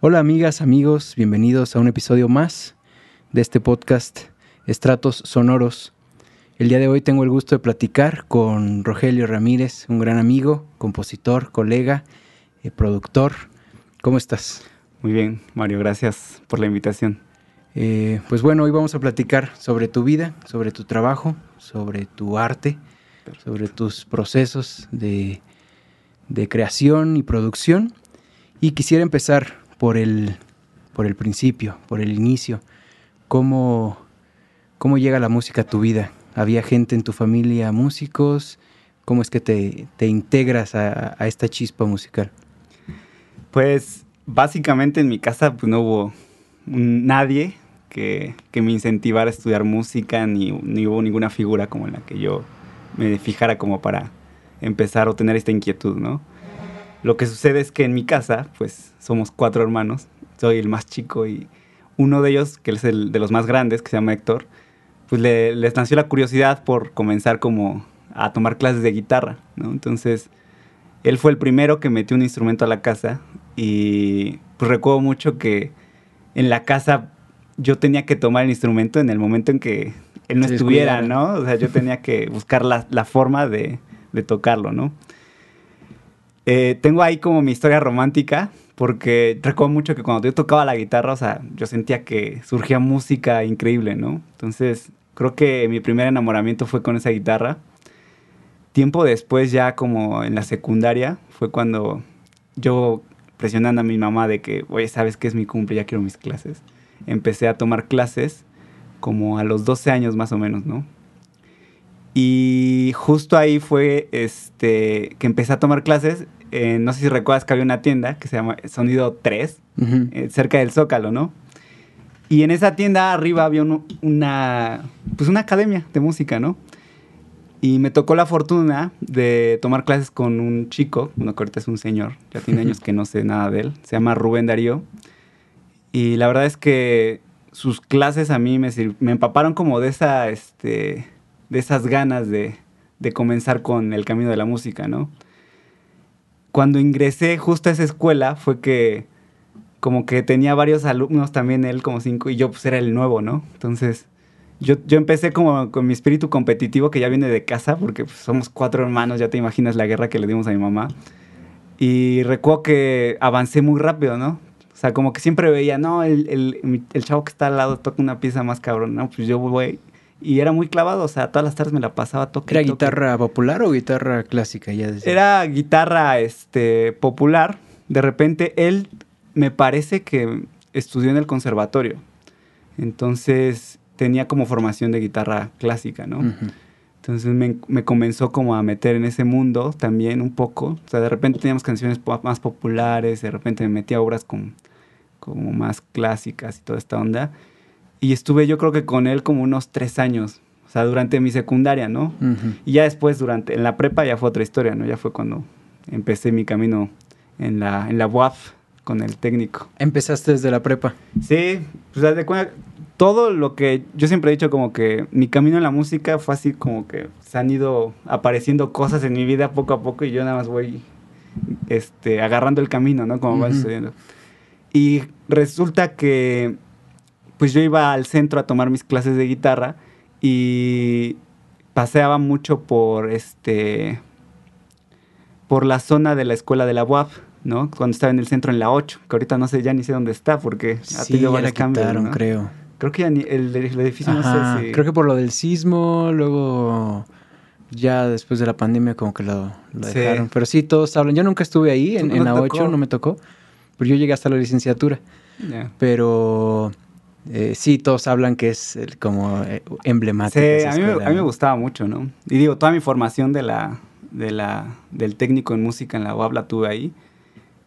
Hola amigas, amigos, bienvenidos a un episodio más de este podcast Estratos Sonoros. El día de hoy tengo el gusto de platicar con Rogelio Ramírez, un gran amigo, compositor, colega, eh, productor. ¿Cómo estás? Muy bien, Mario, gracias por la invitación. Eh, pues bueno, hoy vamos a platicar sobre tu vida, sobre tu trabajo, sobre tu arte, sobre tus procesos de, de creación y producción. Y quisiera empezar por el, por el principio, por el inicio. ¿Cómo, ¿Cómo llega la música a tu vida? ¿Había gente en tu familia, músicos? ¿Cómo es que te, te integras a, a, esta chispa musical? Pues básicamente en mi casa pues, no hubo nadie que, que, me incentivara a estudiar música, ni, ni hubo ninguna figura como en la que yo me fijara como para empezar o tener esta inquietud, ¿no? Lo que sucede es que en mi casa, pues somos cuatro hermanos, soy el más chico y uno de ellos, que es el de los más grandes, que se llama Héctor, pues le, les nació la curiosidad por comenzar como a tomar clases de guitarra, ¿no? Entonces, él fue el primero que metió un instrumento a la casa y pues recuerdo mucho que en la casa yo tenía que tomar el instrumento en el momento en que él no estuviera, ¿no? O sea, yo tenía que buscar la, la forma de, de tocarlo, ¿no? Eh, tengo ahí como mi historia romántica, porque recuerdo mucho que cuando yo tocaba la guitarra, o sea, yo sentía que surgía música increíble, ¿no? Entonces, creo que mi primer enamoramiento fue con esa guitarra. Tiempo después, ya como en la secundaria, fue cuando yo, presionando a mi mamá de que, oye, ¿sabes qué es mi cumple? Ya quiero mis clases. Empecé a tomar clases como a los 12 años más o menos, ¿no? Y justo ahí fue este, que empecé a tomar clases eh, no sé si recuerdas que había una tienda que se llama Sonido 3, uh -huh. eh, cerca del Zócalo, ¿no? Y en esa tienda arriba había un, una, pues una academia de música, ¿no? Y me tocó la fortuna de tomar clases con un chico, bueno, que ahorita es un señor, ya tiene años que no sé nada de él, se llama Rubén Darío. Y la verdad es que sus clases a mí me, me empaparon como de, esa, este, de esas ganas de, de comenzar con el camino de la música, ¿no? Cuando ingresé justo a esa escuela fue que como que tenía varios alumnos también él como cinco y yo pues era el nuevo, ¿no? Entonces yo, yo empecé como con mi espíritu competitivo que ya viene de casa porque pues, somos cuatro hermanos, ya te imaginas la guerra que le dimos a mi mamá. Y recuerdo que avancé muy rápido, ¿no? O sea, como que siempre veía, no, el, el, el chavo que está al lado toca una pieza más cabrón, no, pues yo voy y era muy clavado, o sea, todas las tardes me la pasaba toque. ¿Era toque. guitarra popular o guitarra clásica? Ya. Era guitarra este, popular. De repente él me parece que estudió en el conservatorio. Entonces tenía como formación de guitarra clásica, ¿no? Uh -huh. Entonces me, me, comenzó como a meter en ese mundo también un poco. O sea, de repente teníamos canciones más populares, de repente me metía a obras como, como más clásicas y toda esta onda. Y estuve yo creo que con él como unos tres años, o sea, durante mi secundaria, ¿no? Uh -huh. Y ya después, durante, en la prepa ya fue otra historia, ¿no? Ya fue cuando empecé mi camino en la, en la UAF con el técnico. ¿Empezaste desde la prepa? Sí, pues de cuenta, todo lo que yo siempre he dicho como que mi camino en la música fue así como que se han ido apareciendo cosas en mi vida poco a poco y yo nada más voy este, agarrando el camino, ¿no? Como uh -huh. va sucediendo. Y resulta que pues yo iba al centro a tomar mis clases de guitarra y paseaba mucho por este por la zona de la escuela de la UAP, ¿no? Cuando estaba en el centro en la 8, que ahorita no sé, ya ni sé dónde está porque ha sí, tenido varios cambios, quitaron, ¿no? creo. Creo que ya ni, el, el, edificio Ajá, no sé si... Creo que por lo del sismo, luego ya después de la pandemia como que lo, lo Sí. dejaron. Pero sí, todos hablan. Yo nunca estuve ahí en, ¿No en te la 8, tocó? no me tocó. Pero yo llegué hasta la licenciatura. Pero eh, sí, todos hablan que es el- como eh, emblemático. Sí, a mí, me- escuela, a mí me ¿no? gustaba mucho, ¿no? Y digo, toda mi formación de la, de la, del técnico en música en la UAB la tuve ahí.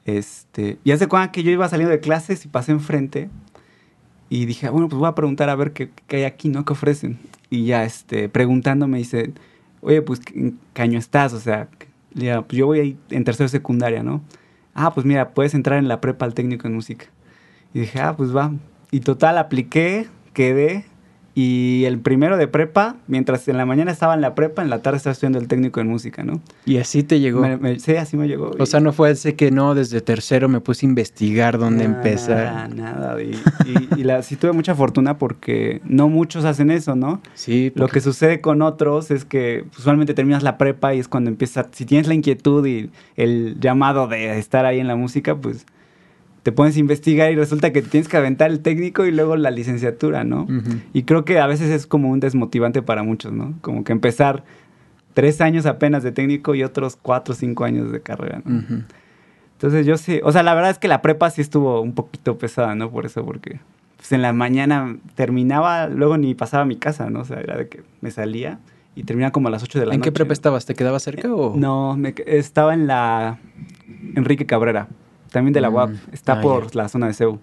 Este, y hace cuenta que yo iba saliendo de clases y pasé enfrente y dije, "Ah, bueno, pues voy a preguntar a ver qué, qué hay aquí, ¿no? ¿Qué ofrecen? Y ya, este, preguntando me dice, oye, pues, ¿en qué año estás? O sea, digo, pues yo voy ahí en tercero de secundaria, ¿no? Ah, pues mira, puedes entrar en la prepa al técnico en música. Y dije, ah, pues va. Y total, apliqué, quedé Y el primero de prepa, mientras en la mañana estaba en la prepa, en la tarde estaba estudiando el técnico en música, ¿no? Y así te llegó. Me- me- sí, así me llegó. o sea, no fue ese que no, desde tercero me puse a investigar dónde Nada, empezar. Nada, y, y- y la, sí tuve mucha fortuna porque no muchos hacen eso, ¿no? Sí, Lo porque- que sucede con otros es que usualmente terminas la prepa y es cuando empieza, si tienes la inquietud y el llamado de estar ahí en la música, pues te pones a investigar y resulta que tienes que aventar el técnico y luego la licenciatura, ¿no? Y creo que a veces es como un desmotivante para muchos, ¿no? Como que empezar tres años apenas de técnico y otros cuatro o cinco años de carrera, ¿no? Entonces yo sí, o sea, la verdad es que la prepa sí estuvo un poquito pesada, ¿no? Por eso, porque pues en la mañana terminaba, luego ni pasaba a mi casa, ¿no? O sea, era de que me salía y terminaba como a las 8 de la ¿En noche. qué prepa estabas? ¿Te quedaba cerca o...? No, me estaba en la Enrique Cabrera, también de la Mm, UAP, está ah, por ya. la zona de CEU.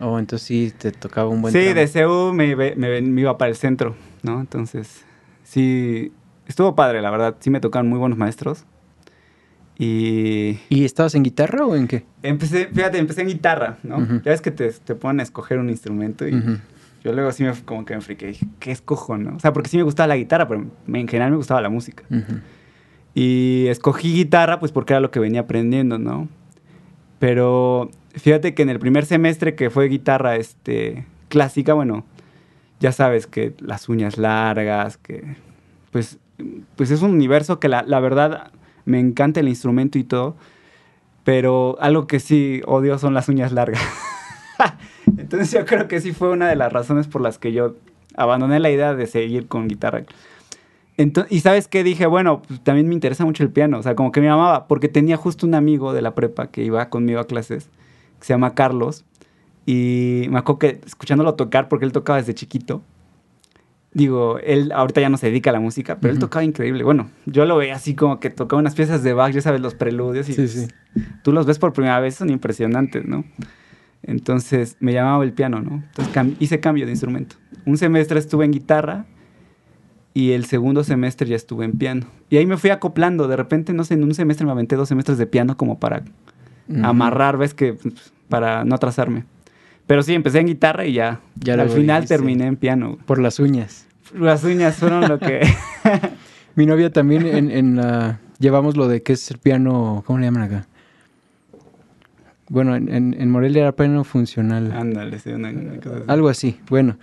Oh, entonces sí te tocaba un buen Sí, tramo. de CEU me, me, me iba para el centro, ¿no? Entonces, sí, estuvo padre, la verdad, sí me tocaron muy buenos maestros. Y ¿Y estabas en guitarra o en qué? Empecé, fíjate, empecé en guitarra, ¿no? Ujú. Ya ves que te, te ponen a escoger un instrumento y Ujú. yo luego sí me como que me friqué, dije, ¿qué escojo, no? O sea, porque sí me gustaba la guitarra, pero me- en general me gustaba la música. Ujú. Y escogí guitarra pues porque era lo que venía aprendiendo, ¿no? Pero fíjate que en el primer semestre que fue guitarra este, clásica, bueno, ya sabes que las uñas largas, que pues, pues es un universo que la, la verdad me encanta el instrumento y todo, pero algo que sí odio son las uñas largas. Entonces yo creo que sí fue una de las razones por las que yo abandoné la idea de seguir con guitarra. Ento- y sabes qué dije, bueno, pues, también me interesa mucho el piano, o sea, como que me amaba, porque tenía justo un amigo de la prepa que iba conmigo a clases, que se llama Carlos, y me acuerdo que escuchándolo tocar, porque él tocaba desde chiquito, digo, él ahorita ya no se dedica a la música, pero él Ujú. tocaba increíble, bueno, yo lo veía así como que tocaba unas piezas de Bach, ya sabes, los preludios, y Sí, sí. tú los ves por primera vez, son impresionantes, ¿no? Entonces me llamaba el piano, ¿no? Entonces cam- hice cambio de instrumento. Un semestre estuve en guitarra y el segundo semestre ya estuve en piano. Y ahí me fui acoplando. De repente, no sé, en un semestre me aventé dos semestres de piano como para amarrar, ¿ves? Que pues, para no atrasarme. Pero sí, empecé en guitarra y ya. Ya al final dijiste. terminé en piano. Por las uñas. Las uñas fueron lo que... Mi novia también en, en la... Llevamos lo de que es el piano... ¿Cómo le llaman acá? Bueno, en, en, Morelia era piano funcional. Ándale, sí, una, una cosa así. Algo así, bueno.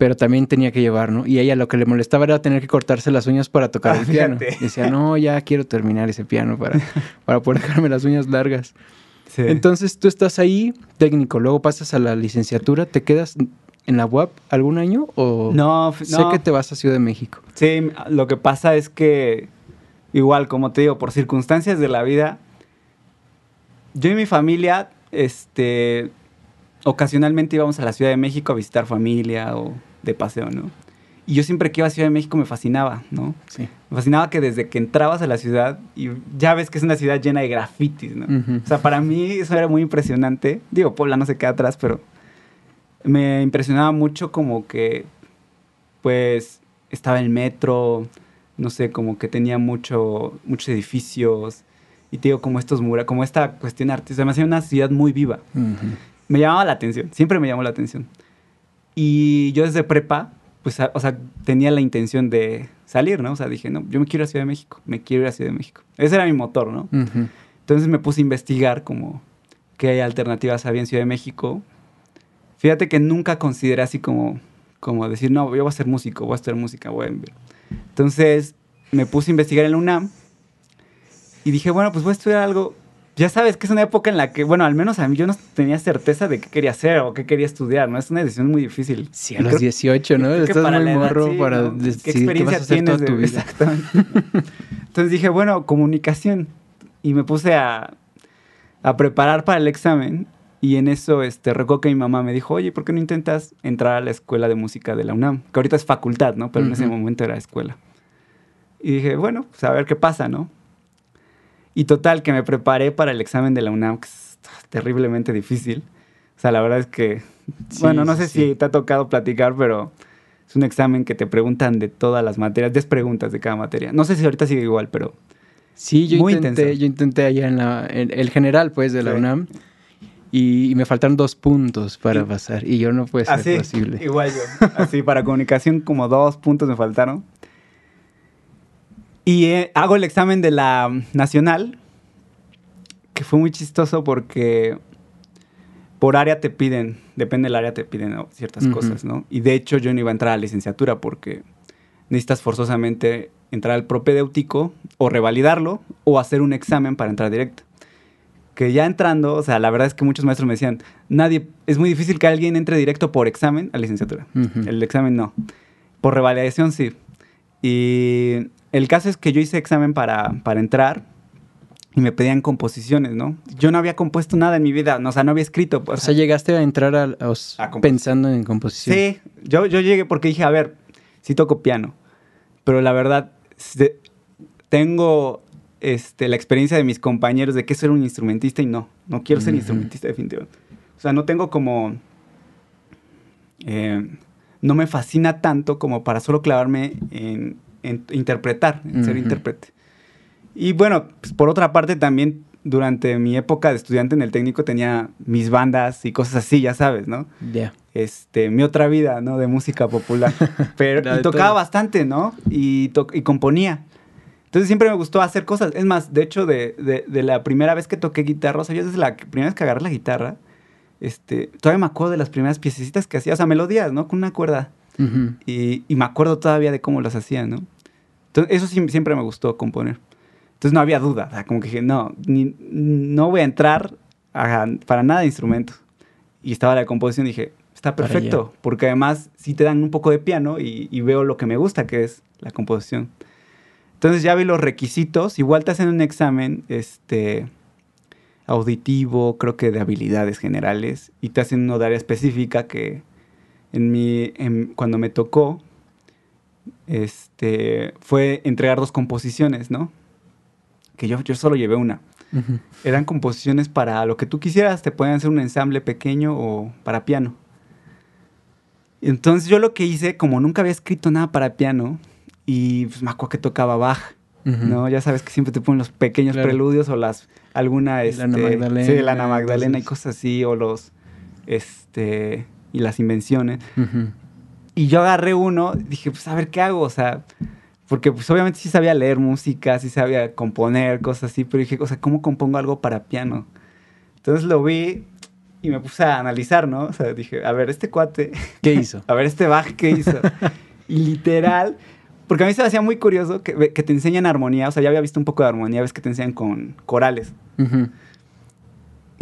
Pero también tenía que llevar, ¿no? Y ella lo que le molestaba era tener que cortarse las uñas para tocar Ah, el piano. fíjate. Y decía, no, ya quiero terminar ese piano para, para poder dejarme las uñas largas. Sí. Entonces tú estás ahí, técnico, luego pasas a la licenciatura, ¿te quedas en la UAP algún año o no, sé no. que te vas a Ciudad de México? Sí, lo que pasa es que, igual, como te digo, por circunstancias de la vida, yo y mi familia, este, ocasionalmente íbamos a la Ciudad de México a visitar familia o de paseo, ¿no? Y yo siempre que iba a Ciudad de México me fascinaba, ¿no? Sí. Me fascinaba que desde que entrabas a la ciudad, y ya ves que es una ciudad llena de grafitis, ¿no? O sea, para mí eso era muy impresionante. Digo, Puebla no se queda atrás, pero me impresionaba mucho como que, pues, estaba el metro, no sé, como que tenía mucho, muchos edificios. Y te digo, como estos muros, como esta cuestión artística. Me hacía una ciudad muy viva. Me llamaba la atención, siempre me llamó la atención. Y yo desde prepa, pues, o sea, tenía la intención de salir, ¿no? O sea, dije, no, yo me quiero ir a Ciudad de México, me quiero ir a Ciudad de México. Ese era mi motor, ¿no? Entonces me puse a investigar como qué alternativas había en Ciudad de México. Fíjate que nunca consideré así como, como decir, no, yo voy a ser músico, voy a estudiar música, voy a... Entonces me puse a investigar en la UNAM y dije, bueno, pues voy a estudiar algo. Ya sabes que es una época en la que, bueno, al menos a mí yo no tenía certeza de qué quería hacer o qué quería estudiar, ¿no? Es una decisión muy difícil. Sí, a los creo- 18, ¿no? Estás para muy edad, morro sí, para ¿no? decidir qué vas a hacer toda de- tu vida. Exactamente. Entonces dije, bueno, comunicación. Y me puse a, a preparar para el examen. Y en eso este, recuerdo que mi mamá me dijo, oye, ¿por qué no intentas entrar a la escuela de música de la UNAM? Que ahorita es facultad, ¿no? Pero en ese momento era escuela. Y dije, bueno, pues a ver qué pasa, ¿no? Y total, que me preparé para el examen de la UNAM, que es terriblemente difícil. O sea, la verdad es que, Sí, bueno, no sé sí. si te ha tocado platicar, pero es un examen que te preguntan de todas las materias, 10 preguntas de cada materia. No sé si ahorita sigue igual, pero Sí, yo Muy intenté, intenso. yo intenté allá en la, en el general, pues, de la Sí. UNAM. y, me faltaron dos puntos para pasar y yo no puede ser así, posible. Igual yo. Así, para comunicación como dos puntos me faltaron. Y eh, hago el examen de la nacional, que fue muy chistoso porque por área te piden, depende del área te piden ciertas cosas, ¿no? Y de hecho yo no iba a entrar a la licenciatura porque necesitas forzosamente entrar al propedéutico o revalidarlo o hacer un examen para entrar directo. Que ya entrando, o sea, la verdad es que muchos maestros me decían, nadie, es muy difícil que alguien entre directo por examen a licenciatura. El examen no. Por revalidación sí. Y el caso es que yo hice examen para, para entrar y me pedían composiciones, ¿no? Yo no había compuesto nada en mi vida, no, o sea, no había escrito. O, sea, llegaste a entrar a, pensando en composición. Sí, yo, yo llegué porque dije, a ver, sí toco piano, pero la verdad, tengo este, la experiencia de mis compañeros de que ser un instrumentista y no, no quiero ser instrumentista definitivamente. O sea, no tengo como... Eh, no me fascina tanto como para solo clavarme en, interpretar, en ser intérprete. Y bueno, pues por otra parte también durante mi época de estudiante en el técnico tenía mis bandas y cosas así, ya sabes, ¿no? Ya. Este, mi otra vida, ¿no? De música popular. Pero y tocaba bastante, ¿no? Y, y componía. Entonces siempre me gustó hacer cosas. Es más, de hecho, de, de, la primera vez que toqué guitarra, o sea, yo desde la primera vez que agarré la guitarra, este, todavía me acuerdo de las primeras piececitas que hacía, o sea, melodías, ¿no? Con una cuerda. Y, y, me acuerdo todavía de cómo las hacía, ¿no? Entonces, eso sí, siempre me gustó componer. Entonces no había duda, o sea, como que dije, no, ni, no voy a entrar para nada de instrumentos. Y estaba la composición y dije, está perfecto, porque además sí te dan un poco de piano y, veo lo que me gusta, que es la composición. Entonces ya vi los requisitos, igual te hacen un examen este, auditivo, creo que de habilidades generales, y te hacen uno de área específica que en mi, cuando me tocó, este, fue entregar dos composiciones, ¿no? que yo, yo solo llevé una. Eran composiciones para lo que tú quisieras, te pueden hacer un ensamble pequeño o para piano. Entonces yo lo que hice, como nunca había escrito nada para piano, y pues me acuerdo que tocaba Bach, ¿no? Ya sabes que siempre te ponen los pequeños preludios o las, alguna, este, la Magdalena, sí, la Ana Magdalena y cosas así, o los, este, y las invenciones. Y yo agarré uno, dije, pues a ver qué hago, o sea, porque pues obviamente sí sabía leer música, sí sabía componer, cosas así, pero dije, o sea, ¿cómo compongo algo para piano? Entonces lo vi y me puse a analizar, ¿no? O sea, dije, a ver, este cuate... ¿Qué hizo? a ver, este Bach, ¿qué hizo? y literal, porque a mí se me hacía muy curioso que, te enseñan armonía, o sea, ya había visto un poco de armonía, ves que te enseñan con corales.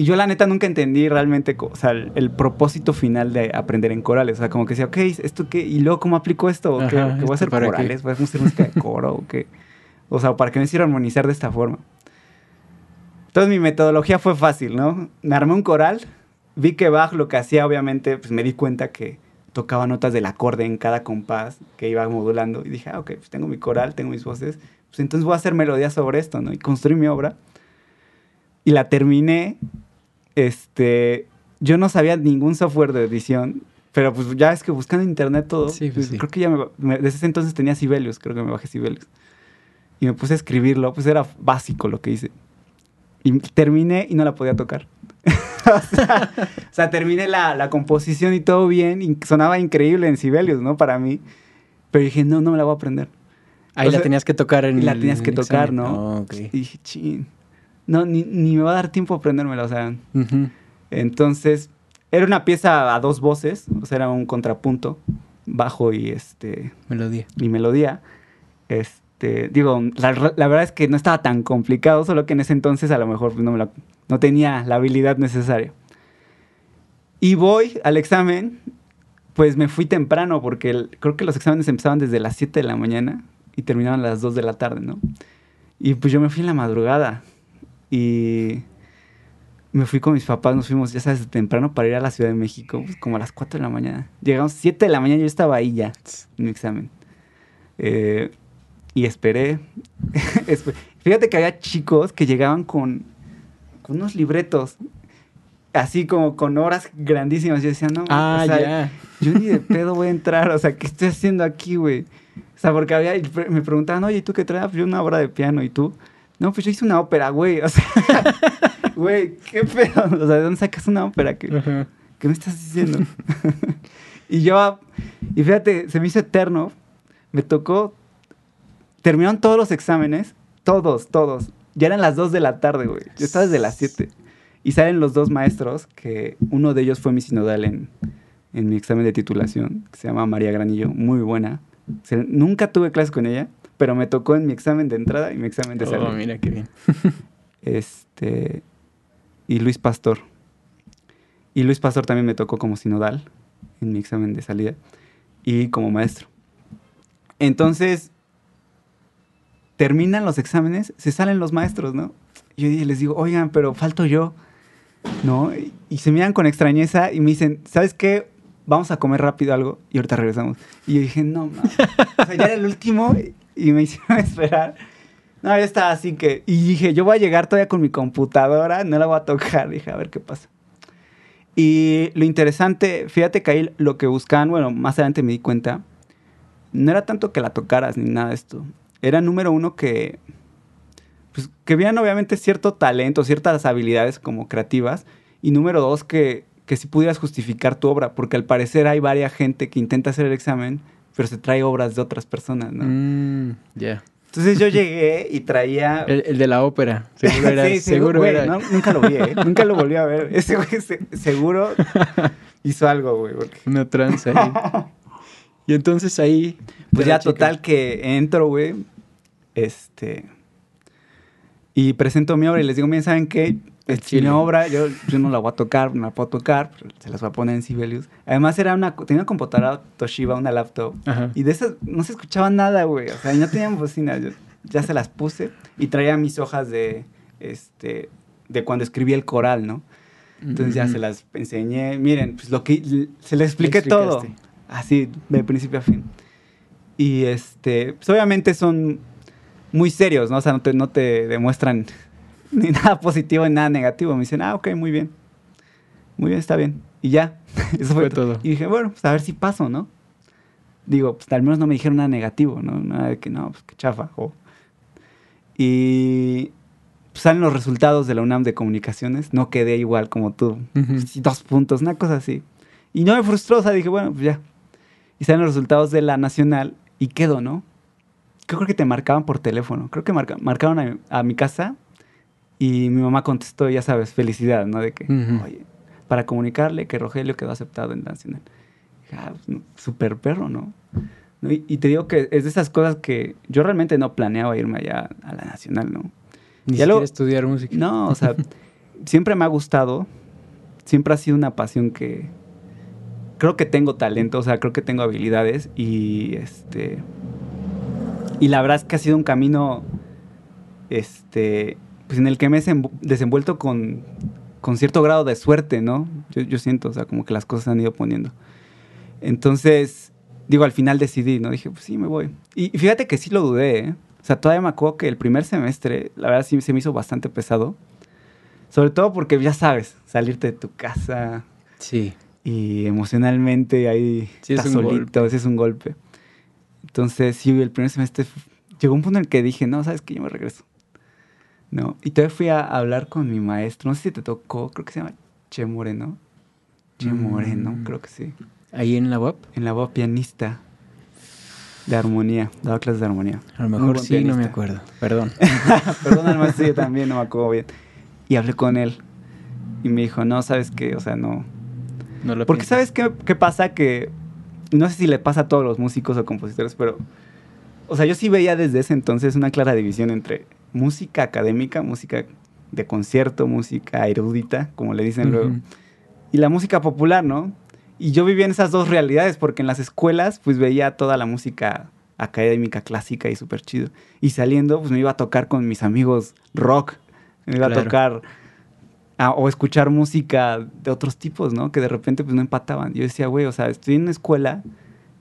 Y yo la neta nunca entendí realmente, o sea, el, propósito final de aprender en corales. O sea, como que decía, ok, ¿esto qué? ¿Y luego cómo aplico esto? ¿Qué, voy a hacer corales? ¿Voy a hacer música de coro? ¿O qué? O sea, ¿para qué me sirve armonizar de esta forma? Entonces mi metodología fue fácil, ¿no? Me armé un coral, vi que Bach lo que hacía, obviamente, pues me di cuenta que tocaba notas del acorde en cada compás que iba modulando. Y dije, ah, ok, pues tengo mi coral, tengo mis voces, pues entonces voy a hacer melodías sobre esto, ¿no? Y construí mi obra. Y la terminé este, yo no sabía ningún software de edición, pero pues ya es que buscando en internet todo, pues, pues creo que ya me, desde ese entonces tenía Sibelius, creo que me bajé Sibelius. Y me puse a escribirlo, pues era básico lo que hice. Y terminé y no la podía tocar. o, sea, terminé la, la, composición y todo bien, y sonaba increíble en Sibelius, ¿no? Para mí. Pero dije, no, no me la voy a aprender. Ahí la tenías que tocar en La tenías que tocar, ¿no? Oh, y dije, ching no, ni, me va a dar tiempo a aprendérmela, o sea. Entonces, era una pieza a dos voces, o sea, era un contrapunto, bajo y este... Melodía. Y melodía. Este, digo, la, verdad es que no estaba tan complicado, solo que en ese entonces a lo mejor no, me no tenía la habilidad necesaria. Y voy al examen, pues me fui temprano, porque creo que los exámenes empezaban desde las 7 de la mañana y terminaban a las 2 de la tarde, ¿no? Y pues yo me fui en la madrugada. Y me fui con mis papás, nos fuimos, ya sabes, temprano para ir a la Ciudad de México, pues, como a las 4 de la mañana. Llegamos 7 de la mañana, yo estaba ahí ya, en mi examen. Eh, y esperé. Fíjate que había chicos que llegaban con, con, unos libretos, así como con horas grandísimas. Yo decía, no, ah, yo ni de pedo voy a entrar, o sea, ¿qué estoy haciendo aquí, güey? O sea, porque había, me preguntaban, oye, ¿y tú qué traes? Pues yo una obra de piano, ¿y tú? No, pues yo hice una ópera, güey. O sea, güey, qué pedo. O sea, ¿de dónde sacas una ópera? ¿Qué, ¿qué me estás diciendo? y yo, y fíjate, se me hizo eterno. Me tocó, terminaron todos los exámenes, todos, todos. Ya eran las 2 de la tarde, güey. Yo estaba desde las 7. Y salen los dos maestros, que uno de ellos fue mi sinodal en, en mi examen de titulación, que se llama María Granillo, muy buena. nunca tuve clases con ella, pero me tocó en mi examen de entrada y mi examen de oh, salida. Oh, mira qué bien. este, y Luis Pastor. Y Luis Pastor también me tocó como sinodal en mi examen de salida y como maestro. Entonces, terminan los exámenes, se salen los maestros, ¿no? Yo les digo, oigan, pero falto yo, ¿no? Y se miran con extrañeza y me dicen, ¿sabes qué? Vamos a comer rápido algo y ahorita regresamos. Y yo dije, no, no. O sea, ya era el último y me hicieron esperar. No, ya estaba así que. Y dije, yo voy a llegar todavía con mi computadora, no la voy a tocar. Dije, a ver qué pasa. Y lo interesante, fíjate que ahí lo que buscaban, bueno, más adelante me di cuenta, no era tanto que la tocaras ni nada de esto. Era número uno que. Pues que vean obviamente cierto talento, ciertas habilidades como creativas. Y número dos, que, que si pudieras justificar tu obra, porque al parecer hay varias gente que intenta hacer el examen pero se trae obras de otras personas, ¿no? Mm, ya. Entonces yo llegué y traía... El, de la ópera, seguro era. sí, seguro, era. nunca lo vi, ¿eh? nunca lo volví a ver. Ese güey seguro hizo algo, güey. Una tranza ahí. y entonces ahí... Pues ya total que entro, güey, este... Y presento mi obra y les digo, miren, ¿saben qué? Si mi obra, yo, yo no la voy a tocar, no la puedo tocar, se las voy a poner en Sibelius. Además, era una, tenía una computadora Toshiba, una laptop, y de esas no se escuchaba nada, güey. O sea, no tenían bocina. Yo ya se las puse y traía mis hojas de, este, de cuando escribí el coral, ¿no? Entonces ya se las enseñé. Miren, pues lo que se les expliqué todo. Así, de principio a fin. Y este, pues obviamente son muy serios, ¿no? O sea, no te, no te demuestran ni nada positivo ni nada negativo. Me dicen, ah, ok, muy bien. Muy bien, está bien. Y ya. Eso fue, todo. Y dije, bueno, pues a ver si paso, ¿no? Digo, pues al menos no me dijeron nada negativo, ¿no? Nada de que no, pues que chafa. Y pues, salen los resultados de la UNAM de comunicaciones. No quedé igual como tú. Dos puntos, una cosa así. Y no me frustró, o sea, dije, bueno, pues ya. Y salen los resultados de la nacional y quedo, ¿no? Creo que te marcaban por teléfono. Creo que marcaron a mi casa y mi mamá contestó, ya sabes, felicidad, ¿no? De que, oye, para comunicarle que Rogelio quedó aceptado en la nacional. Ah, pues, super perro, ¿no? Y, te digo que es de esas cosas que yo realmente no planeaba irme allá a la nacional, ¿no? Ni ya siquiera estudiar música. No, o sea, siempre me ha gustado, siempre ha sido una pasión que creo que tengo talento, o sea, creo que tengo habilidades y este y la verdad es que ha sido un camino este pues en el que me he desenvuelto con, cierto grado de suerte, ¿no? Yo, siento, o sea, como que las cosas se han ido poniendo. Entonces, digo, al final decidí, ¿no? Dije, pues sí, me voy. Y, fíjate que sí lo dudé, ¿eh? O sea, todavía me acuerdo que el primer semestre, la verdad sí se me hizo bastante pesado. Sobre todo porque ya sabes, salirte de tu casa. Sí. Y emocionalmente ahí sí, estás solito, a veces es un golpe. Entonces, sí, el primer semestre llegó un punto en el que dije, no, sabes que yo me regreso. ¿No? Y todavía fui a hablar con mi maestro, no sé si te tocó, creo que se llama Che Moreno. Che mm. Moreno, creo que sí. ¿Ahí en la UAP? En la UAP, pianista de armonía, daba clases de armonía. A lo mejor sí, no me acuerdo, perdón. perdón al maestro, yo también no me acuerdo bien. Y hablé con él y me dijo, no, ¿sabes qué? O sea, no... no lo Porque ¿sabes qué, qué pasa? Que no sé si le pasa a todos los músicos o compositores, pero... O sea, yo sí veía desde ese entonces una clara división entre música académica, música de concierto, música erudita, como le dicen luego, y la música popular, ¿no? Y yo vivía en esas dos realidades, porque en las escuelas, pues veía toda la música académica, clásica y súper chido. Y saliendo, pues me iba a tocar con mis amigos rock, me iba a tocar o escuchar música de otros tipos, ¿no? Que de repente, pues no empataban. Yo decía, güey, o sea, estoy en una escuela,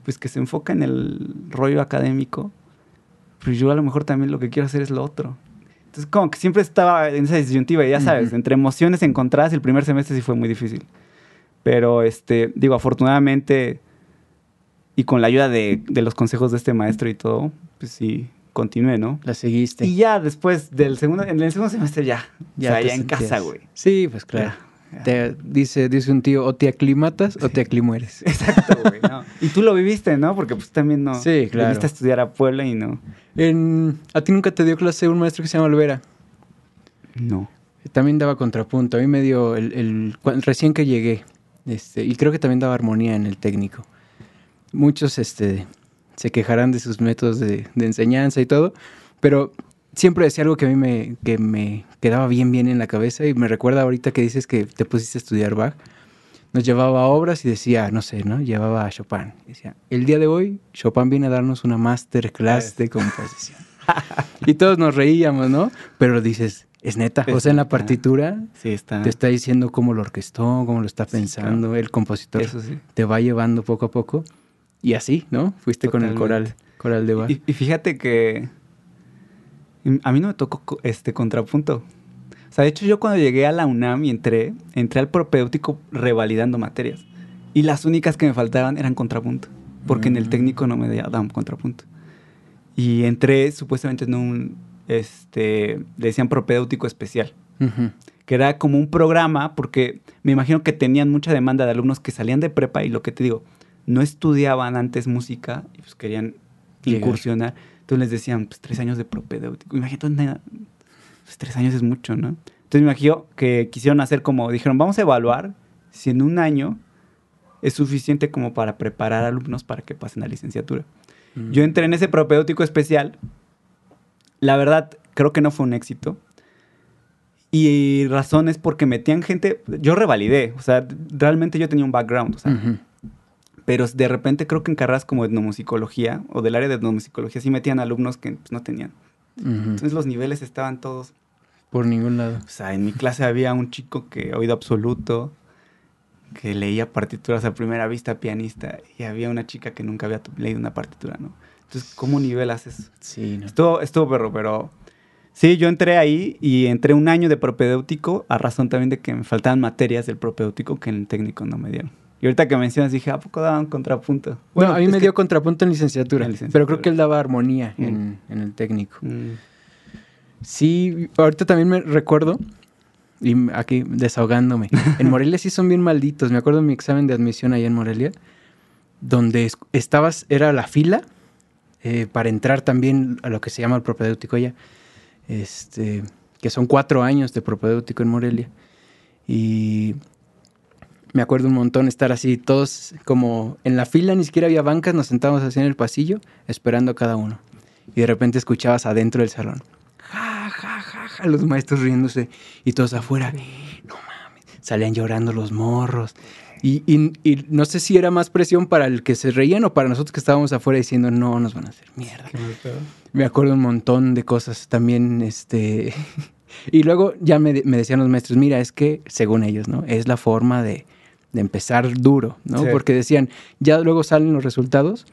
pues que se enfoca en el rollo académico, pues yo a lo mejor también lo que quiero hacer es lo otro. Entonces, como que siempre estaba en esa disyuntiva, y ya sabes, entre emociones encontradas, el primer semestre sí fue muy difícil. Pero, este, digo, afortunadamente, y con la ayuda de, los consejos de este maestro y todo, pues sí, continué, ¿no? La seguiste. Y ya después del segundo, en el segundo semestre ya, ya, o sea, ya en casa, güey. Sí, pues claro. Ya. Te, dice, dice un tío, o te aclimatas o te aclimueres. Exacto, güey, no. Y tú lo viviste, ¿no? Porque pues también no. Sí, claro. Viniste a estudiar a Puebla y no. En, ¿A ti nunca te dio clase un maestro que se llama Olvera? No. También daba contrapunto. A mí me dio el, recién que llegué. Este, y creo que también daba armonía en el técnico. Muchos este, se quejarán de sus métodos de, de enseñanza y todo, pero siempre decía algo que a mí me, que me quedaba bien, bien en la cabeza y me recuerda ahorita que dices que te pusiste a estudiar Bach. Nos llevaba a obras y decía, no sé, ¿no? Llevaba a Chopin. Y decía, el día de hoy Chopin viene a darnos una masterclass de composición. y todos nos reíamos, ¿no? Pero dices, es neta. O sea, en la partitura Sí, está. te está diciendo cómo lo orquestó, cómo lo está Sí, pensando, el compositor Eso sí. te va llevando poco a poco. Y así, ¿no? Fuiste con el coral, coral de Bach. Y, y fíjate que a mí no me tocó este contrapunto. O sea, de hecho yo cuando llegué a la UNAM y entré, entré al propéutico revalidando materias. Y las únicas que me faltaban eran contrapunto. Porque en el Mm. técnico no me daban contrapunto. Y entré supuestamente en un, este, le decían propéutico especial. Que era como un programa, porque me imagino que tenían mucha demanda de alumnos que salían de prepa y lo que te digo, no estudiaban antes música y pues querían Llegar. incursionar. Entonces les decían, pues tres años de propedéutico. Imagínate, pues, tres años es mucho, ¿no? Entonces me imagino que quisieron hacer como, dijeron, vamos a evaluar si en un año es suficiente como para preparar alumnos para que pasen a licenciatura. Mm. Yo entré en ese propedéutico especial. La verdad, creo que no fue un éxito. Y razón es porque metían gente. Yo revalidé. O sea, realmente yo tenía un background. O sea. Pero de repente creo que en carreras como etnomusicología o del área de etnomusicología sí metían alumnos que pues, no tenían. Entonces los niveles estaban todos. Por ningún lado. O sea, en mi clase había un chico que oído absoluto, que leía partituras a primera vista, pianista, y había una chica que nunca había leído una partitura, ¿no? Entonces, ¿cómo nivelas eso? Sí, no. Estuvo, estuvo perro, pero sí, yo entré ahí y entré un año de propedéutico a razón también de que me faltaban materias del propedéutico que en el técnico no me dieron. Y ahorita que mencionas dije, ¿a poco daban contrapunto? Bueno, a mí me dio contrapunto en licenciatura, En licenciatura. pero creo que él daba armonía Mm. en, en el técnico. Mm, Sí, ahorita también me recuerdo, y aquí desahogándome, en Morelia sí son bien malditos. Me acuerdo de mi examen de admisión allá en Morelia, donde es- estabas, era la fila eh, para entrar también a lo que se llama el propedéutico allá, este, que son cuatro años de propedéutico en Morelia. Y me acuerdo un montón estar así, todos como en la fila, ni siquiera había bancas, nos sentábamos así en el pasillo, esperando a cada uno. Y de repente escuchabas adentro del salón, ja, ja, ja, ja, los maestros riéndose y todos afuera, no mames, salían llorando los morros. Y, y- y no sé si era más presión para el que se reían o para nosotros que estábamos afuera diciendo, no, nos van a hacer mierda. Me acuerdo un montón de cosas también, este... y luego ya me, me decían los maestros, mira, es que, según ellos, ¿no? Es la forma de, de empezar duro, ¿no? Sí. Porque decían, ya luego salen los resultados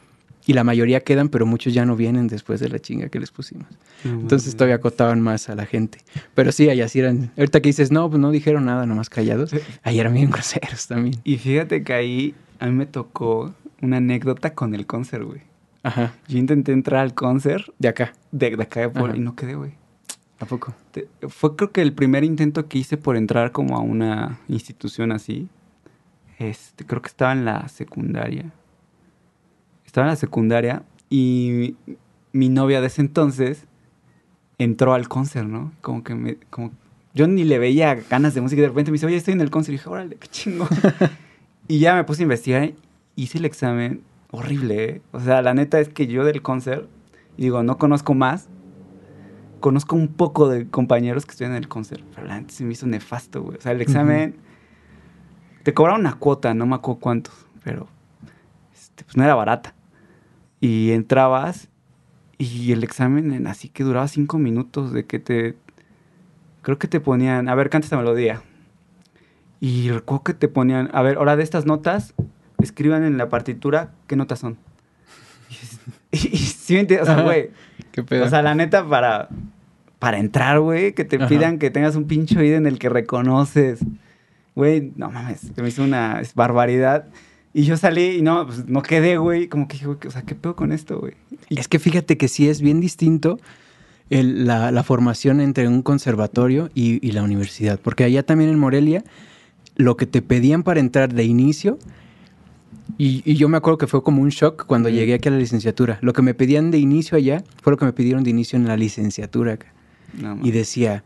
y la mayoría quedan, pero muchos ya no vienen después de la chinga que les pusimos. Entonces todavía acotaban más a la gente. Pero sí, allá sí eran... Ahorita que dices, no, pues no dijeron nada, nomás callados. Ahí eran bien groseros también. Y fíjate que ahí a mí me tocó una anécdota con el concert, güey. Ajá, Yo intenté entrar al concert de acá. de, de acá de Ajá. y no quedé, güey. ¿A poco? Te- Fue creo que el primer intento que hice por entrar como a una institución así. Este, creo que estaba en la secundaria. Estaba en la secundaria y mi, mi novia de ese entonces entró al concert, ¿no? Como que me... Como, yo ni le veía ganas de música y de repente me dice, oye, estoy en el concert. Y dije, órale, qué chingo. y ya me puse a investigar. Hice el examen horrible, ¿eh? O sea, la neta es que yo del concert, digo, no conozco más, conozco un poco de compañeros que estudian en el concert, pero la neta se me hizo nefasto, güey. O sea, el examen, te cobraron una cuota, no me acuerdo cuántos, pero este, pues no era barata. Y entrabas y el examen en- así que duraba cinco minutos de que te... Creo que te ponían, a ver, canta esta melodía. Y recuerdo que te ponían, a ver, ahora de estas notas, escriban en la partitura qué notas son. Y, y, sí o sea, güey, ¿Qué pedo? o sea, la neta, para, para entrar, güey, que te Ajá. pidan que tengas un pinche oído en el que reconoces. Güey, no mames, se me hizo una barbaridad. Y yo salí y no, pues no quedé, güey. Como que dije, güey, o sea, ¿qué pedo con esto, güey? Y- Es que fíjate que sí es bien distinto el- la, la formación entre un conservatorio y, y la universidad. Porque allá también en Morelia, lo que te pedían para entrar de inicio, y, y yo me acuerdo que fue como un shock cuando llegué aquí a la licenciatura. Lo que me pedían de inicio allá fue lo que me pidieron de inicio en la licenciatura acá. No, Y decía,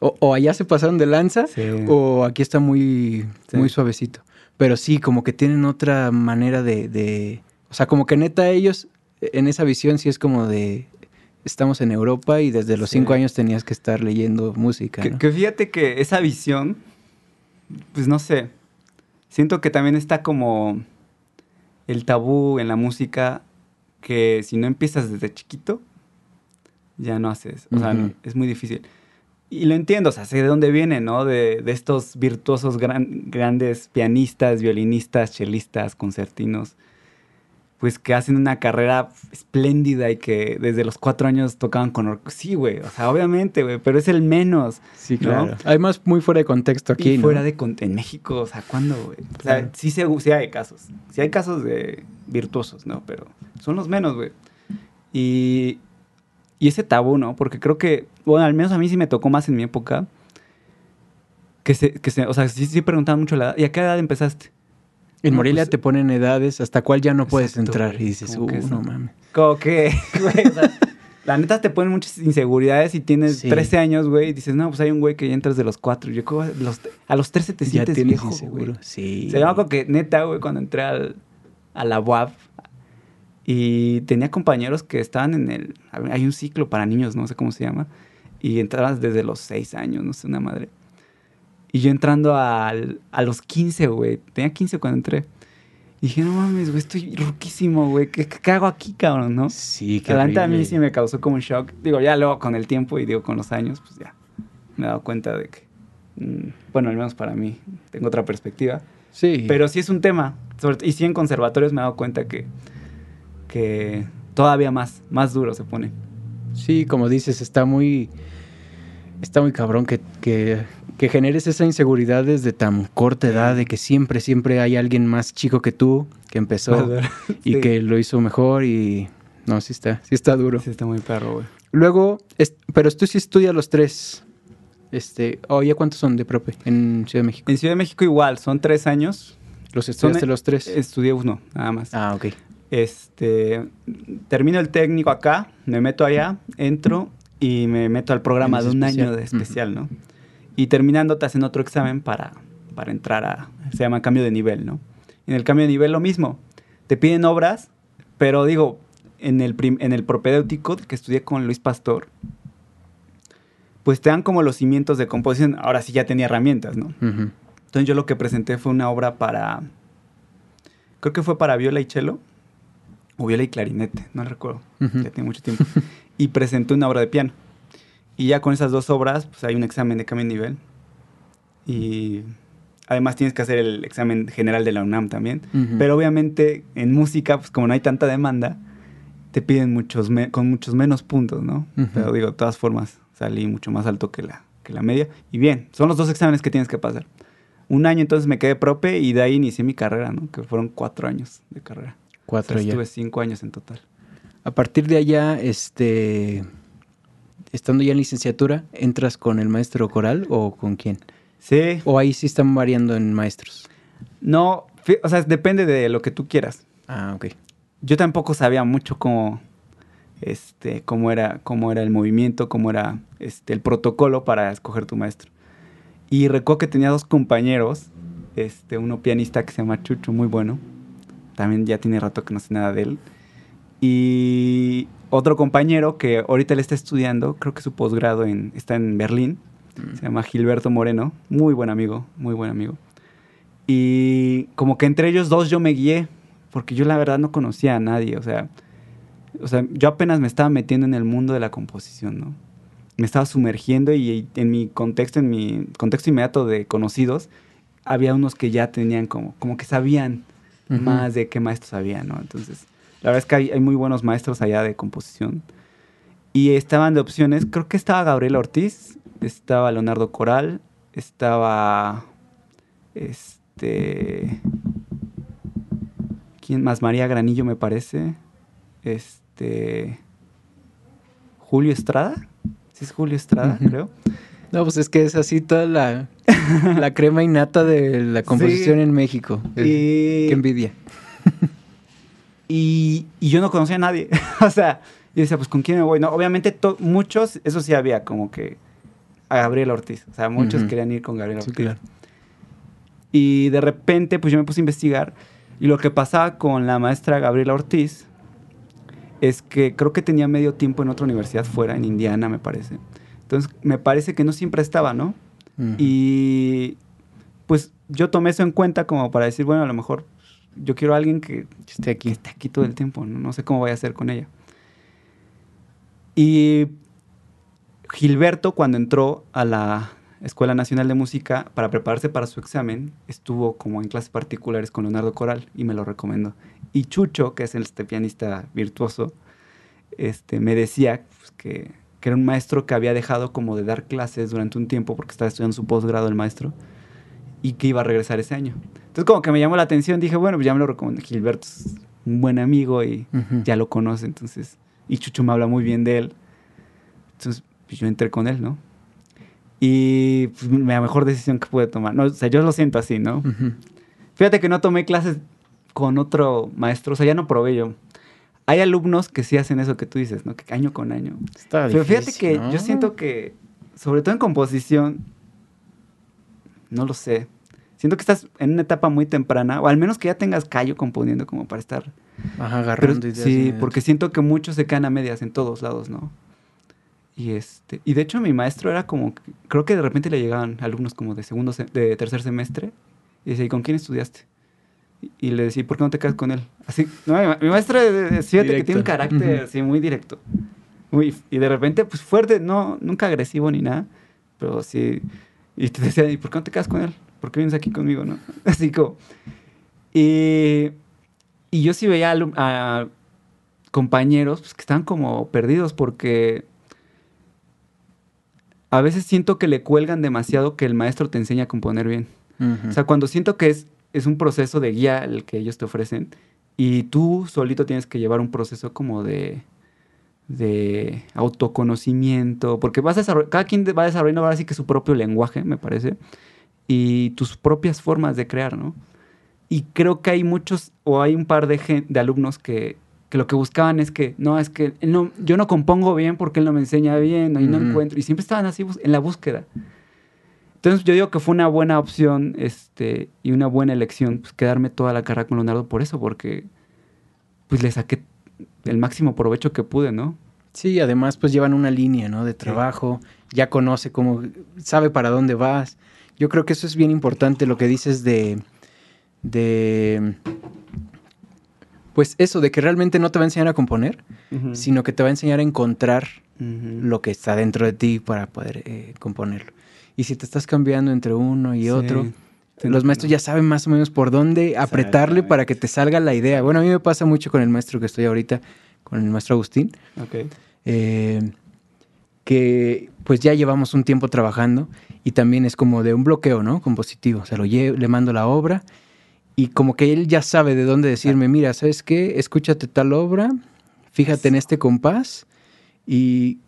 o, o allá se pasaron de lanza, Sí. o aquí está muy, Sí. muy suavecito. Pero sí, como que tienen otra manera de, de- O sea, como que neta ellos, en esa visión sí es como de... Estamos en Europa y desde los Sí. cinco años tenías que estar leyendo música. Que, ¿no? que fíjate que esa visión, pues no sé, siento que también está como el tabú en la música que si no empiezas desde chiquito, ya no haces. O sea, es muy difícil. Y lo entiendo, o sea, sé de dónde viene, ¿no? De, de estos virtuosos gran- grandes pianistas, violinistas, chelistas, concertinos, pues que hacen una carrera espléndida y que desde los cuatro años tocaban con. Sí, güey, o sea, obviamente, güey, pero es el menos. Sí, ¿no? claro. Además, muy fuera de contexto aquí, y ¿no? fuera de con- en México, o sea, ¿cuándo, güey? O sea, Claro. sí, se- sí hay casos. Sí hay casos de virtuosos, ¿no? Pero son los menos, güey. Y, y ese tabú, ¿no? Porque creo que, bueno, al menos a mí sí me tocó más en mi época. Que se, que se, o sea, sí, sí preguntaban mucho la edad. ¿Y a qué edad empezaste? En No, Morelia pues- te ponen edades hasta cuál ya no puedes Exacto, entrar. güey. Y dices, Como uh, no mames. Como que, güey, o sea, la neta te ponen muchas inseguridades y tienes Sí. 13 años, güey, y dices, no, pues hay un güey que ya entras de los 4. Yo creo que los- a los 13 te ya sientes tienes viejo, güey. Sí. O me acuerdo que neta, güey, cuando entré al, a la UAB y tenía compañeros que estaban en el... Hay un ciclo para niños, no sé cómo se llama, y entrabas desde los 6 años, no sé, una madre. Y yo entrando al- a los 15, güey, tenía 15 cuando entré. Y dije, no mames, güey, estoy ruquísimo, güey, ¿qué, qué hago aquí, cabrón, no? Sí, qué La neta a mí horrible. sí me causó como un shock. Digo, ya luego con el tiempo y digo con los años, pues ya me he dado cuenta de que, mm, bueno, al menos para mí, tengo otra perspectiva. Sí. Pero sí es un tema. sobre- y sí en conservatorios me he dado cuenta que, que todavía más, más duro se pone. Sí, como dices, está muy. Está muy cabrón que, que, que generes esa inseguridad desde tan corta edad, de que siempre, siempre hay alguien más chico que tú que empezó y que lo hizo mejor y. No, sí está, sí está duro. Sí está muy perro, güey. Luego, es- pero tú sí estudias los tres. Este, oh, ¿ya cuántos son de prope en Ciudad de México? En Ciudad de México igual, son tres años. ¿Los estudiaste son- los tres? Estudié uno, nada más. Ah, ok. Este, termino el técnico acá, me meto allá, entro y me meto al programa de un especial. año de especial, ¿no? Y terminando te hacen otro examen para, para entrar a, se llama cambio de nivel, ¿no? En el cambio de nivel lo mismo, te piden obras, pero digo, en el, prim- en el propedéutico que estudié con Luis Pastor, pues te dan como los cimientos de composición, ahora sí ya tenía herramientas, ¿no? Entonces yo lo que presenté fue una obra para, creo que fue para viola y cello, viola y clarinete, no recuerdo, Ujú. ya tiene mucho tiempo. y presenté una obra de piano. Y ya con esas dos obras, pues hay un examen de cambio de nivel. Y además tienes que hacer el examen general de la UNAM también. Ujú. Pero obviamente en música, pues como no hay tanta demanda, te piden muchos con muchos menos puntos, ¿no? Ujú. Pero digo, de todas formas, salí mucho más alto que la, que la media. Y bien, son los dos exámenes que tienes que pasar. Un año entonces me quedé prope y de ahí inicié mi carrera, ¿no? Que fueron cuatro años de carrera. O Cuatro sea, ya. estuve cinco años en total. A partir de allá, este, estando ya en licenciatura, ¿entras con el maestro coral o con quién? Sí, O ahí sí están variando en maestros. no, o sea, depende de lo que tú quieras. Ah, ok. Yo tampoco sabía mucho cómo, este, cómo era, cómo era el movimiento, cómo era este, el protocolo para escoger tu maestro. Y recuerdo que tenía dos compañeros, este, uno pianista que se llama Chucho, muy bueno. También ya tiene rato que no sé nada de él. Y otro compañero que ahorita le está estudiando, creo que su posgrado en, está en Berlín, se llama Gilberto Moreno, muy buen amigo, muy buen amigo. Y como que entre ellos dos yo me guié, porque yo la verdad no conocía a nadie, o sea, o sea, yo apenas me estaba metiendo en el mundo de la composición, ¿no? Me estaba sumergiendo y, y en mi contexto, en mi contexto inmediato de conocidos, había unos que ya tenían como, como que sabían Más de qué maestros había, ¿no? Entonces, la verdad es que hay, hay muy buenos maestros allá de composición. Y estaban de opciones, creo que estaba Gabriel Ortiz, estaba Leonardo Coral, estaba este ¿Quién más? María Granillo, me parece. Este. Julio Estrada. Sí, es Julio Estrada, creo. No, pues es que es así toda la, la crema innata de la composición en México. Qué envidia. y, y, yo no conocía a nadie. o sea, yo decía, pues ¿con quién me voy? No, obviamente muchos, eso sí había, como que a Gabriel Ortiz. O sea, muchos querían ir con Gabriel Ortiz. Y de repente, pues yo me puse a investigar. Y lo que pasaba con la maestra Gabriela Ortiz es que creo que tenía medio tiempo en otra universidad fuera, en Indiana, me parece. Entonces, me parece que no siempre estaba, ¿no? Y pues yo tomé eso en cuenta como para decir, bueno, a lo mejor yo quiero a alguien que esté aquí, esté aquí todo el tiempo, ¿no? no sé cómo voy a hacer con ella. Y Gilberto, cuando entró a la Escuela Nacional de Música para prepararse para su examen, estuvo como en clases particulares con Leonardo Coral y me lo recomendó. Y Chucho, que es este pianista virtuoso, este, me decía pues, que, que, era un maestro que había dejado como de dar clases durante un tiempo porque estaba estudiando su posgrado el maestro y que iba a regresar ese año. Entonces como que me llamó la atención, dije, bueno, pues ya me lo recomendó. Gilberto es un buen amigo y ya lo conoce, entonces, y Chucho me habla muy bien de él. Entonces pues yo entré con él, ¿no? Y pues, la mejor decisión que pude tomar. No, o sea, yo lo siento así, ¿no? Fíjate que no tomé clases con otro maestro, o sea, ya no probé yo. Hay alumnos que sí hacen eso que tú dices, ¿no? Que año con año. Está Pero fíjate que yo siento que, sobre todo en composición, no lo sé. Siento que estás en una etapa muy temprana, o al menos que ya tengas callo componiendo como para estar. Ajá, agarrando ideas. Sí, porque siento que muchos se quedan a medias en todos lados, ¿no? Y, este, y de hecho mi maestro era como, creo que de repente le llegaban alumnos como de segundo, de tercer semestre y decía, ¿y con quién estudiaste? Y, le decía, ¿por qué no te quedas con él? Así, no, mi, maestro, fíjate que tiene un carácter así muy directo. Muy, y de repente, pues fuerte, no, nunca agresivo ni nada, pero sí. Y te decía, ¿y por qué no te quedas con él? ¿Por qué vienes aquí conmigo, no? Así como. Y, y yo sí veía a, a compañeros pues, que estaban como perdidos porque a veces siento que le cuelgan demasiado que el maestro te enseña a componer bien. O sea, cuando siento que es, es un proceso de guía el que ellos te ofrecen y tú solito tienes que llevar un proceso como de, de autoconocimiento, porque vas a cada quien va desarrollando ahora sí que su propio lenguaje, me parece, y tus propias formas de crear, ¿no? Y creo que hay muchos, o hay un par de, de alumnos que que lo que buscaban es que, no, es que no, yo no compongo bien porque él no me enseña bien, y no encuentro, y siempre estaban así en la búsqueda. Entonces yo digo que fue una buena opción este, y una buena elección pues, quedarme toda la carrera con Leonardo por eso, porque pues le saqué el máximo provecho que pude, ¿no? Sí, además pues llevan una línea, ¿no? De trabajo, ya conoce cómo, sabe para dónde vas. Yo creo que eso es bien importante lo que dices de, de pues eso, de que realmente no te va a enseñar a componer, sino que te va a enseñar a encontrar lo que está dentro de ti para poder eh, componerlo. Y si te estás cambiando entre uno y otro, los maestros ya saben más o menos por dónde apretarle para que te salga la idea. Bueno, a mí me pasa mucho con el maestro que estoy ahorita, con el maestro Agustín. Eh, que pues ya llevamos un tiempo trabajando y también es como de un bloqueo, ¿no? Compositivo. O sea, lo le mando la obra y como que él ya sabe de dónde decirme, mira, ¿sabes qué? Escúchate tal obra, fíjate en este compás y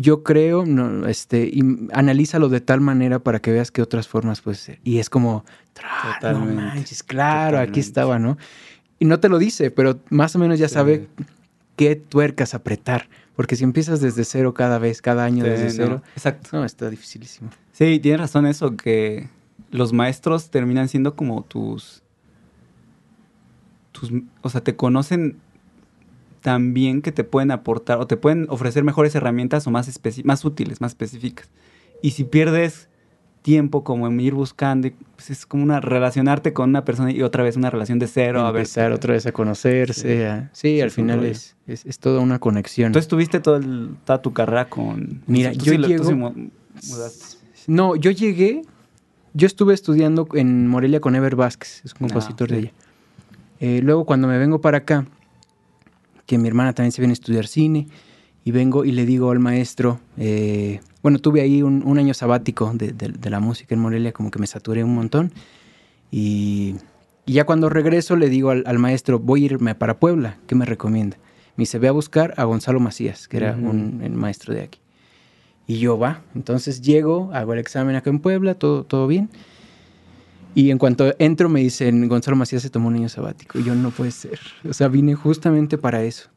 yo creo, no, este, y analízalo de tal manera para que veas qué otras formas puede ser. Y es como, no manches, claro, aquí estaba, ¿no? Y no te lo dice, pero más o menos ya sabe qué tuercas apretar. Porque si empiezas desde cero cada vez, cada año desde cero, exacto. no, está dificilísimo. Sí, tienes razón eso, que los maestros terminan siendo como tus o sea, te conocen tan bien que te pueden aportar o te pueden ofrecer mejores herramientas o más, más útiles, más específicas. Y si pierdes tiempo como en ir buscando, pues es como una relacionarte con una persona y otra vez una relación de cero. Empezar a ver, otra vez a conocerse. Sí, al final es, es, toda una conexión. Entonces tuviste todo toda tu carrera con... Mira, yo llego... no, yo llegué... Yo estuve estudiando en Morelia con Ever Vázquez, es un ah, compositor de ella. Eh, luego cuando me vengo para acá, que mi hermana también se viene a estudiar cine, y vengo y le digo al maestro, eh, bueno, tuve ahí un, año sabático de, la música en Morelia, como que me saturé un montón, y Y ya cuando regreso le digo al, maestro, voy a irme para Puebla, ¿qué me recomienda? Me dice, ve a buscar a Gonzalo Macías, que era un maestro de aquí. Y yo va, entonces llego, hago el examen acá en Puebla, todo, todo bien. Y en cuanto entro me dicen, Gonzalo Macías se tomó un año sabático. Y yo no puede ser. O sea, vine justamente para eso.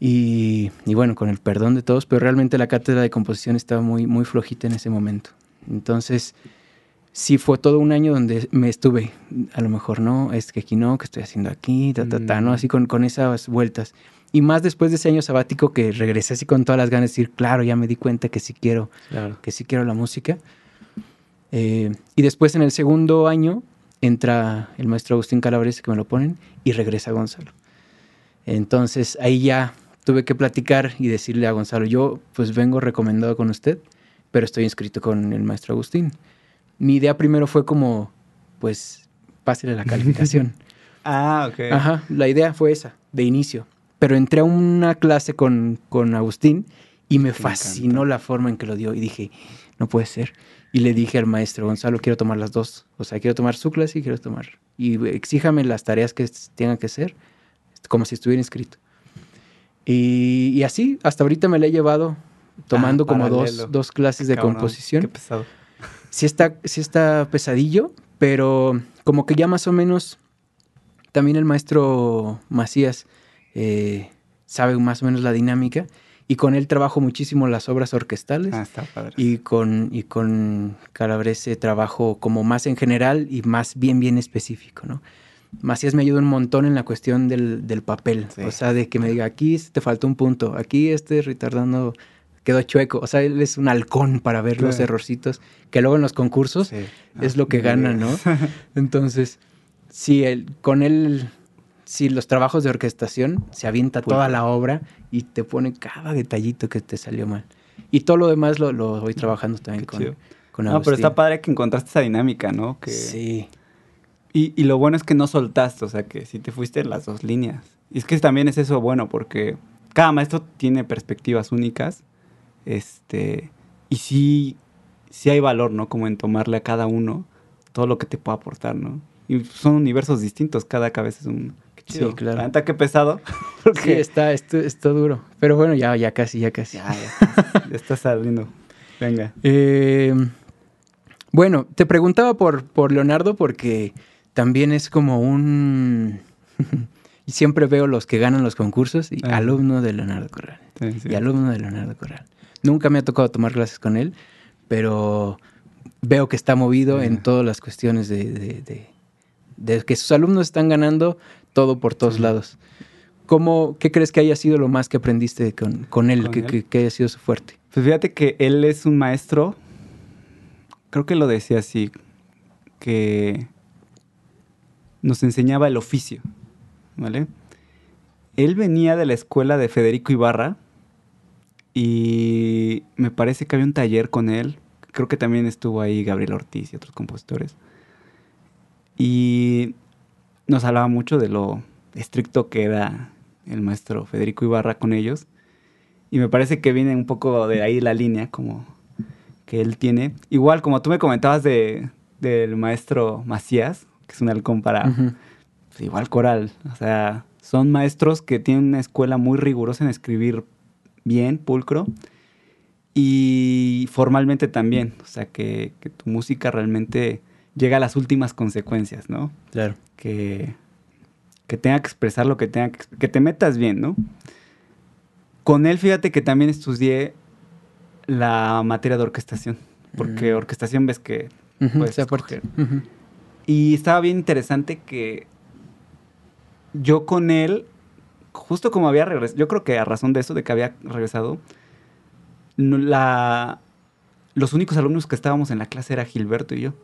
Y, y, bueno, con el perdón de todos, pero realmente la cátedra de composición estaba muy, muy flojita en ese momento. Entonces, sí fue todo un año donde me estuve, a lo mejor no, es que aquí no, que estoy haciendo aquí, ta, ta, ta, ¿no? Mm. Así con, con esas vueltas. Y más después de ese año sabático que regresé así con todas las ganas de decir, claro, ya me di cuenta que sí quiero, que sí quiero la música. Eh, y después en el segundo año entra el maestro Agustín Calabrese que me lo ponen y regresa Gonzalo. Entonces ahí ya tuve que platicar y decirle a Gonzalo, yo pues vengo recomendado con usted, pero estoy inscrito con el maestro Agustín mi idea primero fue como, pues, pásele la calificación. ah, ok. Ajá, la idea fue esa, de inicio. Pero entré a una clase con, con Agustín y me fascinó la forma en que lo dio y dije, no puede ser. Y le dije al maestro Gonzalo, quiero tomar las dos. O sea, quiero tomar su clase y quiero tomar. Y exíjame las tareas que tengan que ser, como si estuviera inscrito. Y, así, hasta ahorita me la he llevado tomando ah, como dos, dos, clases de composición. Qué pesado sí está, sí está pesadillo, pero como que ya más o menos también el maestro Macías eh, sabe más o menos la dinámica y con él trabajo muchísimo las obras orquestales. Ah, está padre. Y con, y con Calabrese trabajo como más en general y más bien, bien específico, ¿no? Macías me ayuda un montón en la cuestión del, del papel, o sea, de que me diga, aquí te falta un punto, aquí este retardando quedó chueco. O sea, él es un halcón para ver los errorcitos, que luego en los concursos es lo que gana, ¿no? Entonces, sí, él, con él, sí, los trabajos de orquestación, se avienta toda la obra y te pone cada detallito que te salió mal. Y todo lo demás lo, voy trabajando también con, con No, pero está padre que encontraste esa dinámica, ¿no? Que... Sí. Y, y, lo bueno es que no soltaste, o sea, que sí te fuiste en las dos líneas. Y es que también es eso bueno, porque cada maestro tiene perspectivas únicas este, y sí, sí hay valor, ¿no? Como en tomarle a cada uno todo lo que te pueda aportar, ¿no? Y son universos distintos, cada cabeza es un... Chido. Sí, claro. Tanta qué pesado. Sí, está, esto, está duro. Pero bueno, ya, ya casi, ya casi. Ya, ya, ya está saliendo. Venga. Eh, bueno, te preguntaba por, por Leonardo porque también es como un... y siempre veo los que ganan los concursos y ah. alumno de Leonardo Corral. Y alumno de Leonardo Corral. Nunca me ha tocado tomar clases con él, pero veo que está movido en todas las cuestiones de, que sus alumnos están ganando todo por todos lados. ¿Cómo, ¿Qué crees que haya sido lo más que aprendiste con, él, que, haya sido su fuerte? Pues fíjate que él es un maestro, creo que lo decía así, que nos enseñaba el oficio, ¿vale? Él venía de la escuela de Federico Ibarra, y me parece que había un taller con él. Creo que también estuvo ahí Gabriel Ortiz y otros compositores. Y nos hablaba mucho de lo estricto que era el maestro Federico Ibarra con ellos. Y me parece que viene un poco de ahí la línea como que él tiene. Igual como tú me comentabas de, del maestro Macías, que es un halcón para... Pues, igual coral. O sea, son maestros que tienen una escuela muy rigurosa en escribir bien, pulcro. Y formalmente también, o sea, que, tu música realmente llega a las últimas consecuencias, ¿no? Claro. Que, que tenga que expresar lo que tenga que que te metas bien, ¿no? Con él, fíjate que también estudié la materia de orquestación, porque mm. orquestación ves que puedes Y estaba bien interesante que yo con él justo como había regresado, yo creo que a razón de eso, de que había regresado, la, los únicos alumnos que estábamos en la clase era Gilberto y yo.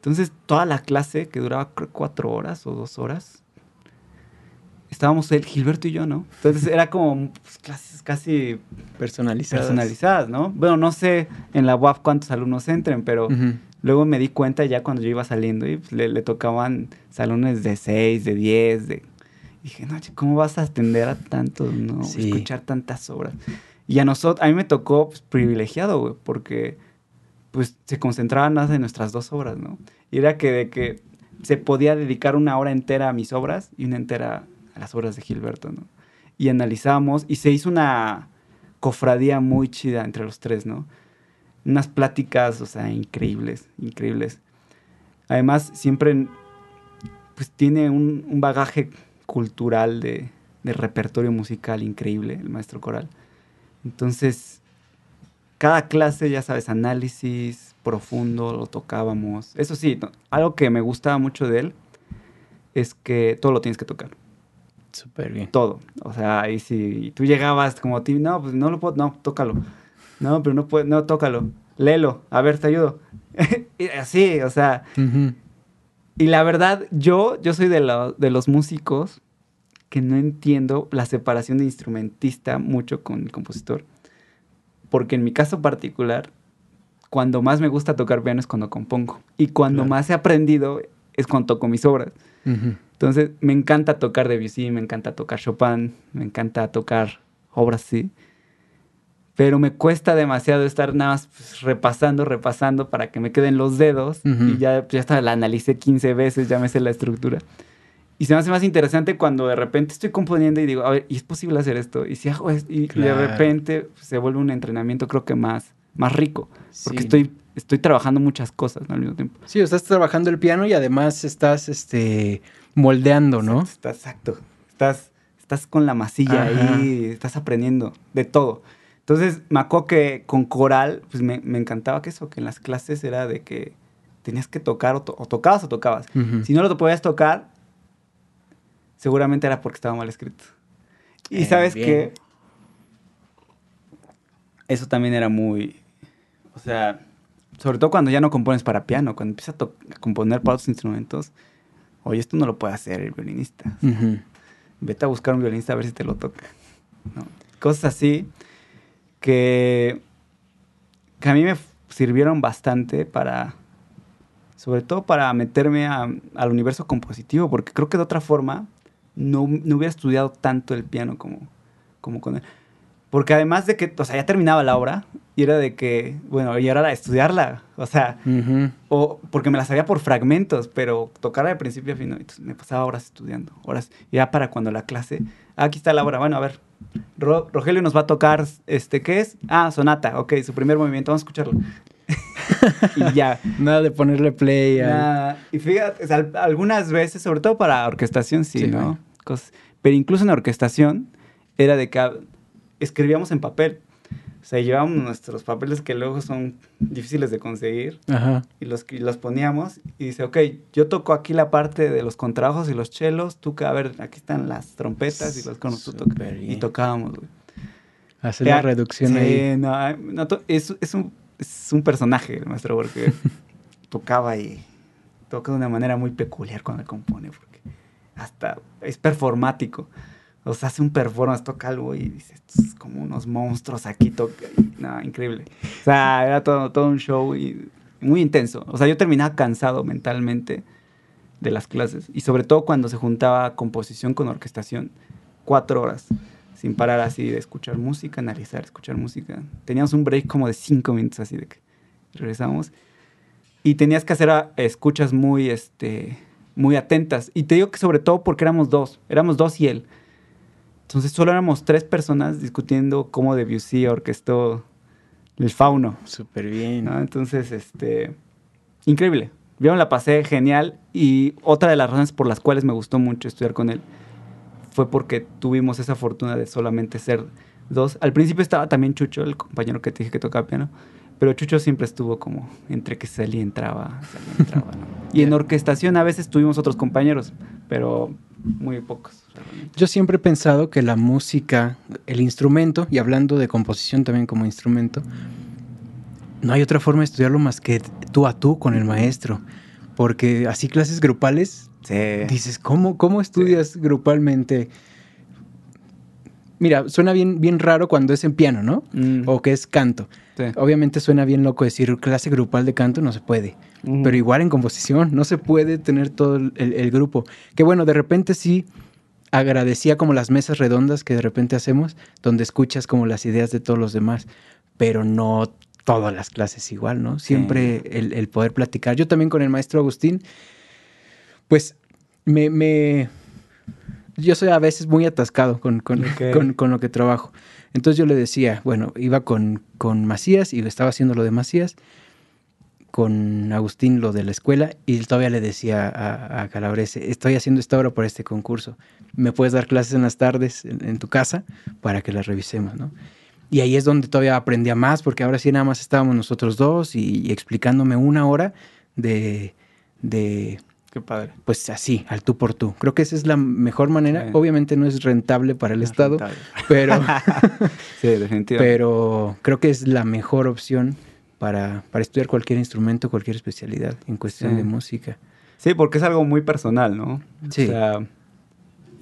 Entonces, toda la clase, que duraba cuatro horas o dos horas, estábamos él, Gilberto y yo, ¿no? Entonces, era como pues, clases casi personalizadas. Personalizadas, ¿no? Bueno, no sé en la UAF cuántos alumnos entren, pero luego me di cuenta ya cuando yo iba saliendo y pues, le, le, tocaban salones de seis, de diez, de dije, no, ¿cómo vas a atender a tanto, no? Escuchar tantas obras. Y a nosotros, a mí me tocó pues, privilegiado, güey, porque pues se concentraban más en nuestras dos obras, ¿no? Y era que de que se podía dedicar una hora entera a mis obras y una entera a las obras de Gilberto, ¿no? Y analizamos y se hizo una cofradía muy chida entre los tres, ¿no? Unas pláticas, o sea, increíbles, increíbles. Además, siempre pues tiene un, un bagaje cultural de, de, repertorio musical increíble, el maestro coral. Entonces, cada clase, ya sabes, análisis profundo, lo tocábamos. Eso sí, algo que me gustaba mucho de él es que todo lo tienes que tocar. Súper bien. Todo. O sea, y si tú llegabas como ti, no, pues no lo puedo, no, tócalo. No, pero no puedo, no, tócalo. Léelo, a ver, te ayudo. y así, o sea, uh -huh. Y la verdad, yo, yo soy de, lo, de los músicos que no entiendo la separación de instrumentista mucho con el compositor. Porque en mi caso particular, cuando más me gusta tocar piano es cuando compongo. Y cuando claro. más he aprendido es cuando toco mis obras. Uh -huh. Entonces, me encanta tocar Debussy, me encanta tocar Chopin, me encanta tocar obras así. Pero me cuesta demasiado estar nada más pues, repasando, repasando para que me queden los dedos. Uh -huh. Y ya, ya hasta la analicé 15 veces, ya me sé la estructura. Y se me hace más interesante cuando de repente estoy componiendo y digo, a ver, ¿y es posible hacer esto? Y si hago esto, y, claro. de repente pues, se vuelve un entrenamiento creo que más, más rico. Porque sí. estoy, estoy trabajando muchas cosas ¿no? al mismo tiempo. Sí, estás trabajando el piano y además estás este, moldeando, ¿no? Estás, exacto. Estás, estás con la masilla Ajá. ahí, estás aprendiendo de todo. Entonces, me acuerdo que con coral, pues me, me, encantaba que eso, que en las clases era de que tenías que tocar o, to o tocabas o tocabas. Uh -huh. Si no lo podías tocar, seguramente era porque estaba mal escrito. Y eh, sabes que eso también era muy, o sea, sobre todo cuando ya no compones para piano, cuando empiezas a, a componer para otros instrumentos, oye, esto no lo puede hacer el violinista. Uh -huh. Vete a buscar un violinista a ver si te lo toca. ¿no? Cosas así que, que a mí me sirvieron bastante para, sobre todo para meterme a, al universo compositivo, porque creo que de otra forma no, no hubiera estudiado tanto el piano como, como con él. Porque además de que, o sea, ya terminaba la obra y era de que, bueno, y era de estudiarla, o sea, uh -huh. o porque me la sabía por fragmentos, pero tocarla de principio a fin, entonces me pasaba horas estudiando, horas, ya para cuando la clase, ah, aquí está la obra, bueno, a ver, Ro Rogelio nos va a tocar, este, ¿qué es? Ah, sonata, ok, su primer movimiento, vamos a escucharlo. y ya. Nada de ponerle play. Nada. Y fíjate, o sea, algunas veces, sobre todo para orquestación, sí, sí ¿no? Cosas, pero incluso en orquestación era de que escribíamos en papel. O sea, llevábamos nuestros papeles que luego son difíciles de conseguir Ajá. y los, y los poníamos y dice, ok, yo toco aquí la parte de los contrabajos y los chelos, tú que, a ver, aquí están las trompetas y los conos, tú tocas. Y tocábamos, güey. Hacer la reducción sí, ahí. No, no es, es, un, es un personaje el maestro porque tocaba y toca de una manera muy peculiar cuando compone, porque hasta es performático o sea, hace un performance, toca algo y dices, es como unos monstruos aquí, toca. No, increíble. O sea, era todo, todo un show y muy intenso. O sea, yo terminaba cansado mentalmente de las clases. Y sobre todo cuando se juntaba composición con orquestación, cuatro horas, sin parar así de escuchar música, analizar, escuchar música. Teníamos un break como de cinco minutos así de que regresamos. Y tenías que hacer escuchas muy, este, muy atentas. Y te digo que sobre todo porque éramos dos, éramos dos y él. Entonces solo éramos tres personas discutiendo cómo Debussy orquestó el fauno. Súper bien. ¿no? Entonces, este, increíble. Me la pasé genial y otra de las razones por las cuales me gustó mucho estudiar con él fue porque tuvimos esa fortuna de solamente ser dos. Al principio estaba también Chucho, el compañero que te dije que tocaba piano, pero Chucho siempre estuvo como entre que salía y entraba, salía y entraba. ¿no? Y en orquestación a veces tuvimos otros compañeros, pero muy pocos. Realmente. Yo siempre he pensado que la música, el instrumento, y hablando de composición también como instrumento, no hay otra forma de estudiarlo más que tú a tú con el maestro. Porque así clases grupales, sí. dices, ¿cómo, cómo estudias sí. grupalmente? Mira, suena bien, bien raro cuando es en piano, ¿no? Mm. O que es canto. Sí. Obviamente suena bien loco decir clase grupal de canto, no se puede. Mm. Pero igual en composición, no se puede tener todo el, grupo. Que bueno, de repente sí agradecía como las mesas redondas que de repente hacemos, donde escuchas como las ideas de todos los demás, pero no todas las clases igual, ¿no? Siempre sí. el, el, poder platicar. Yo también con el maestro Agustín, Pues me, me, yo soy a veces muy atascado con, con, con, con, lo que trabajo. Entonces yo le decía, bueno, iba con, con Macías y estaba haciendo lo de Macías, con Agustín lo de la escuela y todavía le decía a, a Calabrese, estoy haciendo esta obra por este concurso, ¿me puedes dar clases en las tardes en, tu casa para que las revisemos, ¿no? Y ahí es donde todavía aprendía más, porque ahora sí nada más estábamos nosotros dos y, y explicándome una hora de, de, Qué padre. Pues así, al tú por tú. Creo que esa es la mejor manera. Sí. Obviamente no es rentable para el no Estado, rentable. pero. sí, definitivamente. Pero creo que es la mejor opción para, para estudiar cualquier instrumento, cualquier especialidad en cuestión sí. de música. Sí, porque es algo muy personal, ¿no? Sí. O sea,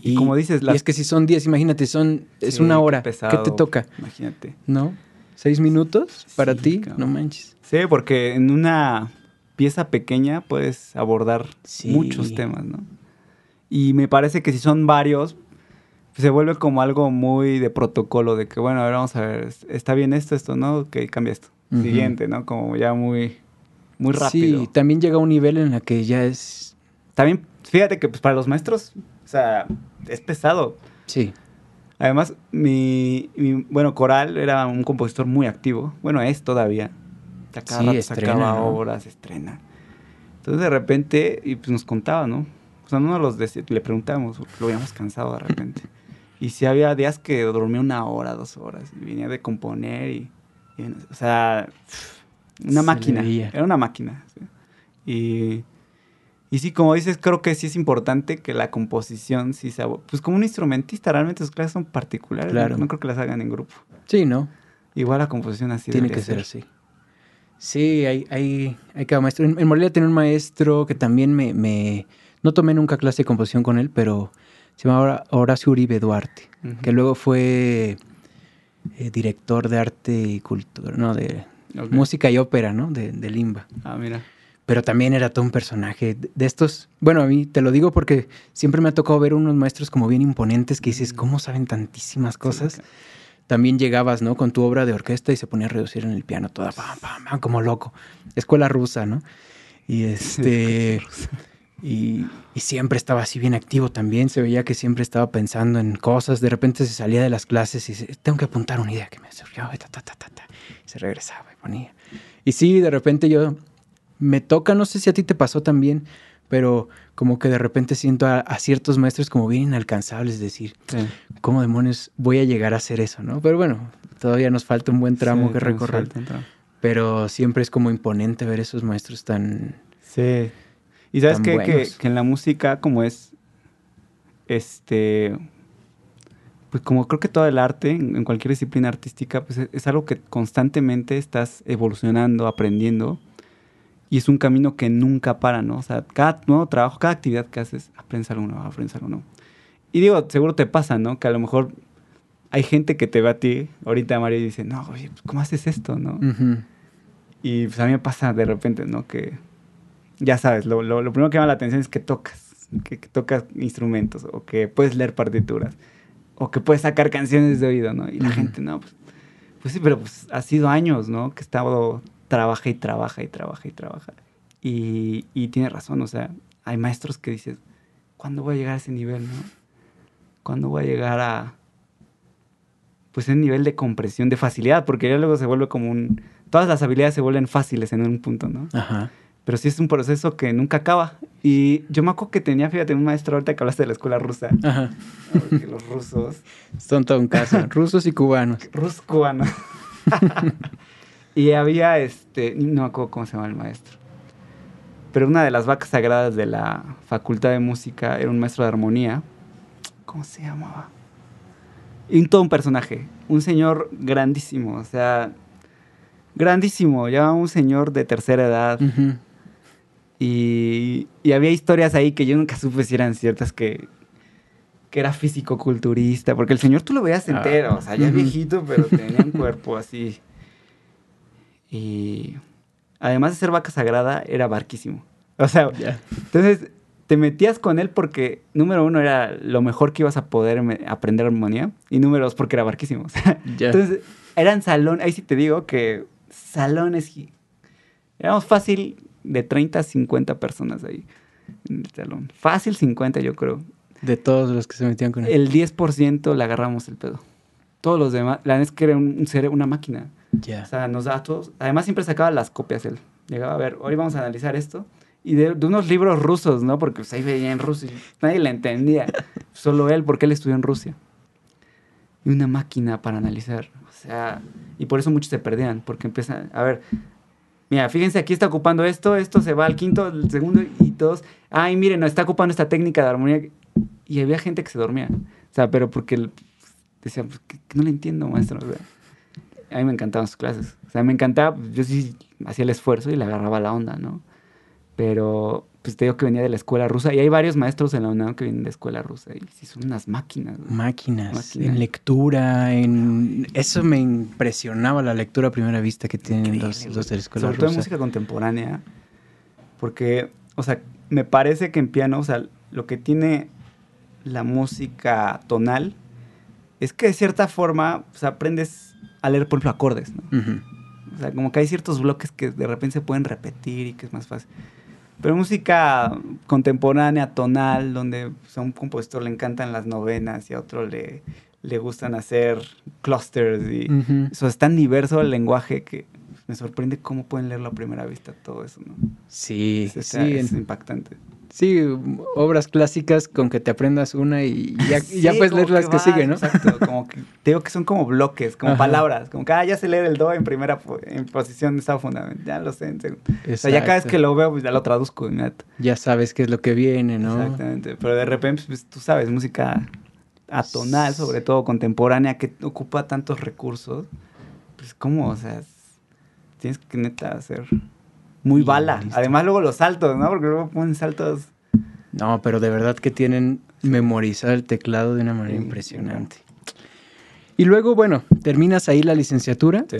y, como dices, las... y es que si son 10, imagínate, son, es sí, una hora. Qué, pesado, ¿Qué te toca? Imagínate. ¿No? ¿Seis minutos para ti? Cabrón. No manches. Sí, porque en una pieza pequeña puedes abordar sí. muchos temas, ¿no? Y me parece que si son varios, se vuelve como algo muy de protocolo, de que, bueno, a ver, vamos a ver, está bien esto, esto, ¿no? Ok, cambia esto. Uh -huh. Siguiente, ¿no? Como ya muy, muy rápido. Sí, también llega a un nivel en la que ya es... También, fíjate que pues para los maestros, o sea, es pesado. Sí. Además, mi, mi, bueno, Coral era un compositor muy activo. Bueno, es todavía. Cada sí, rato estrena, sacaba ¿no? obras, estrena. Entonces, de repente, y pues nos contaba, ¿no? O sea, no los decía, le preguntábamos, lo habíamos cansado de repente. y si había días que dormía una hora, dos horas, y venía de componer y, y o sea, una Se máquina. Era una máquina. ¿sí? Y y sí, como dices, creo que sí es importante que la composición sí sea... Pues como un instrumentista, realmente sus clases son particulares. Claro. No, no creo que las hagan en grupo. Sí, ¿no? Igual la composición así Tiene que ser así. Sí, hay, hay, hay cada maestro. En, en Morelia tiene un maestro que también me, me... No tomé nunca clase de composición con él, pero se llama Horacio Uribe Duarte, uh -huh. que luego fue eh, director de arte y cultura, no, de okay. música y ópera, ¿no? De, de Limba. Ah, mira pero también era todo un personaje de estos. Bueno, a mí te lo digo porque siempre me ha tocado ver unos maestros como bien imponentes que dices, ¿cómo saben tantísimas cosas? Sí, okay. También llegabas, ¿no? Con tu obra de orquesta y se ponía a reducir en el piano toda, pam, pam, pam, como loco. Escuela rusa, ¿no? Y este. y, y, siempre estaba así bien activo también. Se veía que siempre estaba pensando en cosas. De repente se salía de las clases y se, tengo que apuntar una idea que me surgió. Ta, ta, ta, ta, ta. Y se regresaba y ponía. Y sí, de repente yo me toca, no sé si a ti te pasó también, pero como que de repente siento a, a ciertos maestros como bien inalcanzables, es decir, sí. ¿cómo demonios voy a llegar a hacer eso? ¿no? Pero bueno, todavía nos falta un buen tramo sí, que recorrer. Pero siempre es como imponente ver esos maestros tan... Sí. Y sabes qué? Que, que en la música como es, este, pues como creo que todo el arte, en, cualquier disciplina artística, pues es, es algo que constantemente estás evolucionando, aprendiendo y es un camino que nunca para, ¿no? O sea, cada nuevo trabajo, cada actividad que haces, aprendes algo nuevo, aprendes algo nuevo. Y digo, seguro te pasa, ¿no? Que a lo mejor hay gente que te ve a ti, ahorita María, y dice, no, oye, ¿cómo haces esto, no? Uh -huh. Y pues a mí me pasa de repente, ¿no? Que, ya sabes, lo, lo, lo primero que llama la atención es que tocas, que, que, tocas instrumentos, o que puedes leer partituras, o que puedes sacar canciones de oído, ¿no? Y la uh -huh. gente, no, pues, pues sí, pero pues ha sido años, ¿no? Que he estado trabaja y trabaja y trabaja y trabaja. Y, y, tiene razón, o sea, hay maestros que dices, ¿cuándo voy a llegar a ese nivel, no? ¿Cuándo voy a llegar a, pues, ese nivel de compresión, de facilidad? Porque ya luego se vuelve como un... Todas las habilidades se vuelven fáciles en un punto, ¿no? Ajá. Pero sí es un proceso que nunca acaba. Y yo me acuerdo que tenía, fíjate, un maestro ahorita que hablaste de la escuela rusa. Ajá. Porque los rusos... Son todo un caso. rusos y cubanos. Rusos cubanos. Y había este, no me acuerdo cómo se llama el maestro. Pero una de las vacas sagradas de la Facultad de Música era un maestro de armonía. ¿Cómo se llamaba? Y todo un personaje. Un señor grandísimo, o sea, grandísimo. Ya un señor de tercera edad. Uh -huh. y, y, había historias ahí que yo nunca supe si eran ciertas que, que era físico-culturista. Porque el señor tú lo veías entero, ah. o sea, ya uh -huh. viejito, pero tenía un cuerpo así y además de ser vaca sagrada, era barquísimo. O sea, yeah. entonces te metías con él porque, número uno, era lo mejor que ibas a poder aprender armonía. Y número dos, porque era barquísimo. O sea, yeah. Entonces, eran salón, ahí sí te digo que salones. Éramos fácil de 30 a 50 personas ahí. en el salón. Fácil 50, yo creo. De todos los que se metían con él. El 10% le agarramos el pedo. Todos los demás, la verdad es que era un, un una máquina. Ya. O sea, nos daba todos. Además, siempre sacaba las copias él. Llegaba a ver, hoy vamos a analizar esto. Y de, de unos libros rusos, ¿no? Porque pues, ahí veía en ruso y nadie le entendía. Solo él, porque él estudió en Rusia. Y una máquina para analizar. O sea, y por eso muchos se perdían, porque empiezan, a ver, mira, fíjense, aquí está ocupando esto, esto se va al quinto, al segundo, y todos, ay, miren, no está ocupando esta técnica de armonía. Y había gente que se dormía. O sea, pero porque el- decía, pues, que, que no le entiendo, maestro. O sea, a mí me encantaban sus clases. O sea, me encantaba, yo sí hacía el esfuerzo y le agarraba la onda, ¿no? Pero, pues te digo que venía de la escuela rusa y hay varios maestros en la UNAM que vienen de escuela rusa y sí son unas máquinas. güey. Máquinas, Máquina. en lectura, en... Eso me impresionaba la lectura a primera vista que tienen Increíble, los, los de la escuela Sobre todo en rusa. música contemporánea. Porque, o sea, me parece que en piano, o sea, lo que tiene la música tonal es que de cierta forma, sea, aprendes a leer, por ejemplo, acordes, ¿no? O sea, como que hay ciertos bloques que de repente se pueden repetir y que es más fácil. Pero música contemporánea, tonal, donde pues, a un compositor le encantan las novenas y a otro le, le gustan hacer clusters y eso es tan diverso el lenguaje que me sorprende cómo pueden leerlo a primera vista todo eso, ¿no? Sí, Es, sí, es impactante. Sí, obras clásicas con que te aprendas una y ya, y ya Sí, puedes como leer las que vas, siguen, ¿no? Exacto, como que te digo que son como bloques, como Ajá. palabras, como que ah, ya sé leer el do en primera en posición de estado fundamental, ya lo sé en. O sea, ya cada vez que lo veo, pues ya lo traduzco inmediato. Ya sabes qué es lo que viene, ¿no? Exactamente. Pero de repente, pues tú sabes, música atonal, sobre todo contemporánea, que ocupa tantos recursos. Pues, ¿cómo? O sea, es- tienes que neta hacer muy bala. listo. Además, luego los saltos, ¿no? Porque luego ponen saltos. No, pero de verdad que tienen memorizado el teclado de una manera Sí, impresionante. Y luego, bueno, terminas ahí la licenciatura. Sí.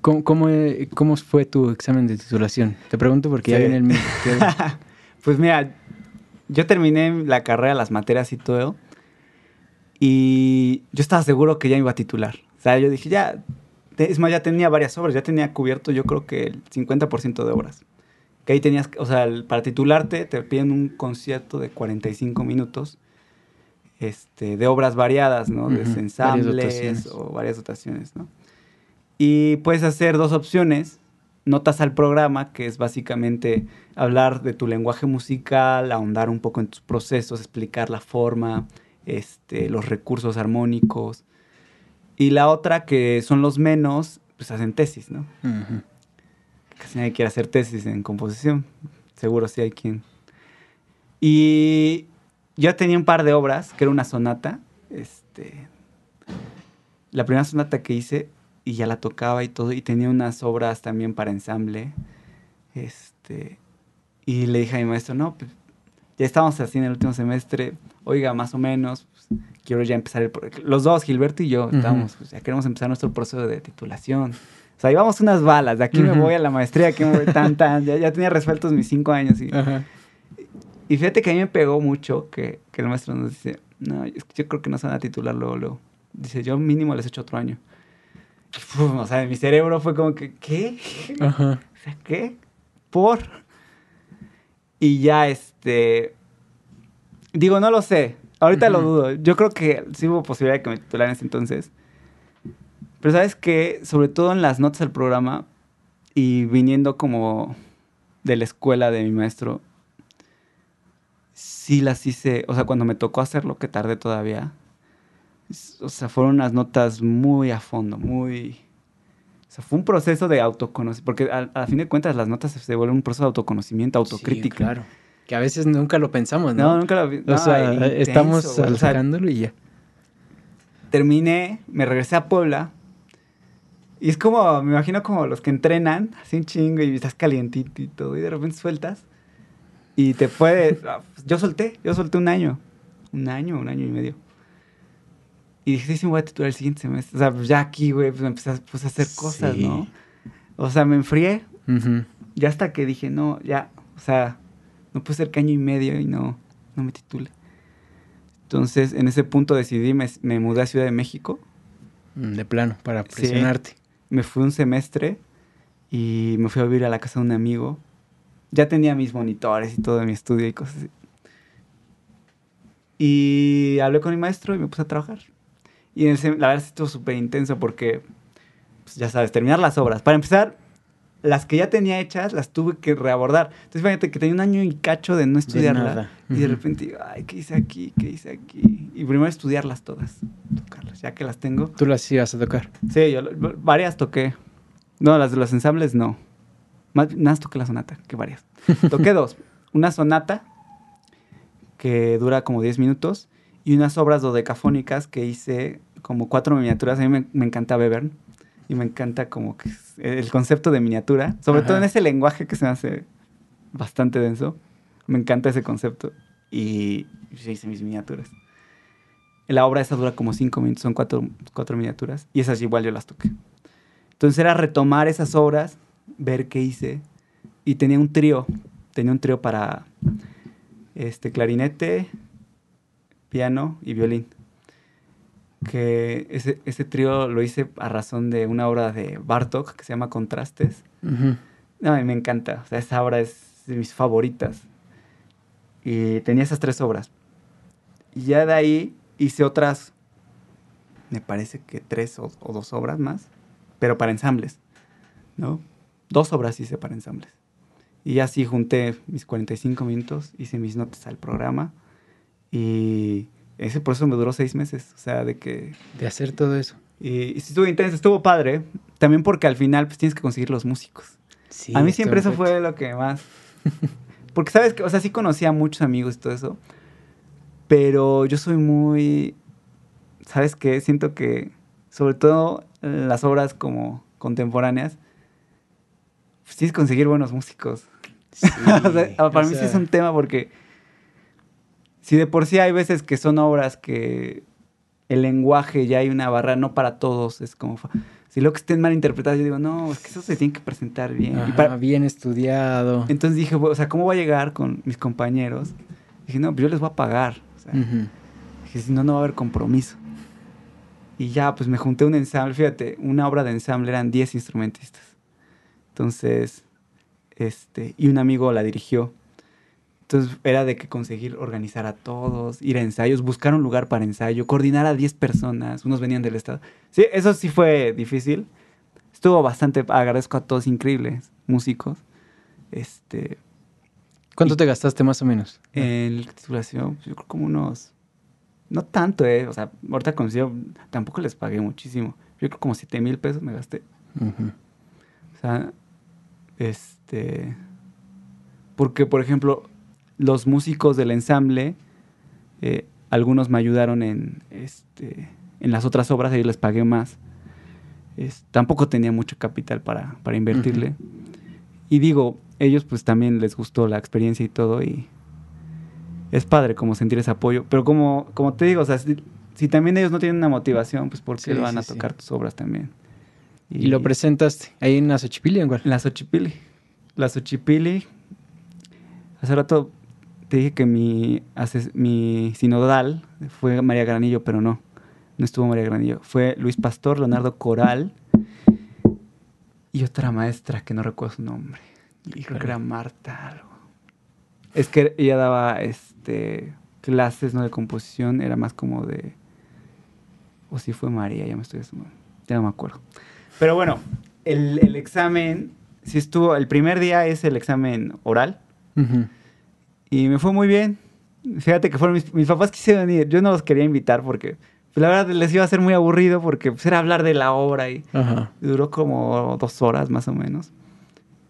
¿Cómo, cómo, eh, cómo fue tu examen de titulación? Te pregunto porque ya viene el mío. ¿Qué- Pues mira, yo terminé la carrera, las materias y todo. Y yo estaba seguro que ya iba a titular. O sea, yo dije, ya. Es más, ya tenía varias obras. Ya tenía cubierto, yo creo que el 50% de obras. Que ahí tenías, o sea, el- para titularte te piden un concierto de 45 minutos. Este, de obras variadas, ¿no? Varias ensambles dotaciones. o varias dotaciones, ¿no? Y puedes hacer dos opciones. Notas al programa, que es básicamente hablar de tu lenguaje musical, ahondar un poco en tus procesos, explicar la forma, este, los recursos armónicos. Y la otra, que son los menos, pues hacen tesis, ¿no? Casi nadie quiere hacer tesis en composición. Seguro sí hay quien. Y yo tenía un par de obras, que era una sonata. Este, la primera sonata que hice, y ya la tocaba y todo, y tenía unas obras también para ensamble. Este, y le dije a mi maestro, no, pues, ya estábamos así en el último semestre, oiga, más o menos, quiero ya empezar el... Los dos, Gilberto y yo, Ujú. estábamos, pues ya queremos empezar nuestro proceso de titulación. O sea, íbamos unas balas, de aquí me voy a la maestría, aquí me voy tan, tan, ya, ya tenía resueltos mis cinco años. Y, y fíjate que a mí me pegó mucho que, que el maestro nos dice, no, yo creo que no se van a titular luego, luego. Dice, yo mínimo les echo otro año. O sea, en mi cerebro fue como que, ¿qué? Ajá. O sea, ¿qué? ¿Por? Y ya, este... Digo, no lo sé. Ahorita lo Ujú. dudo. Yo creo que sí hubo posibilidad de que me titularan en ese entonces. Pero sabes que, sobre todo en las notas del programa y viniendo como de la escuela de mi maestro, sí las hice, o sea, cuando me tocó hacerlo, que tardé todavía, o sea, fueron unas notas muy a fondo, muy... O sea, fue un proceso de autoconocimiento, porque al- a, fin de cuentas las notas se vuelven un proceso de autoconocimiento, autocrítica. Sí, claro. Que a veces nunca lo pensamos, ¿no? No, nunca lo vi. O no, sea, intenso, estamos. O sea, y ya. terminé, me regresé a Puebla. Y es como, me imagino como los que entrenan, así un chingo y estás calientito y todo, y de repente sueltas. Y te puede. ah, pues, yo solté, yo solté un año. Un año, un año y medio. Y dije, sí, sí, me voy a titular el siguiente semestre. O sea, pues ya aquí, güey, pues empecé a, pues, a hacer cosas, Sí. ¿no? O sea, me enfrié. Ujú. Ya hasta que dije, no, ya, o sea, no puede ser que año y medio y no, no me titule. Entonces, en ese punto decidí, me, me mudé a Ciudad de México, Mm, De plano, para Sí. presionarte. me fui un semestre y me fui a vivir a la casa de un amigo. ya tenía mis monitores y todo en mi estudio y cosas así. Y hablé con mi maestro y me puse a trabajar. Y en ese- la verdad sí estuvo súper intenso porque, pues, ya sabes, terminar las obras. Para empezar, las que ya tenía hechas las tuve que reabordar. Entonces, fíjate que tenía un año y cacho de no estudiarla. nada. Y de repente, ay, ¿qué hice aquí? ¿Qué hice aquí? Y primero estudiarlas todas, tocarlas, ya que las tengo. Tú las ibas a tocar. Sí, yo varias toqué. No, las de los ensambles no. Más, nada más toqué la sonata, que varias. Toqué dos. Una sonata que dura como 10 minutos y unas obras dodecafónicas que hice como cuatro miniaturas. A mí me, me encanta Webern y me encanta como que el concepto de miniatura, sobre Ajá. todo en ese lenguaje que se me hace bastante denso. Me encanta ese concepto y yo hice mis miniaturas. La obra esa dura como cinco minutos, son cuatro, cuatro miniaturas y esas igual yo las toqué. Entonces era retomar esas obras, ver qué hice y tenía un trío, tenía un trío para este clarinete, piano y violín. Que ese, ese trío lo hice a razón de una obra de Bartok que se llama Contrastes. Ujú. No, y me encanta. O sea, esa obra es de mis favoritas. Y tenía esas tres obras. Y ya de ahí hice otras, me parece que tres o, o dos obras más, pero para ensambles, ¿no? Dos obras hice para ensambles. Y así junté mis 45 minutos, hice mis notas al programa y ese proceso me duró seis meses. O sea, de que De hacer todo eso. y, y sí estuvo intenso, estuvo padre. También porque al final pues tienes que conseguir los músicos. Sí, a mí siempre eso fue lo que más... Porque, ¿sabes? que O sea, sí conocía a muchos amigos y todo eso. Pero yo soy muy... ¿Sabes qué? Siento que, sobre todo en las obras como contemporáneas, pues tienes que conseguir buenos músicos. Sí, O sea, para o mí sí es un tema porque si de por sí hay veces que son obras que el lenguaje ya hay una barrera, no para todos, es como... Si luego que estén mal interpretadas, yo digo, no, es que eso se tiene que presentar bien. Y para- bien estudiado. entonces dije, o sea, ¿cómo voy a llegar con mis compañeros? Dije, no, pues yo les voy a pagar. O sea. Dije, si no, no va a haber compromiso. Y ya, pues me junté un ensamble. Fíjate, una obra de ensamble eran 10 instrumentistas. Entonces, este, y un amigo la dirigió. Entonces era de que conseguir organizar a todos, ir a ensayos, buscar un lugar para ensayo, coordinar a 10 personas, unos venían del estado. Sí, eso sí fue difícil. Estuvo bastante, agradezco a todos increíbles músicos. Este, ¿Cuánto te gastaste más o menos? en la titulación, yo creo como unos. No tanto, ¿eh? O sea, ahorita consigo, tampoco les pagué muchísimo. Yo creo como 7 mil pesos me gasté. O sea, este. Porque, por ejemplo, los músicos del ensamble, eh, algunos me ayudaron en, este, en las otras obras, ellos les pagué más. Es- tampoco tenía mucho capital para, para invertirle. Y digo, ellos pues también les gustó la experiencia y todo y es padre como sentir ese apoyo. Pero como, como te digo, o sea, si, si también ellos no tienen una motivación, pues ¿por qué Sí, van sí, a sí. tocar tus obras también? Y, lo presentaste ahí en Azochipili, ¿en cuál? La Xochipili. La Xochipili. Hace rato te dije que mi, sinodal fue María Granillo, pero no. No estuvo María Granillo. Fue Luis Pastor, Leonardo Coral y otra maestra que no recuerdo su nombre. Creo que era Marta algo. Es que ella daba este clases no de composición, era más como de. O si fue María, ya me estoy asomando. Ya no me acuerdo. Pero bueno, el, el examen, sí estuvo. El primer día es el examen oral. Ujú. Y me fue muy bien. Fíjate que fueron mis, mis papás quisieron ir. Yo no los quería invitar porque pues, la verdad les iba a ser muy aburrido porque pues, era hablar de la obra y Ajá. duró como dos horas más o menos.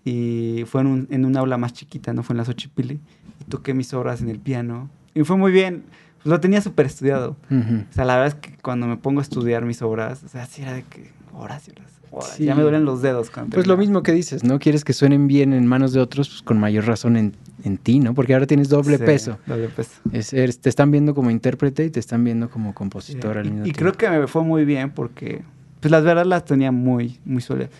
Y fue en un, en un aula más chiquita, no fue en la Xochipilli. Y toqué mis obras en el piano. Y fue muy bien. Pues, lo tenía súper estudiado. O sea, la verdad es que cuando me pongo a estudiar mis obras, o sea, sí era de que horas y horas. horas. Sí. Ya me duelen los dedos. Cuando Pues lo mismo que dices, ¿no? Quieres que suenen bien en manos de otros, pues con mayor razón en, en ti, ¿no? Porque ahora tienes doble Sí, peso. Doble peso. Es- eres- te están viendo como intérprete y te están viendo como compositor al Y- mismo y, tiempo. creo que me fue muy bien porque, pues las verdad las tenía muy, muy sólidas.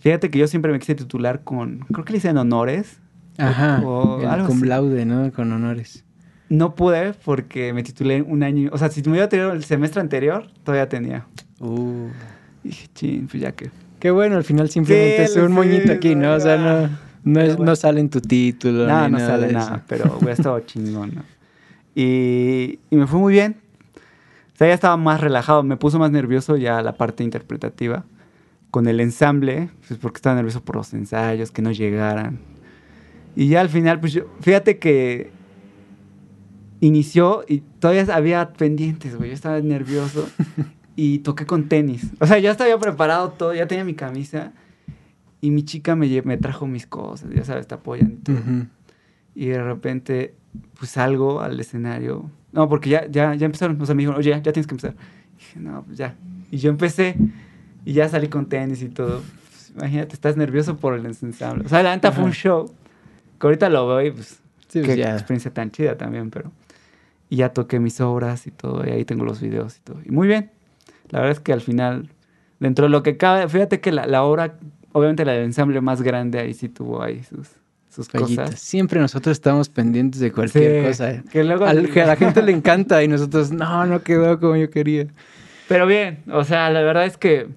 Fíjate que yo siempre me quise titular con, creo que le dicen honores. Ajá, o algo cum laude, ¿no? Con honores. No pude porque me titulé un año, o sea, si me hubiera tenido el semestre anterior, todavía tenía. Uh. Y dije, chin, pues ya que. Qué bueno, al final simplemente es un moñito aquí, ¿no? O sea, no. No, es, no sale en tu título. No, ni no nada sale nada, pero hubiera estado chingón, ¿no? Y, y me fue muy bien. O sea, ya estaba más relajado, me puso más nervioso ya la parte interpretativa. Con el ensamble, pues porque estaba nervioso por los ensayos, que no llegaran. Y ya al final, pues yo, fíjate que inició y todavía había pendientes, güey. Yo estaba nervioso y toqué con tenis. O sea, ya estaba preparado todo, ya tenía mi camisa. Y mi chica me, me trajo mis cosas, ya sabes, te apoyan y todo. Ujú. Y de repente, pues salgo al escenario. No, porque ya, ya, ya empezaron. O sea, me dijeron, oye, ya, ya tienes que empezar. Y dije, no, pues ya. Y yo empecé y ya salí con tenis y todo. Pues, imagínate, estás nervioso por el ensamble. O sea, la neta fue un show. Que ahorita lo veo y pues, Sí, qué pues ya. experiencia tan chida también, pero. Y ya toqué mis obras y todo, y ahí tengo los videos y todo. Y muy bien. La verdad es que al final, dentro de lo que cabe, fíjate que la, la obra, obviamente la del ensamble más grande, ahí sí tuvo ahí sus, sus cosas. Siempre nosotros estamos pendientes de cualquier Sí, cosa. Que luego, Al- que a la gente le encanta y nosotros, no, no quedó como yo quería. Pero bien, o sea, la verdad es que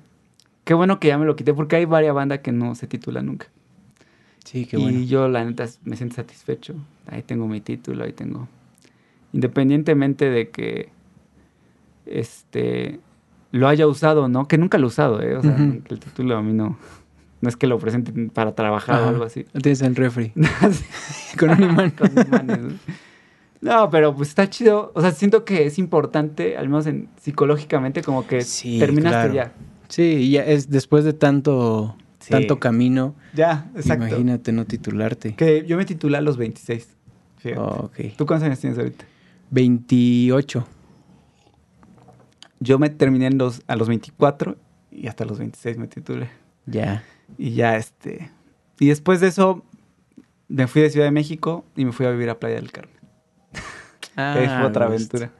qué bueno que ya me lo quité porque hay varias bandas que no se titulan nunca. Sí, qué y bueno. yo la neta me siento satisfecho. Ahí tengo mi título, ahí tengo. Independientemente de que este lo haya usado, ¿no? Que nunca lo he usado, ¿eh? O sea, el título a mí no no es que lo presenten para trabajar Ajá. o algo así. Tienes en el refri. Con un imán. Con imanes, ¿no? No, pero pues está chido. O sea, siento que es importante, al menos en, psicológicamente, como que Sí, terminaste claro. ya. Sí, y ya es después de tanto, Sí. tanto camino. Ya, exacto. Imagínate no titularte. Que yo me titulé a los 26. Fíjate. Oh, ok. ¿Tú cuántos años tienes ahorita? 28. Yo me terminé en los, a los 24 y hasta los 26 me titulé. Ya. Y ya, este... Y después de eso, me fui de Ciudad de México y me fui a vivir a Playa del Carmen. Ah, fue otra aventura.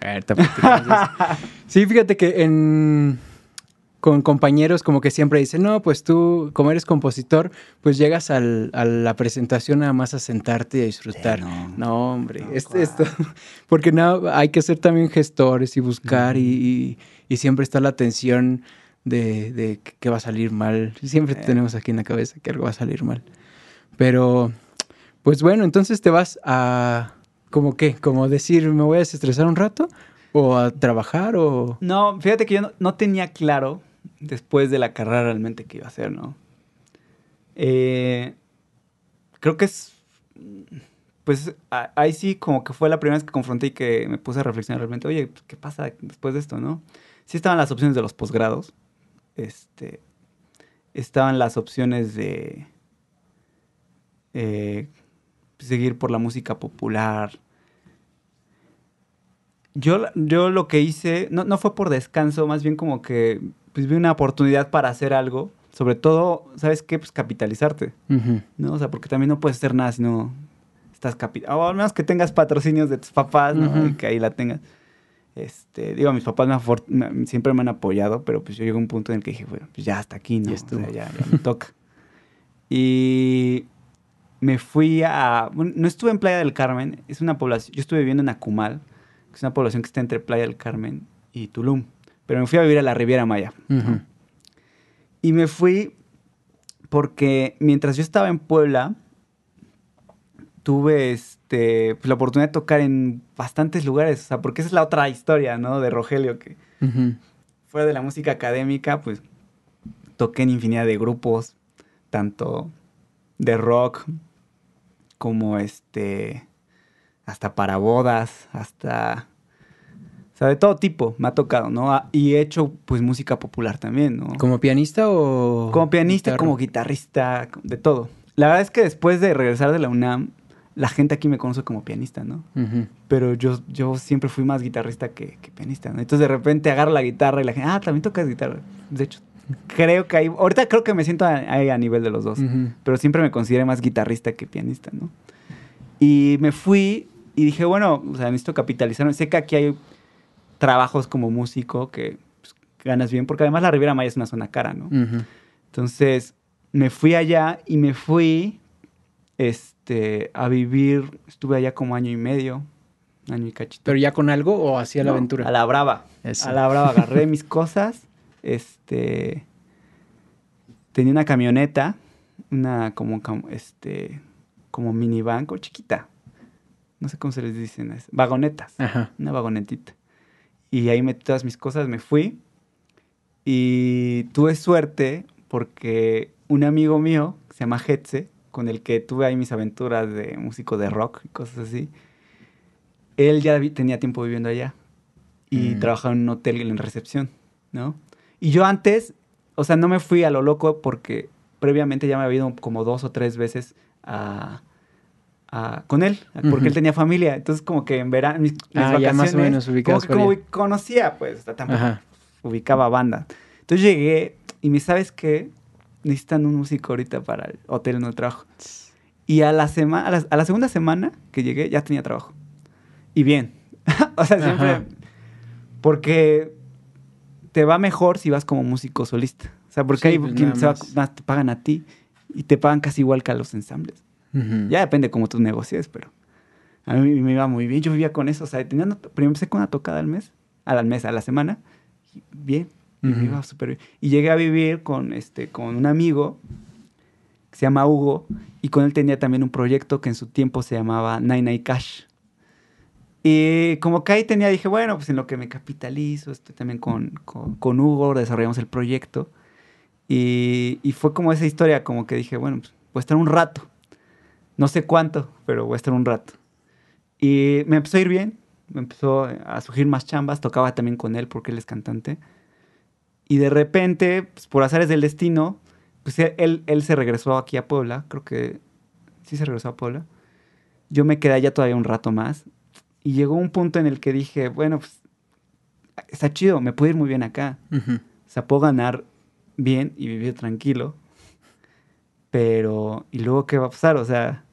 A ver, te platicamos de eso. Sí, fíjate que en con compañeros como que siempre dicen, no, pues tú, como eres compositor, pues llegas al- a la presentación nada más a sentarte y a disfrutar. Sí, no. no. hombre, No, es- ¿cuál? esto, porque no, hay que ser también gestores y buscar y, y- y siempre está la tensión de, de que va a salir mal. Siempre tenemos aquí en la cabeza que algo va a salir mal. Pero, pues bueno, entonces te vas a, como qué, como decir, me voy a desestresar un rato o a trabajar o... No, fíjate que yo no, no tenía claro después de la carrera realmente qué iba a hacer, ¿no? Eh, creo que es... Pues ahí sí como que fue la primera vez que confronté y que me puse a reflexionar realmente, oye, pues, ¿qué pasa después de esto, no? Sí estaban las opciones de los posgrados, este, estaban las opciones de eh, seguir por la música popular, yo, yo lo que hice, no, no fue por descanso, más bien como que pues, vi una oportunidad para hacer algo. Sobre todo, ¿sabes qué? Pues capitalizarte. ¿no? O sea, porque también no puedes hacer nada si no estás capitalizado. O al menos que tengas patrocinios de tus papás, ¿no? Y que ahí la tengas. Este, digo, mis papás me siempre me han apoyado, pero pues yo llegué a un punto en el que dije, bueno, pues ya hasta aquí, ¿no? Ya O sea, ya, ya me toca. Y me fui a... bueno, no estuve en Playa del Carmen, es una población... Yo estuve viviendo en Acumal, que es una población que está entre Playa del Carmen y Tulum. Pero me fui a vivir a la Riviera Maya. Y me fui porque mientras yo estaba en Puebla, tuve este, pues, la oportunidad de tocar en bastantes lugares. O sea, porque esa es la otra historia, ¿no? De Rogelio, que fuera de la música académica, pues toqué en infinidad de grupos, tanto de rock como este, hasta para bodas, hasta, o sea, de todo tipo me ha tocado, ¿no? Ah, Y he hecho pues música popular también, ¿no? ¿Como pianista o...? Como pianista, guitarra? como guitarrista, de todo. La verdad es que después de regresar de la UNAM, la gente aquí me conoce como pianista, ¿no? Pero yo, yo siempre fui más guitarrista que, que pianista, ¿no? Entonces de repente agarro la guitarra y la gente, ah, también tocas guitarra. De hecho, creo que ahí, ahorita creo que me siento a- ahí a nivel de los dos, pero siempre me consideré más guitarrista que pianista, ¿no? Y me fui y dije, bueno, o sea, necesito capitalizarme. Sé que aquí hay trabajos como músico que pues, ganas bien, porque además la Riviera Maya es una zona cara, ¿no? Entonces me fui allá y me fui este, a vivir, estuve allá como año y medio, año y cachito. ¿Pero ya con algo o hacía la aventura? A la brava. Eso. A la brava agarré mis cosas, este, tenía una camioneta, una como, como, este, como mini banco chiquita. No sé cómo se les dicen. es- Vagonetas. Ajá. Una vagonetita. Y ahí metí todas mis cosas, me fui. Y tuve suerte porque un amigo mío, que se llama Hetze, con el que tuve ahí mis aventuras de músico de rock y cosas así, él ya vi- tenía tiempo viviendo allá y Mm. trabajaba en un hotel en recepción, ¿no? Y yo antes, o sea, no me fui a lo loco porque previamente ya me había ido como dos o tres veces a, a- con él, porque Ujú. él tenía familia. Entonces, como que en verano, mis, mis Ah, ya más o vacaciones, menos como que como conocía, pues, tampoco Ajá. ubicaba banda. Entonces llegué y me sabes qué, necesitan un músico ahorita para el hotel en el trabajo. Y a la semana, a la, a la segunda semana que llegué ya tenía trabajo. Y bien. o sea, siempre Ajá. porque te va mejor si vas como músico solista. O sea, porque Sí, ahí pues, quien se va- te pagan a ti y te pagan casi igual que a los ensambles. Ujú. Ya depende cómo tú negocies, pero a mí me iba muy bien. Yo vivía con eso. O sea, tenía primero empecé con una tocada al mes, al mes, a la semana. y bien, y me Ujú. iba súper bien. Y llegué a vivir con, este, con un amigo que se llama Hugo y con él tenía también un proyecto que en su tiempo se llamaba Nine Night Cash. Y como que ahí tenía, dije, bueno, pues en lo que me capitalizo, estoy también con, con, con Hugo, desarrollamos el proyecto. Y, y fue como esa historia, como que dije, bueno, pues voy a estar un rato. No sé cuánto, pero voy a estar un rato. Y me empezó a ir bien, me empezó a surgir más chambas, tocaba también con él porque él es cantante. Y de repente, pues, por azares del destino, pues él, él se regresó aquí a Puebla, creo que sí se regresó a Puebla. Yo me quedé allá todavía un rato más. Y llegó un punto en el que dije, bueno, pues está chido, me puedo ir muy bien acá. Ujú. O sea, puedo ganar bien y vivir tranquilo. Pero, ¿y luego qué va a pasar? O sea,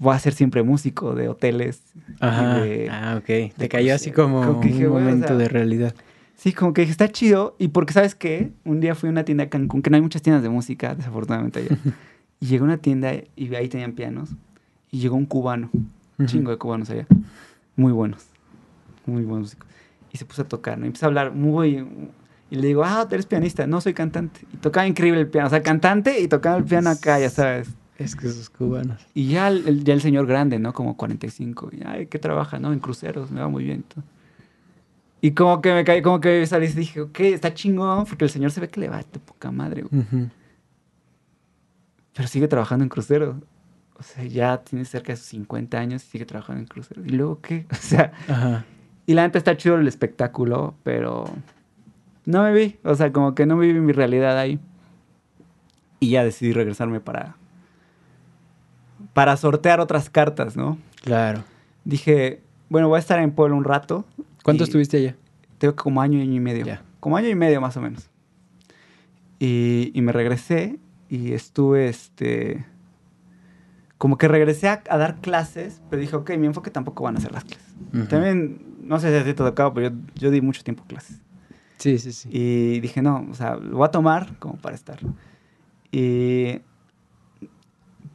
voy a ser siempre músico de hoteles. Ajá. de- ah, ok. de Te cayó así como, Como que dije, un güey, o momento sea, de realidad. Sí, como que dije, está chido. Y porque, ¿sabes qué? Un día fui a una tienda de Cancún, que no hay muchas tiendas de música, desafortunadamente allá. y llegué a una tienda y ahí tenían pianos. Y llegó un cubano, un chingo de cubanos allá. Muy buenos. Muy buenos músicos. Y se puso a tocar, ¿no? Y empezó a hablar muy... Y le digo, ah, tú eres pianista. No, soy cantante. Y tocaba increíble el piano. O sea, cantante y tocaba el piano acá, ya sabes. Es que esos cubanos. Y ya el, ya el señor grande, ¿no? Como 45. Y, ay, ¿qué trabaja? No, en cruceros, me va muy bien. y todo. Y como que me caí, como que salí y dije, ok, está chingón, porque el señor se ve que le va de poca madre, güey. Pero sigue trabajando en cruceros. O sea, ya tiene cerca de sus 50 años y sigue trabajando en cruceros. ¿Y luego qué? O sea, Ajá. y la neta está chido el espectáculo, pero no me vi. O sea, como que no viví mi realidad ahí. Y ya decidí regresarme para, para sortear otras cartas, ¿no? Claro. Dije, bueno, voy a estar en Puebla un rato. ¿Cuánto estuviste allá? Tengo como año, año y medio. Ya. Como año y medio más o menos. Y, y me regresé y estuve, este... Como que regresé a, a dar clases, pero dije, ok, mi enfoque tampoco van a ser las clases. También, no sé si te tocaba, pero yo, yo di mucho tiempo clases. Sí, sí, sí. Y dije, no, o sea, lo voy a tomar como para estar. Y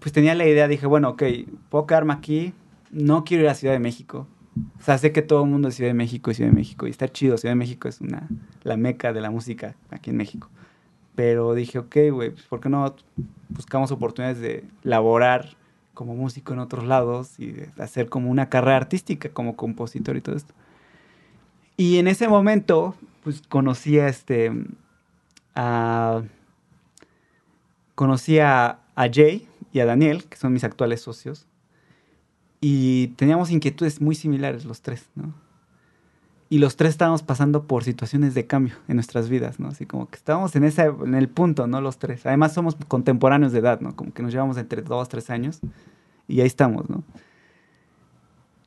pues tenía la idea, dije, bueno, ok, puedo quedarme aquí, no quiero ir a Ciudad de México. O sea, sé que todo el mundo es Ciudad de México y Ciudad de México, y está chido, Ciudad de México es una, la meca de la música aquí en México. Pero dije, ok, güey, pues, ¿por qué no buscamos oportunidades de laborar como músico en otros lados y de hacer como una carrera artística como compositor y todo esto? Y en ese momento, pues conocí a este. A, conocí a, a Jay y a Daniel, que son mis actuales socios. Y teníamos inquietudes muy similares los tres, ¿no? Y los tres estábamos pasando por situaciones de cambio en nuestras vidas, ¿no? Así como que estábamos en, ese, en el punto, ¿no? Los tres. Además somos contemporáneos de edad, ¿no? Como que nos llevamos entre dos, tres años. Y ahí estamos, ¿no?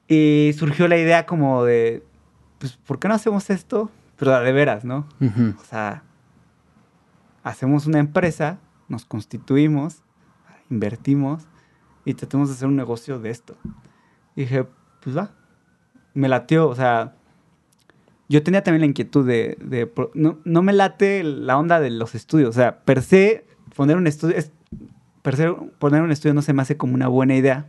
Y surgió la idea como de, pues, ¿por qué no hacemos esto? Pero de veras, ¿no? Ujú. O sea, hacemos una empresa, nos constituimos, invertimos y tratamos de hacer un negocio de esto. Y dije, pues va. Me latió, o sea, yo tenía también la inquietud de, no, no me late la onda de los estudios, o sea, per se poner un estudio, es- per se poner un estudio no se me hace como una buena idea.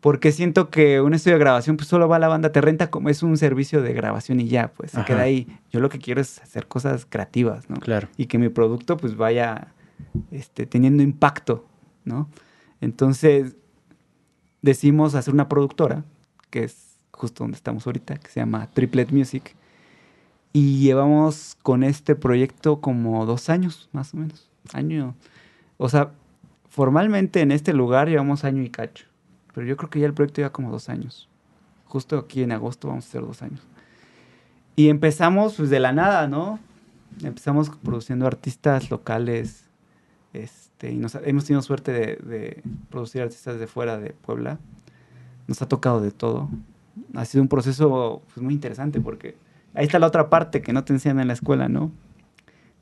Porque siento que un estudio de grabación pues solo va a la banda, te renta como es un servicio de grabación y ya, pues se queda ahí. Yo lo que quiero es hacer cosas creativas, ¿no? Claro. Y que mi producto pues vaya este, teniendo impacto, ¿no? Entonces, decidimos hacer una productora, que es justo donde estamos ahorita, que se llama Triplet Music. Y llevamos con este proyecto como dos años, más o menos. Año. O sea, formalmente en este lugar llevamos año y cacho. Pero yo creo que ya el proyecto lleva como dos años. Justo aquí en agosto vamos a hacer dos años. Y empezamos pues de la nada, ¿no? Empezamos produciendo artistas locales. Este, y nos, hemos tenido suerte de, de producir artistas de fuera de Puebla. Nos ha tocado de todo. Ha sido un proceso pues, muy interesante porque ahí está la otra parte que no te enseñan en la escuela, ¿no?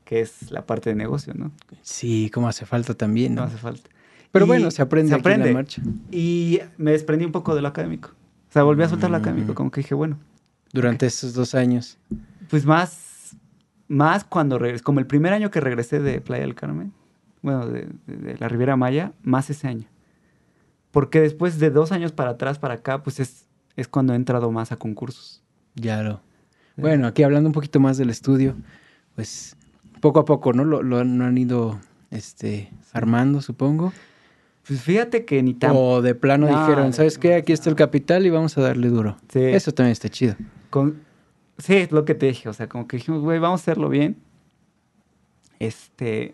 Que es la parte de negocio, ¿no? Sí, como hace falta también, ¿no? No hace falta. Pero Y bueno, se aprende, se aquí en aprende. la marcha. Y me desprendí un poco de lo académico. O sea, volví a soltar lo Mm. académico, como que dije, bueno, Durante estos dos años. pues más, más cuando regresé, como el primer año que regresé de Playa del Carmen, bueno, de, la Riviera Maya, más ese año. Porque después de dos años para atrás, para acá, pues es, es cuando he entrado más a concursos. Ya lo. Bueno, aquí hablando un poquito más del estudio, pues poco a poco, ¿no? Lo, lo han, ido este, armando, supongo. Pues fíjate que ni tan... O de plano No, dijeron, ¿sabes qué? Aquí está el capital y vamos a darle duro. Sí. Eso también está chido. Con, sí, es lo que te dije. O sea, como que dijimos, güey, vamos a hacerlo bien. Este.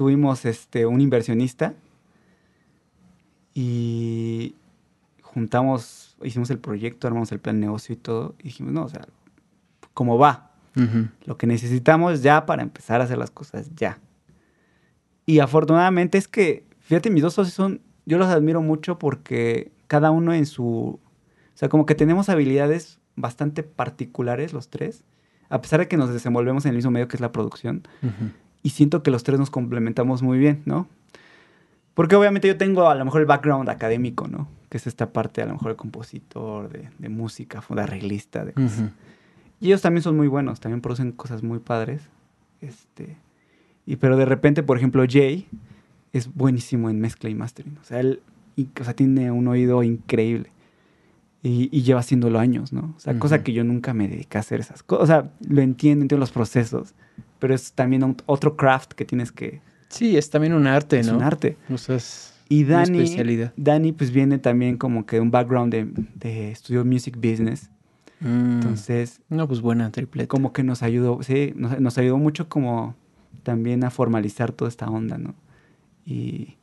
Tuvimos este, un inversionista. Y juntamos, hicimos el proyecto, armamos el plan de negocio y todo. Y dijimos, no, o sea, ¿cómo va? Lo que necesitamos ya para empezar a hacer las cosas ya. Y afortunadamente es que, fíjate, mis dos socios son, yo los admiro mucho porque cada uno en su, o sea, como que tenemos habilidades bastante particulares los tres, a pesar de que nos desenvolvemos en el mismo medio que es la producción, Ujú. Y siento que los tres nos complementamos muy bien, ¿no? Porque obviamente yo tengo a lo mejor el background académico, ¿no? Que es esta parte a lo mejor de compositor, de, de música, de arreglista, de cosas. Ujú. Y ellos también son muy buenos, también producen cosas muy padres. Este, y pero de repente, por ejemplo, Jay es buenísimo en mezcla y mastering. O sea, él y- o sea, tiene un oído increíble. Y, y lleva haciéndolo años, ¿no? O sea, cosa Ujú. que yo nunca me dediqué a hacer esas cosas. O sea, lo entiendo, entiendo los procesos. Pero es también un- otro craft que tienes que... Sí, es también un arte, Es ¿no? un arte. O sea, es Y una Dani, especialidad. Dani pues viene también como que de un background de, de estudio music business. Mm. Entonces, No, pues buena tripleta. como que nos ayudó, sí, nos, nos ayudó mucho como también a formalizar toda esta onda, ¿no? Y,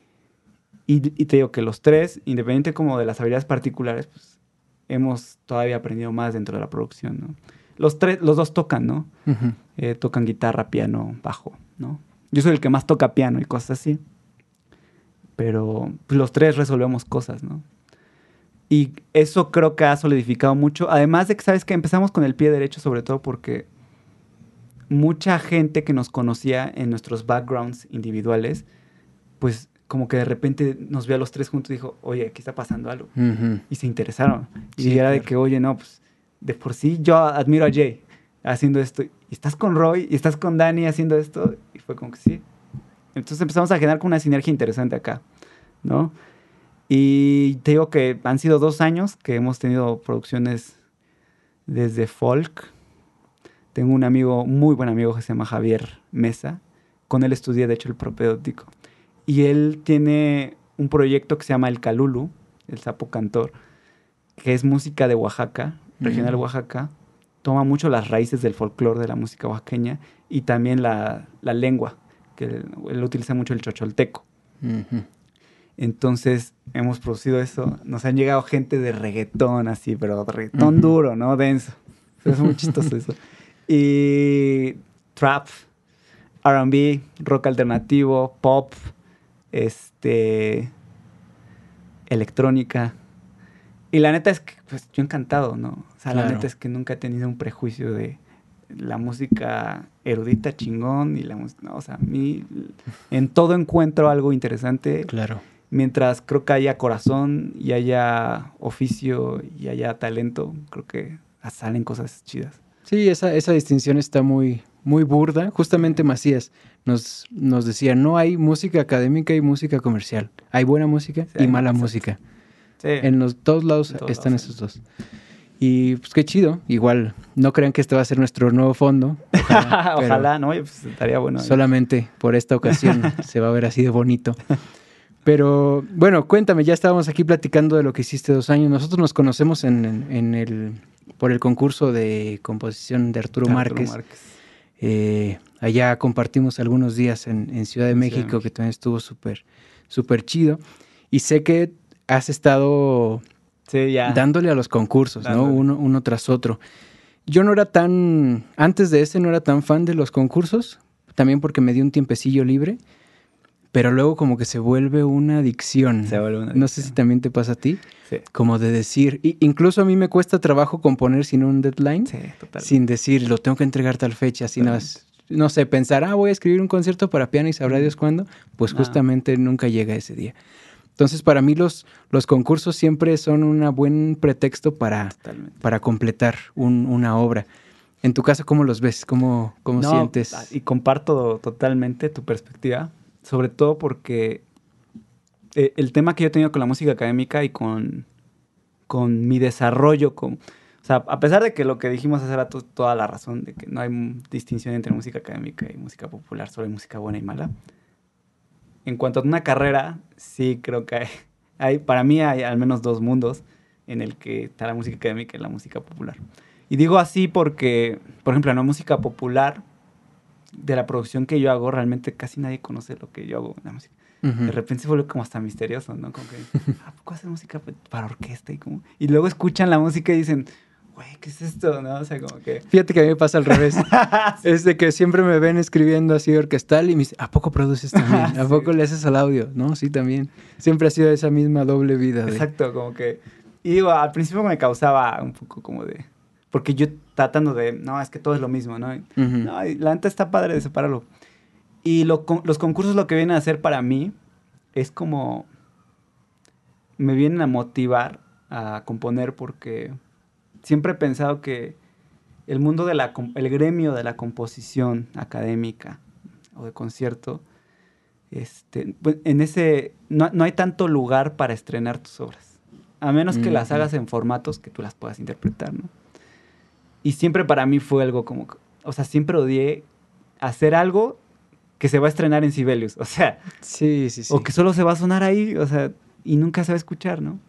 y, y te digo que los tres, independiente como de las habilidades particulares, pues hemos todavía aprendido más dentro de la producción, ¿no? Los tres, los dos tocan, ¿no? Eh, tocan guitarra, piano, bajo, ¿no? Yo soy el que más toca piano y cosas así. Pero pues, los tres resolvemos cosas, ¿no? Y eso creo que ha solidificado mucho. Además de que, ¿sabes que Empezamos con el pie derecho, sobre todo porque mucha gente que nos conocía en nuestros backgrounds individuales, pues como que de repente nos vio a los tres juntos y dijo, oye, aquí está pasando algo. Y se interesaron. Y Sí, era de que, oye, no, pues de por sí yo admiro a Jay haciendo esto. Y estás con Roy y estás con Dani haciendo esto. Y fue como que sí. Entonces empezamos a generar como una sinergia interesante acá, ¿no? Y te digo que han sido dos años que hemos tenido producciones desde folk. Tengo un amigo, muy buen amigo que se llama Javier Mesa. Con él estudié, de hecho, el propedéutico. Y él tiene un proyecto que se llama El Calulu, el sapo cantor, que es música de Oaxaca, regional. Oaxaca. Toma mucho las raíces del folclore de la música oaxaqueña y también la, la lengua, que él, él utiliza mucho el chocholteco. Entonces hemos producido eso. Nos han llegado gente de reggaetón así, pero reggaetón duro, ¿no? Denso. Es muy chistoso eso. Y trap, RB, rock alternativo, pop, este, electrónica. Y la neta es que, pues, yo encantado, ¿no? O sea, la neta es que nunca he tenido un prejuicio de la música erudita chingón y la música, no, o sea, a mí en todo encuentro algo interesante Claro. mientras creo que haya corazón y haya oficio y haya talento, creo que salen cosas chidas. Sí, esa, esa distinción está muy, muy burda. Justamente Macías nos, nos decía, no hay música académica y música comercial. Hay buena música Sí, y mala música. Sí. En los dos lados En todos están lados, esos dos. Y pues qué chido. Igual, no crean que este va a ser nuestro nuevo fondo. Ojalá, Ojalá ¿no? Pues estaría bueno. Solamente por esta ocasión se va a ver así de bonito. Pero bueno, cuéntame, ya estábamos aquí platicando de lo que hiciste dos años. Nosotros nos conocemos en, el, por el concurso de composición de Arturo, Márquez. Eh, allá compartimos algunos días en, Ciudad de México, que también estuvo súper, súper chido. Y sé que has estado dándole a los concursos, ¿no? Uno, uno tras otro. Yo no era tan, antes de ese no era tan fan de los concursos, también porque me di un tiempecillo libre, pero luego como que se vuelve una adicción. Se vuelve una No sé si también te pasa a ti. Sí. Como de decir, incluso a mí me cuesta trabajo componer sin un deadline, sí, sin decir, lo tengo que entregar tal fecha, sin no sé, pensar, ah, voy a escribir un concierto para piano y sabrá Dios cuándo, pues justamente nunca llega ese día. Entonces, para mí los, los concursos siempre son un buen pretexto para, para completar una obra. En tu caso, ¿cómo los ves? ¿Cómo, cómo sientes? Y comparto totalmente tu perspectiva, sobre todo porque eh, el tema que yo he tenido con la música académica y con, con mi desarrollo, con, o sea, a pesar de que lo que dijimos hace rato, toda la razón de que no hay distinción entre música académica y música popular, solo hay música buena y mala en cuanto a una carrera, sí creo que hay, para mí hay al menos dos mundos en el que está la música académica y la música popular. Y digo así porque, por ejemplo, en la música popular, de la producción que yo hago, realmente casi nadie conoce lo que yo hago en la música. De repente se vuelve como hasta misterioso, ¿no? Como que, ¿a poco hace música para orquesta? Y, como... y luego escuchan la música y dicen, güey, ¿qué es esto? ¿No? O sea, como que... Fíjate que a mí me pasa al revés. Es de que siempre me ven escribiendo así orquestal y me dicen, ¿a poco produces también? ¿A poco le haces al audio? No, sí, también. Siempre ha sido esa misma doble vida. Exacto, como que... Y digo, al principio me causaba un poco como de... Porque yo tratando de, no, es que todo es lo mismo, ¿no? No, la neta está padre de separarlo. Y lo, los concursos lo que vienen a hacer para mí es como... Me vienen a motivar a componer porque siempre he pensado que el mundo de la, el gremio de la composición académica o de concierto, este, pues, en ese, no, hay tanto lugar para estrenar tus obras, a menos que las hagas en formatos que tú las puedas interpretar, ¿no? Y siempre para mí fue algo como, o sea, siempre odié hacer algo que se va a estrenar en Sibelius, o sea, sí, sí, sí. o que solo se va a sonar ahí, o sea, y nunca se va a escuchar, ¿no?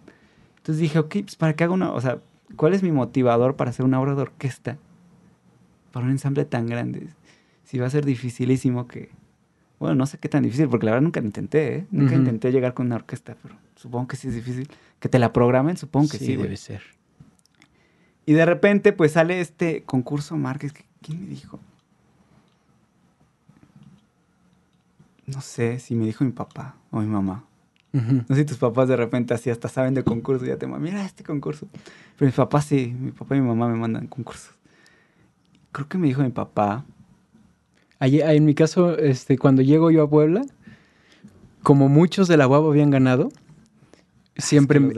Entonces dije, ok, pues para qué hago una, o sea, ¿Cuál es mi motivador para hacer una obra de orquesta? Para un ensamble tan grande. Si va a ser dificilísimo que... Bueno, no sé qué tan difícil, porque la verdad nunca lo intenté, ¿eh? Nunca intenté llegar con una orquesta, pero supongo que sí es difícil. Que te la programen, supongo que sí. Sí, debe ser. Y de repente, pues sale este concurso Márquez. ¿Quién me dijo? No sé si me dijo mi papá o mi mamá. No sé si tus papás de repente así hasta saben de concurso y ya te mandan, mira este concurso. Pero mis papás sí, mi papá y mi mamá me mandan concursos. Creo que me dijo mi papá. en mi caso, este, cuando llego yo a Puebla, como muchos de la UAB habían ganado, siempre me,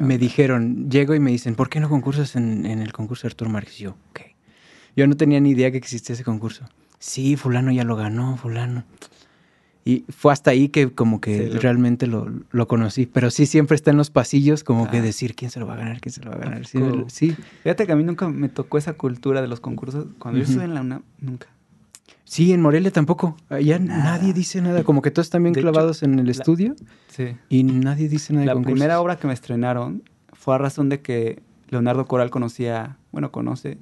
me, dijeron, llego y me dicen, ¿por qué no concursas en, el concurso de Arturo Márquez? yo, Yo no tenía ni idea que existía ese concurso. Sí, fulano ya lo ganó, fulano. Y fue hasta ahí que como que realmente lo, lo, conocí. Pero sí siempre está en los pasillos como que ah. decir quién se lo va a ganar, quién se lo va a ganar. Sí, Fíjate que a mí nunca me tocó esa cultura de los concursos. Cuando yo estuve en la UNAM, nunca. Sí, en Morelia tampoco. Allá nadie dice nada. Como que todos están bien clavados en el estudio. Sí. Y nadie dice nada La primera obra que me estrenaron fue a razón de que Leonardo Coral conocía, bueno, conoce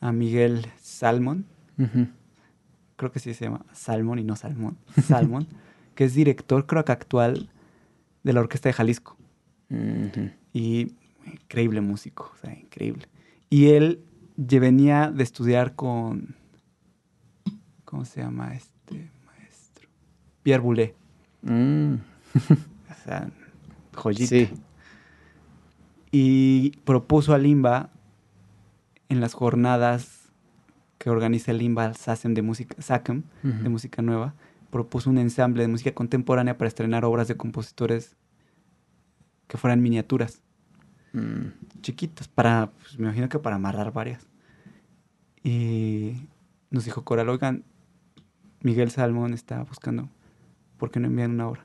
a Miguel Salmon creo que sí se llama Salmon y no Salmón, Salmon, que es director, creo que actual, de la Orquesta de Jalisco. Y increíble músico, o sea, increíble. Y él venía de estudiar con, ¿cómo se llama este maestro? Pierre Boulet. Mm. o sea, joyita. Sí. Y propuso a Limba en las jornadas que organiza el Limba SACEM de música, SACEM, de música nueva, propuso un ensamble de música contemporánea para estrenar obras de compositores que fueran miniaturas. Mm. Chiquitas, para, pues, me imagino que para amarrar varias. Y nos dijo Coral, oigan, Miguel Salmón está buscando, ¿por qué no envían una obra?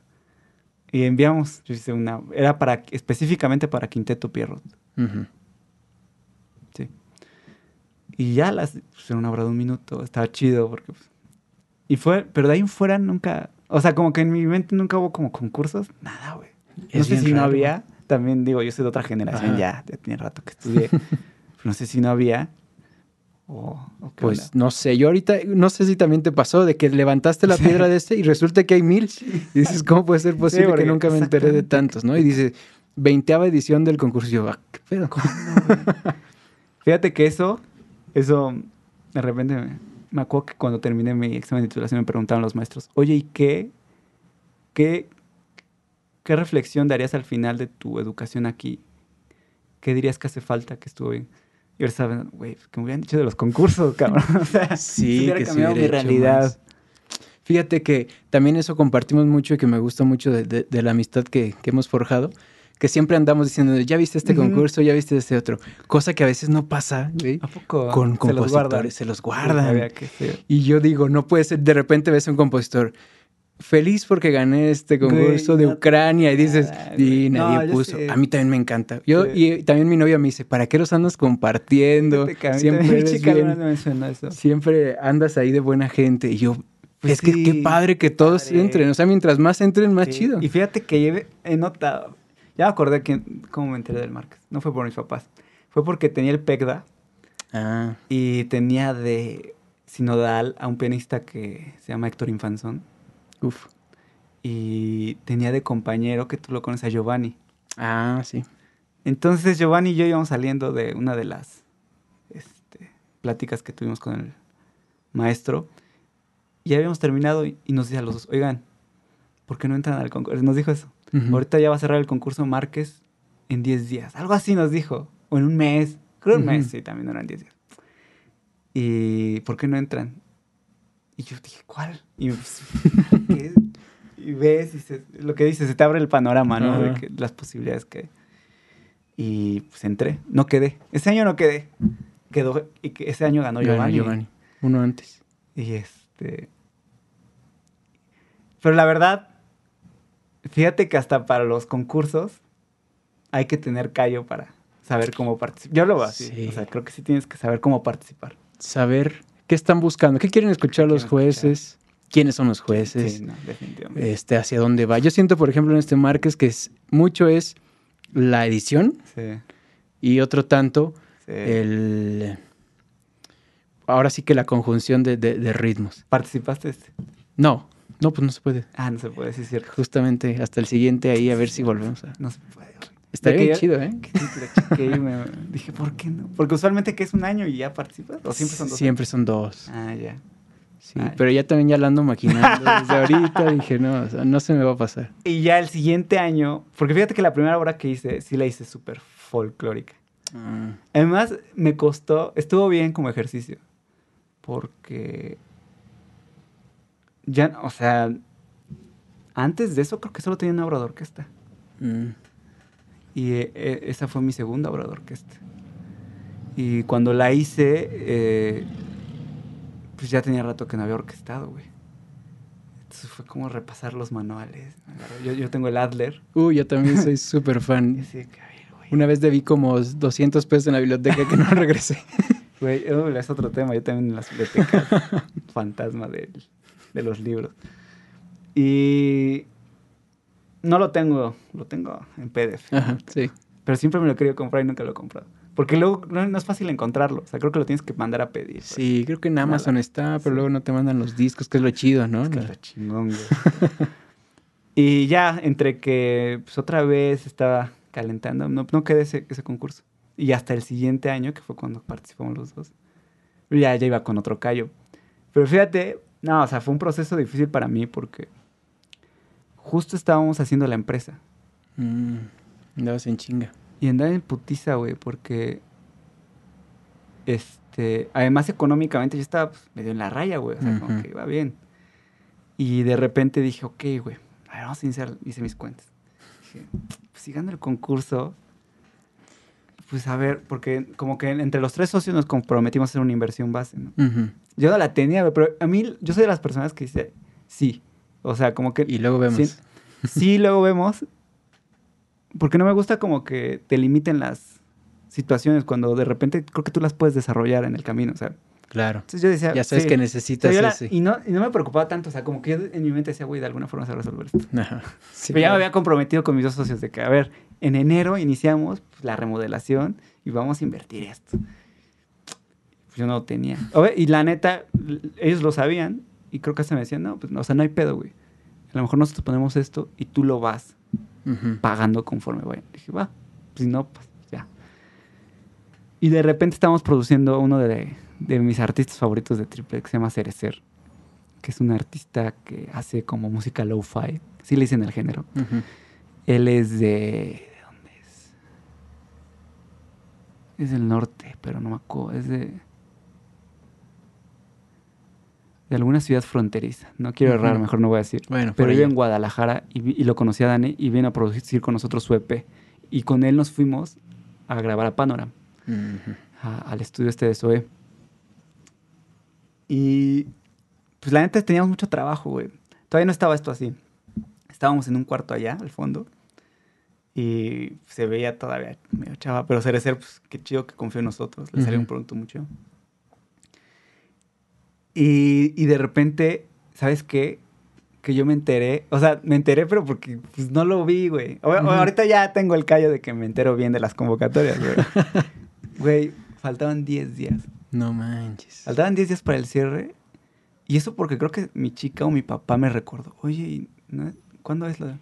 Y enviamos, yo hice una, era para, específicamente para Quinteto Pierrot. Y ya las, pues era una obra de un minuto, estaba chido porque... Pues, y fue, pero de ahí en fuera nunca, o sea, como que en mi mente nunca hubo como concursos, nada, güey. No sé si no raro. había, también digo, yo soy de otra generación Ajá. ya, ya tiene rato que estudié, no sé si no había o, o qué Pues no sé, yo ahorita no sé si también te pasó de que levantaste la piedra de este y resulta que hay mil. Y dices, ¿cómo puede ser posible porque- que nunca me enteré de tantos, no? Y dice, veinteava edición del concurso. Y yo, ah, ¿qué pedo? Fíjate que eso, eso, de repente me, me acuerdo que cuando terminé mi examen de titulación me preguntaron los maestros, oye, ¿y qué, qué, qué reflexión darías al final de tu educación aquí? ¿Qué dirías que hace falta que estuvo bien? Y ahora saben, güey, que me hubieran dicho de los concursos, cabrón. O sea, Sí, hubiera que se cambiado hubiera mi realidad. más. Fíjate que también eso compartimos mucho y que me gusta mucho de, de- de la amistad que, que hemos forjado, que siempre andamos diciendo, ya viste este concurso, ya viste este otro, cosa que a veces no pasa güey, ¿A poco? con Se los guardan. compositores, se los guardan. que. Y yo digo, no puede ser, de repente ves a un compositor feliz porque gané este Güey, concurso de Ucrania y dices, y nadie No, puso. A mí también me encanta. Yo Sí. y también mi novia me dice, ¿para qué los andas compartiendo? Siempre eres bien- me eso. andas ahí de buena gente y yo Pues es que qué padre que todos padre. entren, o sea, mientras más entren más Sí, chido. Y fíjate que he notado, ya me acordé que, cómo me enteré del Márquez. No fue por mis papás, fue porque tenía el PECDA Ah, y tenía de sinodal a un pianista que se llama Héctor Infanzón uf. y tenía de compañero que tú lo conoces a Giovanni. Ah, sí. Entonces Giovanni y yo íbamos saliendo de una de las este, pláticas que tuvimos con el maestro. Y ya habíamos terminado y, y nos decía a los dos, oigan, ¿por qué no entran al concurso? Nos dijo eso. Ujú. Ahorita ya va a cerrar el concurso Márquez en 10 días. Algo así nos dijo. O en un mes. Creo un Ujú. mes, sí, también eran 10 días. ¿Y por qué no entran? Y yo dije, ¿cuál? Y, puse, ¿qué? y ves, y se- lo que dices, se te abre el panorama, ¿no? De Ajá. que- las posibilidades que... Y pues entré. No quedé. Ese año no quedé. Quedó, y que ese año ganó Ganó Giovanni. Giovanni. Uno antes. Y este. Pero la verdad, fíjate que hasta para los concursos hay que tener callo para saber cómo participar. Yo lo veo así. Sí. O sea, creo que sí tienes que saber cómo participar. Saber qué están buscando, qué quieren escuchar los escuchar? jueces, quiénes son los jueces. Sí, no, definitivamente. este, hacia dónde va. Yo siento, por ejemplo, en este Márquez que es, mucho es la edición Sí, y otro tanto sí. el... Ahora sí que la conjunción de, de- de ritmos. ¿Participaste este? No, no, pues no se puede. Ah, no se puede, sí es cierto. Justamente hasta el siguiente ahí a ver si volvemos a... No se puede. Estaría bien chido, ¿eh? que chequé y me dije, ¿por qué no? Porque usualmente que es un año y ya participas. ¿O siempre son dos? Siempre son dos. Ah, ya. Sí, Ay. pero ya también ya la ando maquinando desde ahorita. Dije, no, o sea, no se me va a pasar. Y ya el siguiente año, porque fíjate que la primera obra que hice, sí la hice súper folclórica. Ah, Además, me costó, estuvo bien como ejercicio, porque ya, o sea, antes de eso creo que solo tenía una obra de orquesta. mm. Y eh, eh, esa fue mi segunda obra de orquesta. Y cuando la hice, eh, pues ya tenía rato que no había orquestado, güey. Entonces fue como repasar los manuales. Yo, yo tengo el Adler. Uy, yo también soy súper fan. de ver, güey. Una vez debí como 200 pesos en la biblioteca que no regresé. Güey, es otro tema. Yo también en las bibliotecas. fantasma del- de los libros. Y no lo tengo, lo tengo en PDF. Ajá, sí. Pero siempre me lo he querido comprar y nunca lo he comprado. Porque luego no, es fácil encontrarlo. O sea, creo que lo tienes que mandar a pedir. Sí, creo que en Amazon está, pero Sí. luego no te mandan los discos, que es lo chido, ¿no? Es que es lo chingón, güey. y ya, entre que pues, otra vez estaba calentando, no, no quedé ese, ese concurso. Y hasta el siguiente año, que fue cuando participamos los dos, ya, ya iba con otro callo. Pero fíjate, no, o sea, fue un proceso difícil para mí porque justo estábamos haciendo la empresa. Mm, andabas en chinga. Y andaba en putiza, güey, porque. Este. Además, económicamente yo estaba pues, medio en la raya, güey. O sea, como Ujú. que iba bien. Y de repente dije, ok, güey. A ver, vamos a iniciar. Hice mis cuentas. Dije, pues si gano el concurso. Pues a ver, porque como que entre los tres socios nos comprometimos a hacer una inversión base, ¿no? Ujú. Yo no la tenía, pero a mí, yo soy de las personas que dice, sí. O sea, como que Y luego vemos. Sí, sí, luego vemos. Porque no me gusta como que te limiten las situaciones cuando de repente creo que tú las puedes desarrollar en el camino, o sea. Claro. Entonces yo decía, Ya sabes sí. que O necesitas sea, yo la- y, no, y no me preocupaba tanto, o sea, como que yo en mi mente decía, güey, de alguna forma se va a resolver esto. Ajá. Sí, Pero ya me claro. había comprometido con mis dos socios de que, a ver, en enero iniciamos pues, la remodelación y vamos a invertir esto. Pues yo no lo tenía. Y la neta, ellos lo sabían y creo que hasta me decían, no, pues, no, o sea, no hay pedo, güey. A lo mejor nosotros ponemos esto y tú lo vas pagando conforme vaya. Dije, va, si no, pues ya. Y de repente estamos produciendo uno de, de mis artistas favoritos de Triple, que se llama Cerecer, que es un artista que hace como música lo-fi. Sí le dicen el género. Ujú. Él es de... ¿De dónde es? Es del norte, pero no me acuerdo. Es de... De alguna ciudad fronteriza. No quiero errar, mejor no voy a decir. Bueno, Pero vive en Guadalajara y, lo conocí a Dani y vino a producir con nosotros su EP. Y con él nos fuimos a grabar a Panorama, a- al estudio este de Zoe. Y pues la neta teníamos mucho trabajo, güey. Todavía no estaba esto así. Estábamos en un cuarto allá, al fondo. Y se veía todavía medio chava. Pero Cerecer, pues qué chido que confió en nosotros. Le salió un producto mucho. Y, y de repente, ¿sabes qué? Que yo me enteré. O sea, me enteré, pero porque pues, no lo vi, güey. O-. Ahorita ya tengo el callo de que me entero bien de las convocatorias, güey. Güey, faltaban 10 días. No manches. Faltaban 10 días para el cierre. Y eso porque creo que mi chica o mi papá me recordó. Oye, ¿y no- ¿cuándo es la...?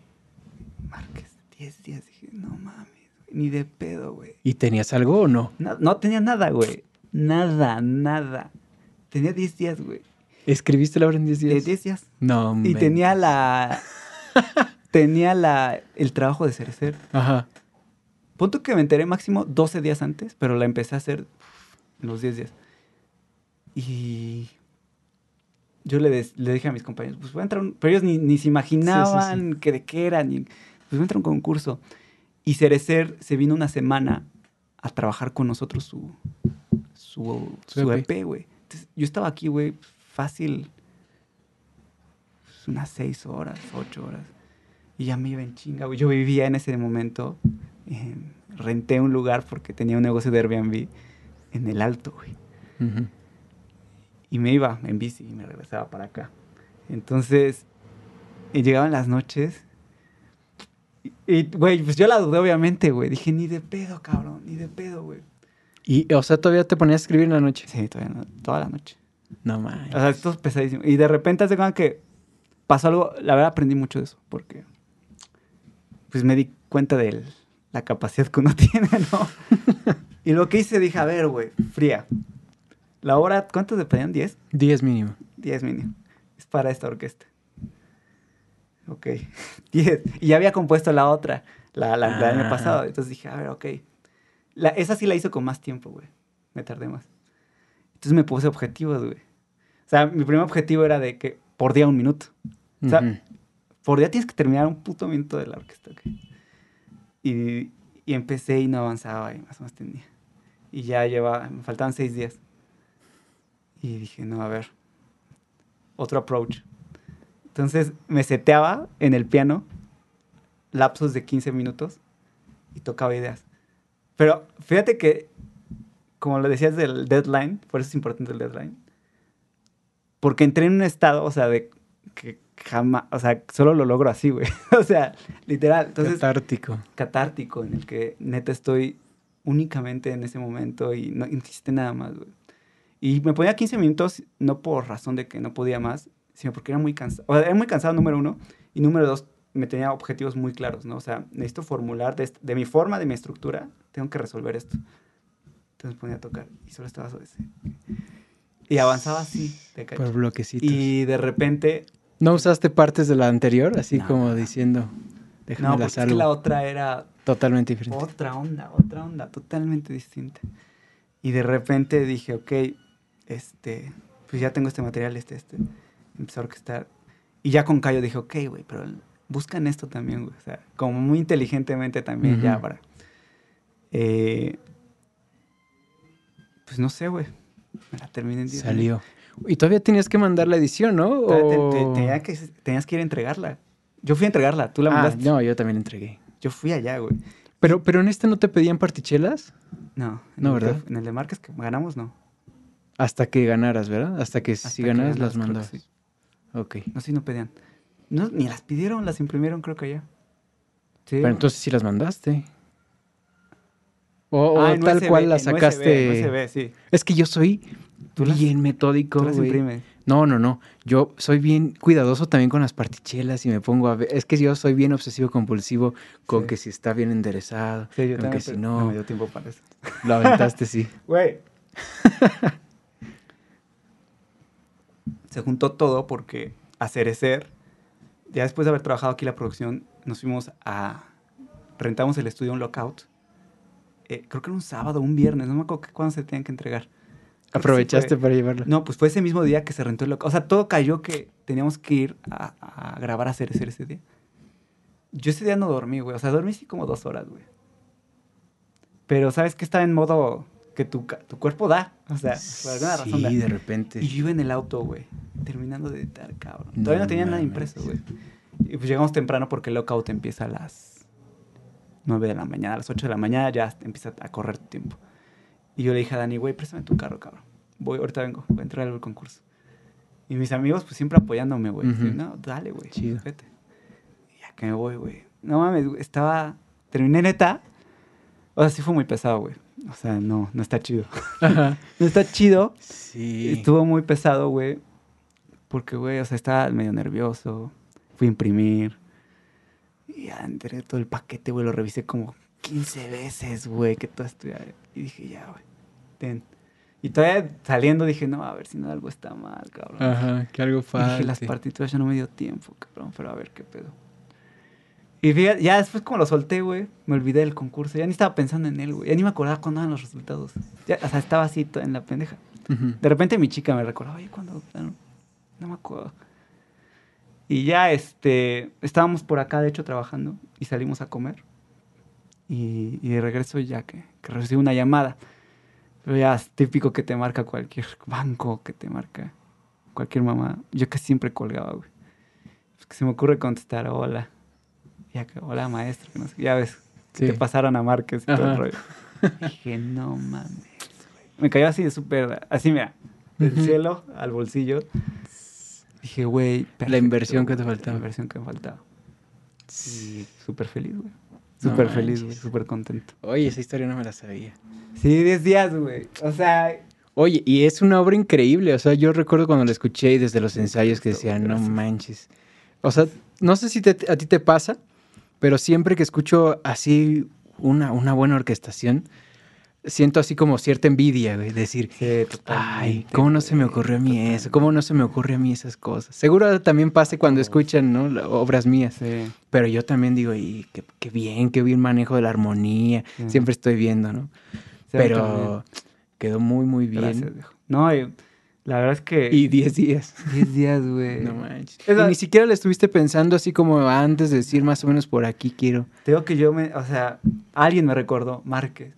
Márquez, 10 días. Dije, no mames, güey, ni de pedo, güey. ¿Y tenías algo o no? No, no tenía nada, güey. Nada, nada. Tenía 10 días, güey. ¿Escribiste la obra en 10 De días? 10 días. No, Y tenía la... tenía la... El trabajo de Cerecer. Ajá. Punto que me enteré máximo 12 días antes, pero la empecé a hacer en los 10 días. Y yo le, des- le dije a mis compañeros, pues voy a entrar un... Pero ellos ni, ni se imaginaban que de qué era, ni... Pues voy a un concurso. Y Cerecer se vino una semana a trabajar con nosotros su, su, Su EP. EP, güey. Yo estaba aquí, güey, fácil pues, unas 6 horas, 8 horas. Y ya me iba en chinga, güey. Yo vivía en ese momento, eh, renté un lugar porque tenía un negocio de Airbnb en el Alto, güey. Ujú. Y me iba en bici y me regresaba para acá. Entonces, y llegaban las noches. Y, güey, pues yo la dudé, obviamente, güey. Dije, ni de pedo, cabrón, ni de pedo, güey. Y, o sea, todavía te ponías a escribir en la noche. Sí, todavía no, toda la noche. No manches. O sea, esto es pesadísimo. Y de repente hace cuenta que pasó algo, la verdad aprendí mucho de eso, porque pues me di cuenta de la capacidad que uno tiene, ¿no? y lo que hice, dije, a ver, güey, fría. La obra, ¿cuántos te pedían? ¿10? 10 mínimo. 10 mínimo. Es para esta orquesta. Ok, 10. Y ya había compuesto la otra, la, la del año Ah. pasado. Entonces dije, a ver, ok. La, esa sí la hizo con más tiempo, güey. Me tardé más. Entonces me puse objetivos, güey. O sea, mi primer objetivo era de que por día un minuto. O sea, Ujú. Por día tienes que terminar un puto minuto de la orquesta, ok. Y, y empecé y no avanzaba y más o menos tenía. Y ya llevaba, me faltaban seis días. Y dije, no, a ver, otro approach. Entonces me seteaba en el piano lapsos de 15 minutos y tocaba ideas. Pero fíjate que, como lo decías del deadline, por eso es importante el deadline, porque entré en un estado, o sea, de que jamás, o sea, solo lo logro así, güey. o sea, literal. Entonces, Catártico. catártico en el que neta estoy únicamente en ese momento y no existe nada más, güey. Y me ponía 15 minutos, no por razón de que no podía más, sino porque era muy cansado. O sea, era muy cansado, número uno. Y número dos, me tenía objetivos muy claros, ¿no? O sea, necesito formular de, de mi forma, de mi estructura, tengo que resolver esto. Entonces me ponía a tocar y solo estaba sobre ese. Y avanzaba así, de cacho. Por bloquecitos. Y de repente, ¿No usaste partes de la anterior? Así No. como diciendo, déjame no, porque es que la otra era Totalmente diferente. Otra onda, otra onda, totalmente distinta. Y de repente dije, ok, este, pues ya tengo este material, este, este. Empecé a orquestar. Y ya con Cayo dije, ok, güey, pero buscan esto también, güey. O sea, como muy inteligentemente también ya para... Eh, pues no sé, güey. Me la terminé en 10 Salió. Y todavía tenías que mandar la edición, ¿no? Te- O- te- tenía que, tenías que ir a entregarla. Yo fui a entregarla, tú la Ah, mandaste. no, yo también entregué. Yo fui allá, güey. Pero, pero en este no te pedían partichelas. No. No, que- ¿verdad? en el de Márquez que ganamos, no. Hasta que ganaras, ¿verdad? Hasta que Hasta si que ganaras ganamos, las mandabas. sí. Ok. No, sí, no pedían. No, ni las pidieron, las imprimieron, creo que ya. Sí. Pero entonces sí las mandaste. O, Ah, tal USB, cual las USB, sacaste. USB, sí. Es que yo soy Tú las- bien metódico, Tú las güey. imprimes. No, no, no. Yo soy bien cuidadoso también con las partichelas y me pongo a ver. Es que yo soy bien obsesivo compulsivo con Sí. que si está bien enderezado, Sí, yo con también. que si pero no, me dio tiempo para eso. lo aventaste, sí. Güey. Se juntó todo porque a Cerecer, ya después de haber trabajado aquí la producción, nos fuimos a... Rentamos el estudio un lockout. Eh, creo que era un sábado, un viernes, no me acuerdo cuándo se tenían que entregar. Creo que sí Aprovechaste fue- para llevarlo. No, pues fue ese mismo día que se rentó el local. O sea, todo cayó que teníamos que ir a, a grabar a Cerecer ese día. Yo ese día no dormí, güey. O sea, dormí sí como dos horas, güey. Pero sabes que estaba en modo que tu, tu cuerpo da. O sea, por alguna razón da. Sí, de repente. Y yo iba en el auto, güey. Terminando de editar, cabrón. No Todavía no tenía nada impreso, güey. Y pues llegamos temprano porque el lockout empieza a las 9 de la mañana. A las 8 de la mañana ya empieza a correr tu tiempo. Y yo le dije a Dani, güey, préstame tu carro, cabrón. Voy, ahorita vengo, voy a entrar al concurso. Y mis amigos, pues siempre apoyándome, güey. Así, No, dale, güey. Chido. Vete. Y ya que me voy, güey. No mames, estaba. Terminé neta. O sea, sí fue muy pesado, güey. O sea, no, no está chido. Ajá. No está chido. Sí. Estuvo muy pesado, güey. Porque, güey, o sea, estaba medio nervioso. Fui a imprimir. Y ya entré todo el paquete, güey. Lo revisé como 15 veces, güey. Que todo ya- Y dije, ya, güey. Ten. Y todavía saliendo dije, no, a ver si no algo está mal, cabrón. Ajá, que algo falta. dije, las partituras ya no me dio tiempo, cabrón. Pero a ver qué pedo. Y fíjate, ya después como lo solté, güey, me olvidé del concurso. Ya ni estaba pensando en él, güey. Ya ni me acordaba cuándo eran los resultados. Ya, o sea, estaba así en la pendeja. De repente mi chica me recordaba, oye, ¿cuándo? No, no me acuerdo. Y ya, este, estábamos por acá, de hecho, trabajando y salimos a comer. Y, y de regreso ya que, que recibí una llamada. Pero ya es típico que te marca cualquier banco, que te marca cualquier mamá. Yo que siempre colgaba, güey. Es que se me ocurre contestar, hola. Ya que, hola, maestro. no sé ya ves, que Sí. te pasaron a Márquez y todo el rollo. Dije, no mames, güey. Me cayó así de súper, así mira, del cielo al bolsillo. Dije, güey, La inversión que te faltaba. La inversión que me faltaba. Y súper feliz, güey. No Súper feliz, güey. Súper contento. Oye, esa historia no me la sabía. Sí, 10 días, güey. O sea, Oye, y es una obra increíble. O sea, yo recuerdo cuando la escuché y desde los ensayos que decían, no manches. O sea, no sé si te- a ti te pasa, pero siempre que escucho así una, una buena orquestación, siento así como cierta envidia, güey. Decir, sí, ay, ¿cómo no se me ocurrió a mí eso? ¿Cómo no se me ocurrió a mí esas cosas? Seguro también pase cuando Oh. escuchan, ¿no? Obras mías. Sí. Pero yo también digo, y qué, qué bien, qué bien manejo de la armonía. Sí. Siempre estoy viendo, ¿no? Pero quedó muy, muy bien. Gracias. No, y la verdad es que... Y 10 días. 10 días, güey. No manches. Esa- Y ni siquiera le estuviste pensando así como antes de decir más o menos por aquí quiero. Te digo que yo me, o sea, alguien me recordó, Márquez,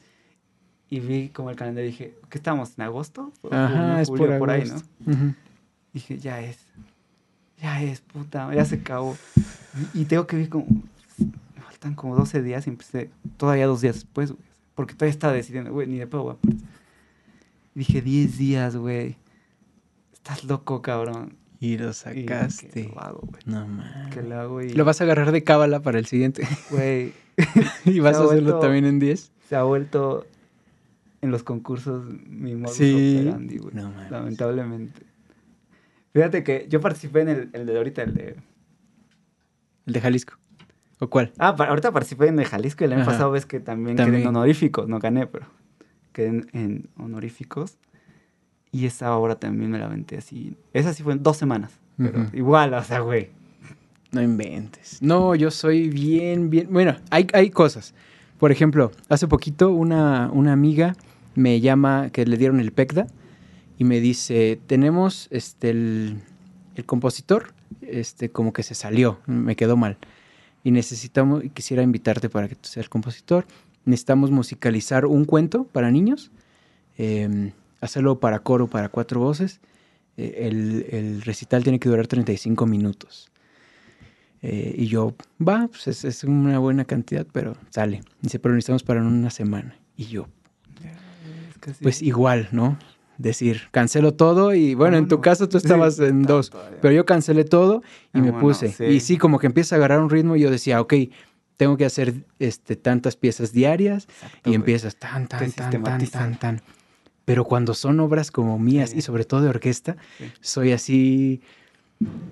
y vi como el calendario y dije, ¿qué estamos? ¿En agosto? Ajá, es julio, por, ahí, agosto. ¿no? Ujú. Dije, ya es, ya es, puta, ya se acabó. Y y tengo que vi como, me faltan como 12 días y empecé todavía dos días después, güey. Porque todavía estaba decidiendo, güey, ni de pedo, güey. dije, 10 días, güey. Estás loco, cabrón. Y lo sacaste. que lo hago, güey. No mames. Que lo hago y, Lo vas a agarrar de cábala para el siguiente. güey, y vas a ha hacerlo vuelto- también en 10. se ha vuelto en los concursos mi modus Sí. operandi, güey. No mames. lamentablemente. Fíjate que yo participé en el, el de ahorita, el de... El de Jalisco. ¿O cuál? Ah, ahorita participé en el Jalisco y el año pasado ves que también, quedé en honoríficos, no gané, pero quedé en, en honoríficos. Y esa obra también me la aventé así. Esa sí fue en dos semanas. Pero igual, o sea, güey. No inventes. No, yo soy bien, bien. Bueno, hay, hay cosas. Por ejemplo, hace poquito una, una amiga me llama que le dieron el PECDA y me dice, tenemos este el, el compositor, este como que se salió, me quedó mal. Y necesitamos, y quisiera invitarte para que tú seas el compositor. Necesitamos musicalizar un cuento para niños, eh, hacerlo para coro, para cuatro voces. Eh, el, el recital tiene que durar 35 minutos. Eh, y yo, va, pues es, es una buena cantidad, pero sale. Dice, pero necesitamos para una semana. Y yo. Pues igual, ¿no? Decir, cancelo todo y bueno, en tu caso tú estabas en dos, pero yo cancelé todo y Ah, me bueno, puse. sí. Y sí, como que empieza a agarrar un ritmo y yo decía, ok, tengo que hacer este, tantas piezas diarias Exacto, y empiezas tan, tan, tan, tan, sistematizan. tan, tan. Pero cuando son obras como mías Sí. y sobre todo de orquesta, Sí. soy así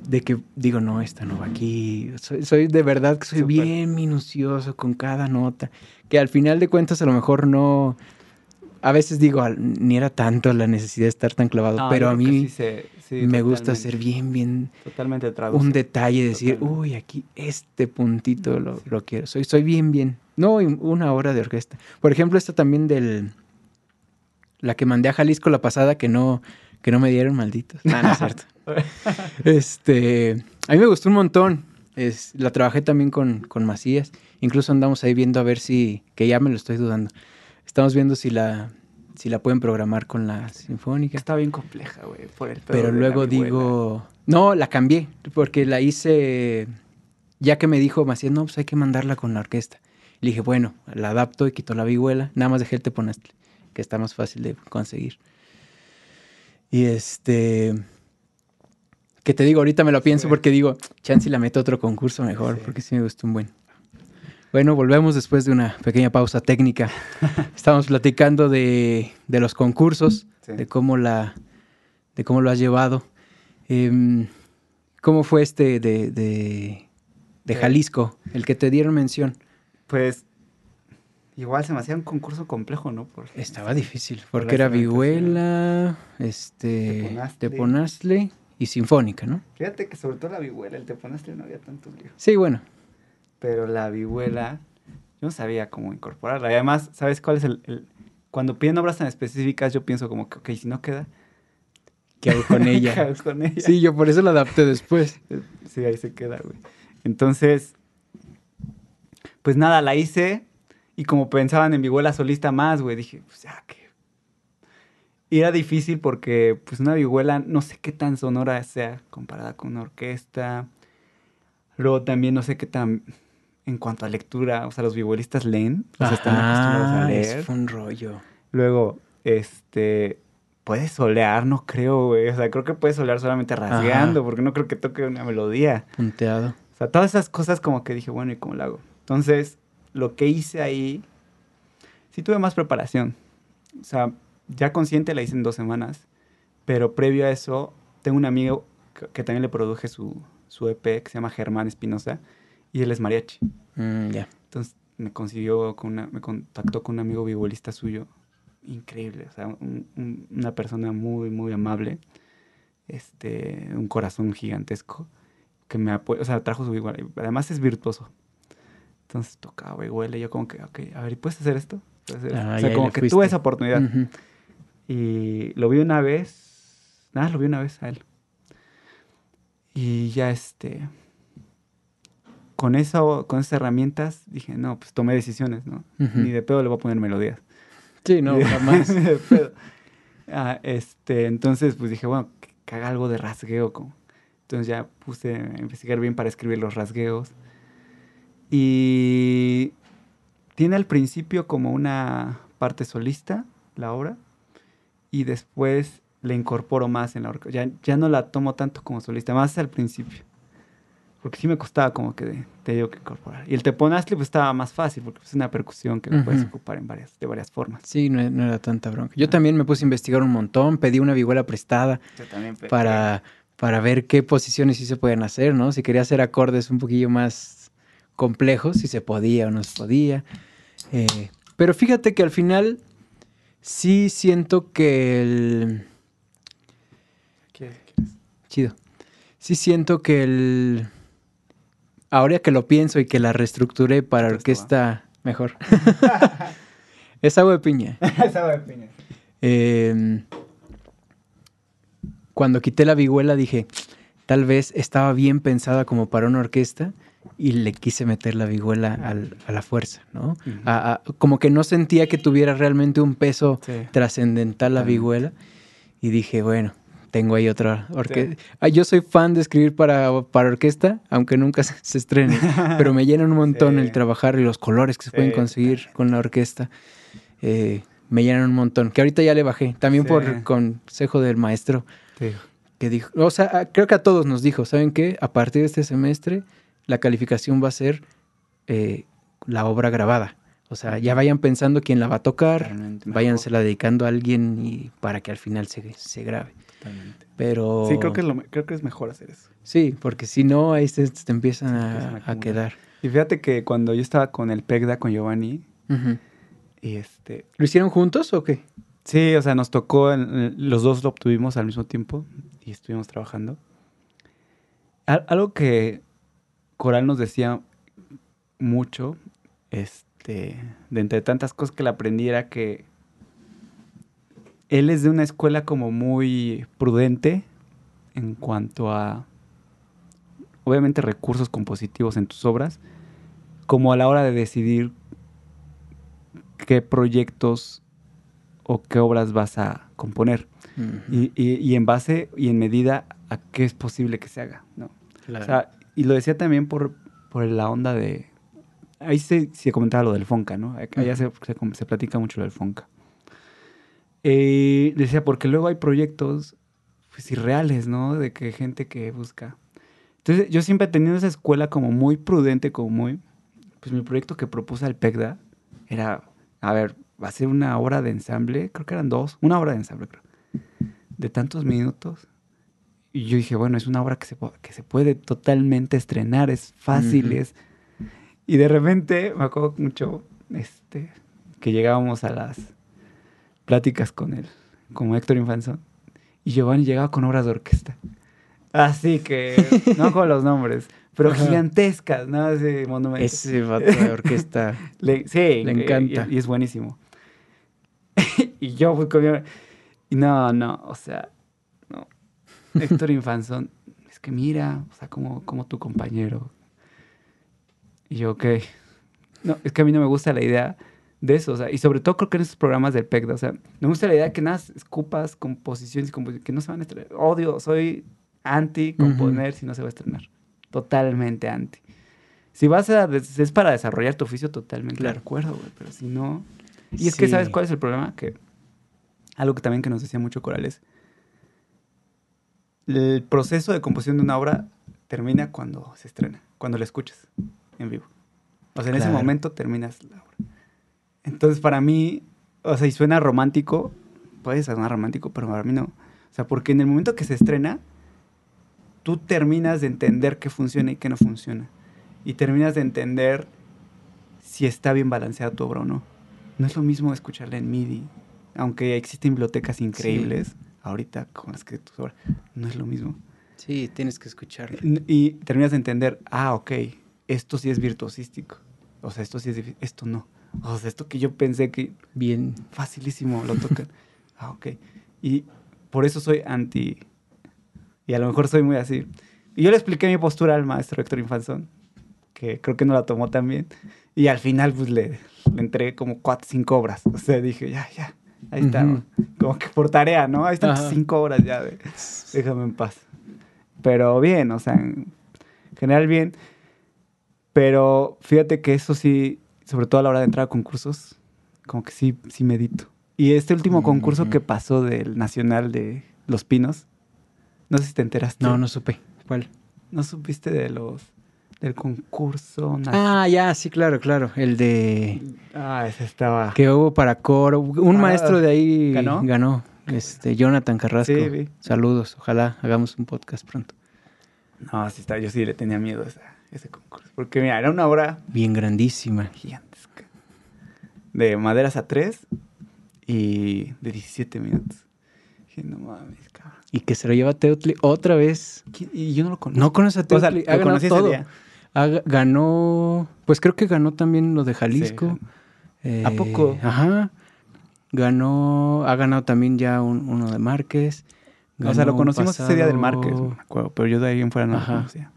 de que digo, no, esta no va aquí. Soy, soy de verdad que soy bien minucioso con cada nota. Que al final de cuentas a lo mejor no... A veces digo, ni era tanto la necesidad de estar tan clavado, No, pero a mí sí se- me gusta ser bien, bien Totalmente traduce. un detalle, decir, Totalmente. uy, aquí este puntito lo, lo quiero. Soy, soy bien, bien. No, una hora de orquesta. Por ejemplo, esta también del... La que mandé a Jalisco la pasada que no, que no me dieron malditos. No, no es cierto. Este, a mí me gustó un montón. Es, la trabajé también con, con Macías. Incluso andamos ahí viendo a ver si, que ya me lo estoy dudando. Estamos viendo si la, si la pueden programar con la sinfónica. Está bien compleja, güey, por el Pero luego digo, no, la cambié, porque la hice, ya que me dijo Macías, no, pues hay que mandarla con la orquesta. Le dije, bueno, la adapto y quito la vihuela, nada más dejé el teponastle, que está más fácil de conseguir. Y este, que te digo, ahorita me lo pienso porque digo, chance y la meto a otro concurso mejor, Sí. porque sí me gustó un buen. Bueno, volvemos después de una pequeña pausa técnica. Estamos platicando de, de los concursos, Sí. de cómo la, de cómo lo has llevado. Em, ¿Cómo fue este de, de, de. Jalisco, el que te dieron mención? Pues igual se me hacía un concurso complejo, ¿no? Por, Estaba difícil, Por porque era vihuela, este, Teponaztle. teponaztle y sinfónica, ¿no? Fíjate que sobre todo la vihuela, el teponastre no había tanto lío. Sí, bueno, Pero la vihuela, yo no sabía cómo incorporarla. Y además, ¿sabes cuál es el, el- Cuando piden obras tan específicas, yo pienso como que, ok, si no queda, ¿qué hago con ¿qué ella? hago con ella? Sí, yo por eso la adapté después. Sí, ahí se queda, güey. Entonces, pues nada, la hice y como pensaban en vihuela solista más, güey, dije, pues ya que... Y era difícil porque, pues una vihuela, no sé qué tan sonora sea comparada con una orquesta. Luego también no sé qué tan, en cuanto a lectura, o sea, los vihuelistas leen, o sea, están acostumbrados a leer. es un rollo. Luego, este, puedes solear, no creo, güey. O sea, creo que puedes solear solamente rasgueando, Ajá. porque no creo que toque una melodía. Punteado. O sea, todas esas cosas como que dije, bueno, ¿y cómo lo hago? Entonces, lo que hice ahí, sí tuve más preparación. O sea, ya consciente la hice en dos semanas, pero previo a eso, tengo un amigo que, que también le produje su, su EP, que se llama Germán Espinosa, y él es mariachi. Mm. Entonces, me consiguió, con una, me contactó con un amigo violista suyo, increíble, o sea, un- un- una persona muy, muy amable, este, un corazón gigantesco, que me apoyó, o sea, trajo su y además es virtuoso. Entonces tocaba vihuela y yo como que, ok, a ver, ¿y puedes hacer esto? ¿Puedes hacer esto?". Ah, o sea, como que fuiste. tuve esa oportunidad. Ujú. Y lo vi una vez, nada, lo vi una vez a él. Y ya este, con eso, con esas herramientas, dije, no, pues tomé decisiones, ¿no? Ujú. Ni de pedo le voy a poner melodías. Sí, no, de- jamás. ni de pedo. Ah, este, entonces, pues dije, bueno, que, que haga algo de rasgueo. Como. Entonces ya puse a investigar bien para escribir los rasgueos. Y tiene al principio como una parte solista, la obra, y después le incorporo más en la orquesta. Ya, ya no la tomo tanto como solista, más al principio. Porque sí me costaba como que de- te digo que incorporar. Y el teponaztle pues estaba más fácil porque es una percusión que lo puedes Ujú. ocupar en varias, de varias formas. Sí, no, no era tanta bronca. Yo también me puse a investigar un montón, pedí una vihuela prestada Yo también pe- para, para ver qué posiciones sí se pueden hacer, ¿no? Si quería hacer acordes un poquillo más complejos, si se podía o no se podía. Eh, pero fíjate que al final sí siento que el... ¿Quieres? ¿Quieres? Chido. Sí siento que el... Ahora que lo pienso y que la reestructuré para orquesta mejor. es agua de piña. Esa va de piña. Eh, cuando quité la vihuela dije, tal vez estaba bien pensada como para una orquesta y le quise meter la vihuela al- a la fuerza, ¿no? Ujú. A- a- como que no sentía que tuviera realmente un peso Sí. trascendental la Totalmente. vihuela y dije, bueno, tengo ahí otra orquesta. yo soy fan de escribir para, para orquesta, aunque nunca se, se estrene, pero me llenan un montón Sí. el trabajar y los colores que se Sí, pueden conseguir con la orquesta. Eh, me llenan un montón. Que ahorita ya le bajé. También Sí. por consejo del maestro Sí. que dijo, o sea, creo que a todos nos dijo, ¿saben qué? A partir de este semestre la calificación va a ser eh, la obra grabada. O sea, ya vayan pensando quién la va a tocar, váyansela dedicando a alguien y para que al final se, se grabe. Totalmente. Pero Sí, creo que, es lo me- creo que es mejor hacer eso. sí, porque si no ahí se, te empiezan Se a, empiezan a quedar. Y fíjate que cuando yo estaba con el PEGDA, con Giovanni, y este... ¿Lo hicieron juntos o qué? Sí, o sea, nos tocó, los dos lo obtuvimos al mismo tiempo y estuvimos trabajando. Al- algo que Coral nos decía mucho, este, de entre tantas cosas que le aprendí era que él es de una escuela como muy prudente en cuanto a, obviamente, recursos compositivos en tus obras, como a la hora de decidir qué proyectos o qué obras vas a componer. Y, y- y en base y en medida a qué es posible que se haga, ¿no? Claro. O sea, y lo decía también por, por la onda de... Ahí se, se comentaba lo del Fonca, ¿no? Allá se, se, se platica mucho lo del Fonca. Eh, decía, porque luego hay proyectos pues, irreales, ¿no? De que gente que busca. Entonces, yo siempre he tenido esa escuela como muy prudente, como muy... Pues mi proyecto que propuse al PECDA era, a ver, va a ser una obra de ensamble, creo que eran dos, una obra de ensamble, creo, de tantos minutos. Y yo dije, bueno, es una obra que se, que se puede totalmente estrenar, es fácil, es... Y de repente, me acuerdo mucho, este, que llegábamos a las pláticas con él, como Héctor Infanzón, y Giovanni llegaba con obras de orquesta. Así que, no con los nombres, pero Ajá. gigantescas, ¿no? Ese monumento. Ese vato de orquesta. Le- sí, Le y- encanta. Y, y es buenísimo. y yo fui con mi- no, no, o sea. Héctor Infanzón, es que mira, o sea, como, como tu compañero. Y yo, ok. No, es que a mí no me gusta la idea de eso, o sea, y sobre todo creo que en esos programas del PECDA, o sea, me gusta la idea que nada, escupas composiciones que no se van a estrenar. Odio, soy anti componer si no se va a estrenar. Totalmente anti. Si vas a, es para desarrollar tu oficio, totalmente Claro. de acuerdo, güey, pero si no... Y es que. ¿sabes cuál es el problema? Que algo que también que nos decía mucho Corales, el proceso de composición de una obra termina cuando se estrena, cuando la escuchas en vivo. O sea, en ese momento terminas la obra. Entonces, para mí, o sea, y suena romántico, puede sonar romántico, pero para mí no. O sea, porque en el momento que se estrena, tú terminas de entender qué funciona y qué no funciona. Y terminas de entender si está bien balanceada tu obra o no. No es lo mismo escucharla en MIDI, aunque existen bibliotecas increíbles ahorita con las que tus obras. No es lo mismo. Sí, tienes que escucharlo. N- Y terminas de entender, ah, ok, esto sí es virtuosístico. O sea, esto sí es difícil, esto no. O sea, esto que yo pensé que Bien. facilísimo lo tocan. ah, ok. Y por eso soy anti. Y a lo mejor soy muy así. Y yo le expliqué mi postura al maestro Héctor Infanzón, que creo que no la tomó tan bien. Y al final, pues le, le entregué como cuatro, cinco obras. O sea, dije, ya, ya, ahí está. Como que por tarea, ¿no? Ahí están Ajá. cinco obras ya. de- déjame en paz. Pero bien, o sea, en general bien. Pero fíjate que eso sí, sobre todo a la hora de entrar a concursos, como que sí, sí medito. Y este último concurso que pasó del Nacional de Los Pinos, no sé si te enteraste. No, no supe. ¿Cuál? ¿No supiste de los del concurso? Ah, ya, sí, claro, claro. El de Ah, ese estaba. que hubo para coro. Un Ah, maestro de ahí ¿ganó? ganó. Este, Jonathan Carrasco. Sí, vi. Saludos. Ojalá hagamos un podcast pronto. No, sí está, yo sí le tenía miedo a ese concurso. Porque mira, era una obra Bien grandísima. gigantesca. De maderas a 3 y de 17 minutos. Dije, no mames, cabrón. Y que se lo lleva Teutli otra vez. ¿Quién? Y yo no lo conozco. No conoce a O sea, Teutli. lo ha ganado conocí ese todo. día. Ga- ganó, pues creo que ganó también lo de Jalisco. ¿A Eh, poco? Ajá. Ganó, ha ganado también ya un- uno de Márquez. o sea, lo conocimos ese día del Márquez, me acuerdo, pero yo de ahí en fuera no Ajá. lo conocía.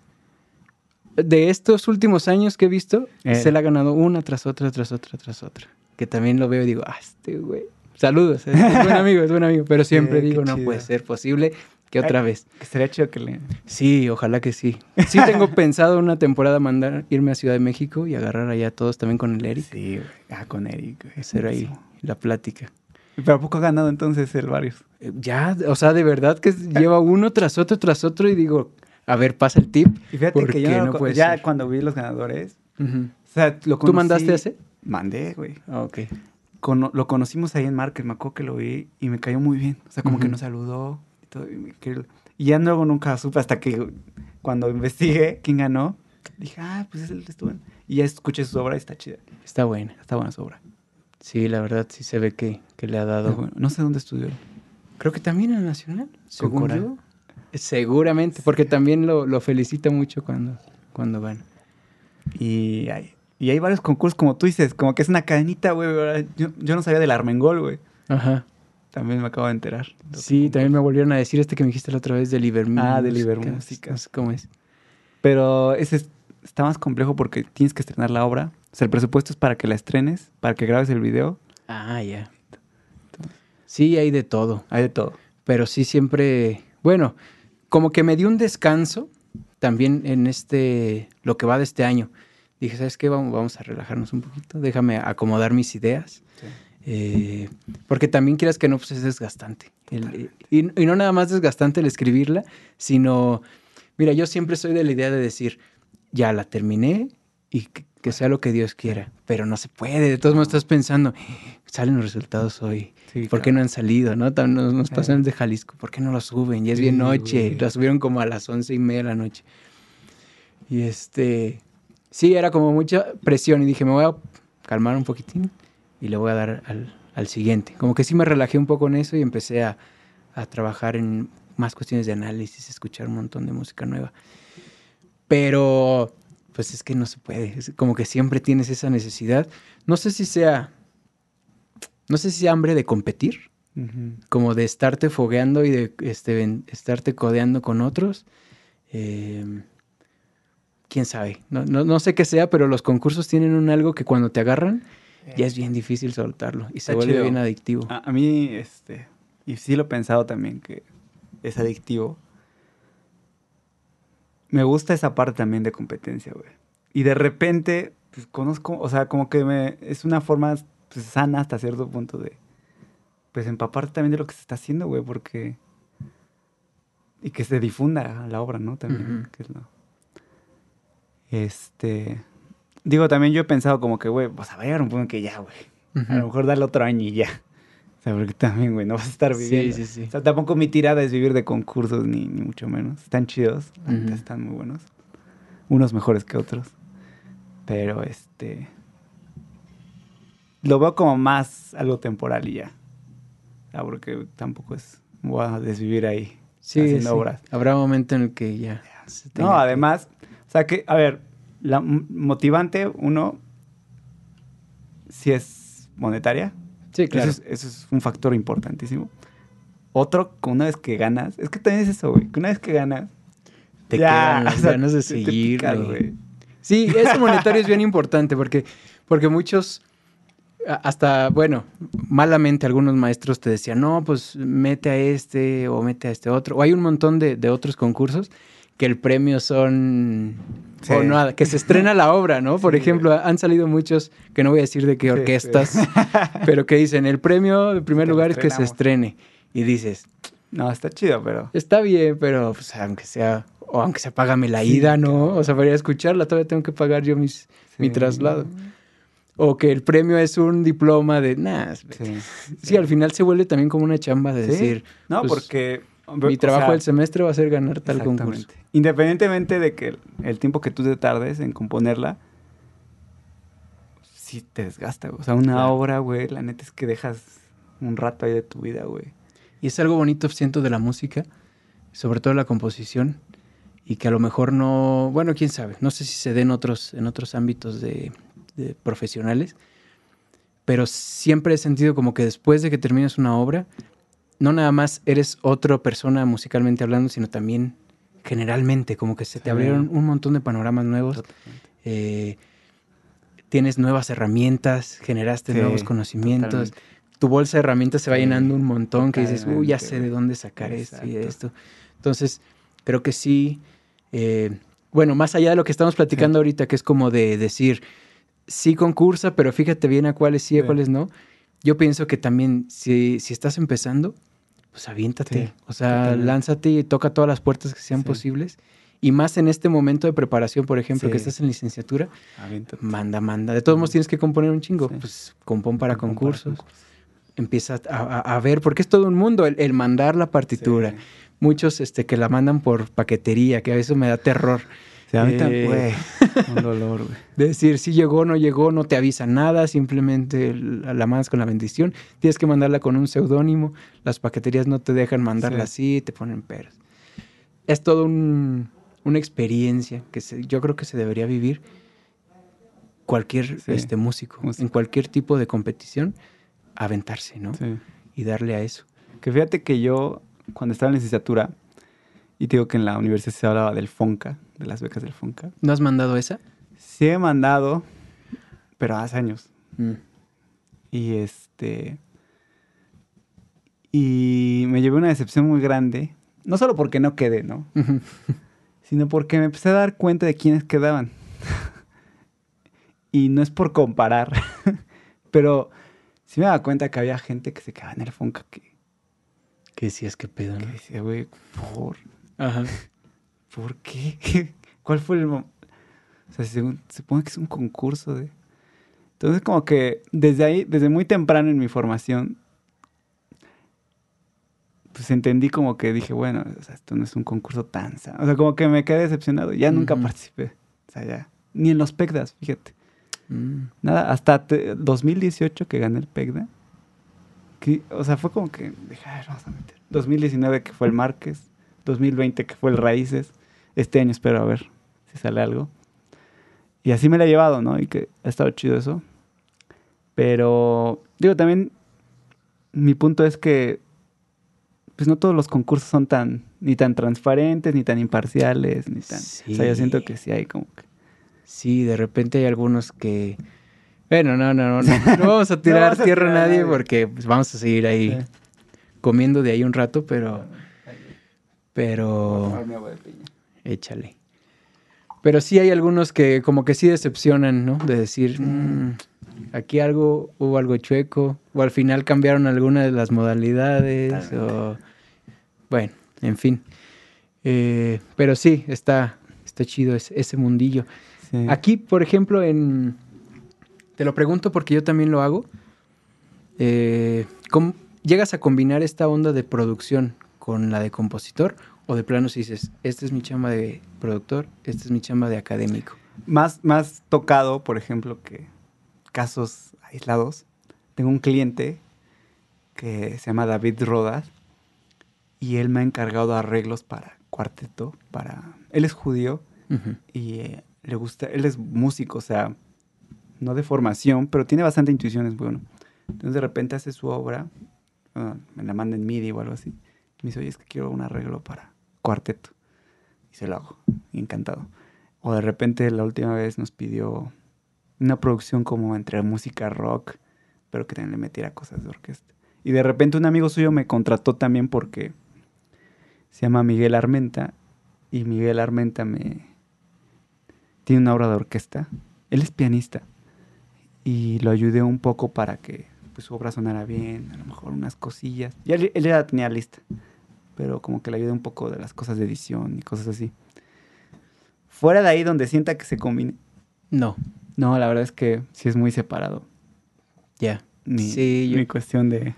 De estos últimos años que he visto, Eh. se le ha ganado una tras otra, tras otra, tras otra. Que también lo veo y digo, ah, este güey. Saludos, es, es buen amigo, es buen amigo. Pero siempre Eh, digo, no chido. puede ser posible que otra Ay. vez. Que sería chido que le... Sí, ojalá que sí. Sí tengo pensado una temporada mandar, irme a Ciudad de México y agarrar allá a todos también con el Eric. Sí, güey. Ah, con Eric, güey. Hacer ahí la plática. ¿Pero a poco ha ganado entonces el varios? Eh, Ya, o sea, de verdad que lleva uno tras otro, tras otro y digo, a ver, pasa el tip. Y fíjate que yo porque no lo no co- puede ya ser. cuando vi los ganadores, o sea, lo ¿Tú mandaste conocí- ese? Mandé, güey. Ah, ok. Cono- lo conocimos ahí en Market, me acuerdo que lo vi y me cayó muy bien. O sea, como que nos saludó y todo. Y, me- que- y ya luego nunca supe hasta que cuando investigué quién ganó, dije, ah, pues es el de Stuben. Y ya escuché su obra y está chida. Está buena. Está buena su obra. Sí, la verdad sí se ve que, que le ha dado. Bueno, no sé dónde estudió. Creo que también en el Nacional, según yo. Seguramente, porque también lo, lo felicita mucho cuando, cuando gana. Y hay, y hay varios concursos, como tú dices, como que es una cadenita, güey. Yo, yo no sabía del Armengol, güey. Ajá. También me acabo de enterar. Sí, también me volvieron a decir este que me dijiste la otra vez de Livermúsica. Ah, de Livermúsica. No sé cómo es. Pero ese es- está más complejo porque tienes que estrenar la obra. O sea, el presupuesto es para que la estrenes, para que grabes el video. Ah, ya. Sí, hay de todo. Hay de todo. Pero sí siempre, bueno, como que me dio un descanso también en este, lo que va de este año. Dije, ¿sabes qué? Vamos, vamos a relajarnos un poquito, déjame acomodar mis ideas. Eh, porque también quieras que no, pues es desgastante. El- y, y no nada más desgastante el escribirla, sino, mira, yo siempre soy de la idea de decir, ya la terminé y que, que sea lo que Dios quiera, pero no se puede, de todos modos estás pensando, salen los resultados hoy, Sí, ¿por qué no han salido? ¿no? Nos, nos el de Jalisco, ¿por qué no lo suben? Ya es Sí, bien noche, güey. la subieron como a las once y media de la noche. Y este, sí, era como mucha presión y dije, me voy a calmar un poquitín y le voy a dar al, al siguiente. Como que sí me relajé un poco en eso y empecé a, a trabajar en más cuestiones de análisis, escuchar un montón de música nueva. Pero, pues es que no se puede, es como que siempre tienes esa necesidad. No sé si sea, no sé si sea hambre de competir, Ujú. como de estarte fogueando y de este, estarte codeando con otros. Eh, Quién sabe, no, no, no sé qué sea, pero los concursos tienen un algo que cuando te agarran ya es bien difícil soltarlo y se vuelve chido. bien adictivo. A, a mí, este, y sí lo he pensado también que es adictivo. Me gusta esa parte también de competencia, güey. Y de repente, pues conozco, o sea, como que me, es una forma pues, sana hasta cierto punto de, pues empaparte también de lo que se está haciendo, güey, porque... Y que se difunda la obra, ¿no? También, Ujú. que es lo... Este... Digo, también yo he pensado como que, güey, pues a ver, un punto que ya, güey. A lo mejor dale otro año y ya. O sea, porque también, güey, no vas a estar Sí, viviendo. sí, sí. O sea, tampoco mi tirada es vivir de concursos, ni, ni mucho menos. Están chidos, neta, Ujú. están muy buenos. Unos mejores que otros. Pero, este... Lo veo como más algo temporal y ya. O sea, porque tampoco es... Voy a desvivir ahí Sí, haciendo sí. obras. Habrá un momento en el que ya. No, que- además, o sea que, a ver, la motivante, uno, si es monetaria, Sí, claro. eso, es, eso es un factor importantísimo. Otro, una vez que ganas, es que también es eso, güey, que una vez que ganas, Te ya, quedan las o sea, ganas de seguir. picas, güey. güey. Sí, eso monetario es bien importante porque, porque muchos, hasta, bueno, malamente algunos maestros te decían, no, pues mete a este o mete a este otro. O hay un montón de, de otros concursos que el premio son... Sí. O nada, que se estrena la obra, ¿no? Por Sí, ejemplo, han salido muchos, que no voy a decir de qué orquestas, sí. pero que dicen, el premio de primer Que lugar es que se estrene. Y dices, No, está chido, pero... Está bien, pero pues, aunque sea, o aunque sea, págame la Sí, ida, ¿no? cabrón. O sea, para ir a escucharla, todavía tengo que pagar yo mis, mi Sí. traslado. O que el premio es un diploma de, nah, sí. Sí, al final se vuelve también como una chamba de decir, No, pues, porque... mi o trabajo sea, del semestre va a ser ganar tal concurso. Independientemente de que el, tiempo que tú te tardes en componerla, sí te desgasta, güey. O sea, una Claro. obra, güey, la neta es que dejas un rato ahí de tu vida, güey. Y es algo bonito, siento, de la música, sobre todo la composición, y que a lo mejor no, bueno, quién sabe, no sé si se dé en otros, en otros ámbitos de, de profesionales, pero siempre he sentido como que después de que terminas una obra, no nada más eres otra persona musicalmente hablando, sino también generalmente, como que se te abrieron un montón de panoramas nuevos, eh, tienes nuevas herramientas, generaste Sí, nuevos conocimientos, totalmente. tu bolsa de herramientas se va Sí, llenando un montón que dices, uy, ya sé de dónde sacar esto y esto. Entonces, creo que sí, eh, bueno, más allá de lo que estamos platicando Sí. ahorita, que es como de decir, sí concursa, pero fíjate bien a cuáles sí, a cuáles no. yo pienso que también si, si estás empezando, pues aviéntate. Sí, o sea, totalmente. lánzate y toca todas las puertas que sean Sí. posibles. Y más en este momento de preparación, por ejemplo, que estás en licenciatura, Aviéntate. manda, manda. De todos modos tienes que componer un chingo. Pues compón para Compón concursos. Empieza a, a- a ver, porque es todo un mundo el, el mandar la partitura. Muchos este, que la mandan por paquetería, que a veces me da terror. Sí, a mí también, güey. Un dolor, güey. De decir, si llegó, no llegó, no te avisa nada, simplemente la, la mandas con la bendición. Tienes que mandarla con un seudónimo. Las paqueterías no te dejan mandarla así, te ponen peras. Es todo un- una experiencia que se- yo creo que se debería vivir cualquier Sí. este, músico, Músico. en cualquier tipo de competición, aventarse, ¿no? Sí. Y darle a eso. Que fíjate que yo, cuando estaba en licenciatura, y te digo que en la universidad se hablaba del FONCA, de las becas del FONCA, ¿No has mandado esa? sí he mandado, pero hace años. Mm. Y este. Y me llevé una decepción muy grande. No solo porque no quedé, ¿no? Sino porque me empecé a dar cuenta de quiénes quedaban. y no es por comparar. pero sí me daba cuenta que había gente que se quedaba en el Fonca que, que es que pedo, que ¿no? decía, güey, ¿por? Ajá. ¿Por qué? ¿Cuál fue el O sea, se supone que es un concurso de... Entonces como que desde ahí, desde muy temprano en mi formación, pues entendí como que dije, bueno, o sea, esto no es un concurso tan... sa- O sea, como que me quedé decepcionado. Ya nunca participé. O sea, ya. Ni en los PECDAS, fíjate. Mm. Nada, hasta te- 2018 que gané el PECDA. Que, o sea, fue como que dije, "Ay, vamos a meter. 2019 que fue el Márquez. 2020 que fue el Raíces. Este año espero a ver si sale algo. Y así me la he llevado, ¿no? Y que ha estado chido eso. Pero, digo, también mi punto es que pues no todos los concursos son tan ni tan transparentes, ni tan imparciales, ni tan... O sea, yo siento Sí. que sí hay como que... Sí, de repente hay algunos que... Bueno, no, no, no, no, no vamos a tirar vamos a tierra a nadie nadie. porque pues, vamos a seguir ahí Sí. comiendo de ahí un rato, pero... Pero... Échale. Pero sí hay algunos que como que sí decepcionan, ¿no? De decir, "Mm, aquí algo, hubo algo chueco, o al final cambiaron alguna de las modalidades, o... Bueno, en fin. Eh, pero sí, está, está chido ese, ese mundillo. Sí. Aquí, por ejemplo, en... Te lo pregunto porque yo también lo hago. Eh, ¿cómo ¿Llegas a combinar esta onda de producción con la de compositor? ¿O de plano si dices, esta es mi chamba de productor, esta es mi chamba de académico? Más, más tocado, por ejemplo, que casos aislados. Tengo un cliente que se llama David Rodas y él me ha encargado arreglos para cuarteto, para... Él es judío y eh, le gusta, él es músico, o sea, no de formación, pero tiene bastante intuición, es bueno. Entonces de repente hace su obra, ah, me la manda en MIDI o algo así. Me dice, oye, es que quiero un arreglo para cuarteto. Y se lo hago, encantado. O de repente la última vez nos pidió una producción como entre música rock, pero que también le metiera cosas de orquesta. Y de repente un amigo suyo me contrató también porque se llama Miguel Armenta y Miguel Armenta me tiene una obra de orquesta. Él es pianista y lo ayudé un poco para que pues, su obra sonara bien, a lo mejor unas cosillas. Y él, él ya tenía lista, pero como que le ayudé un poco de las cosas de edición y cosas así. Fuera de ahí donde sienta que se combine. No, No, la verdad es que sí es muy separado. ya. Mi, Sí, yo- mi cuestión de...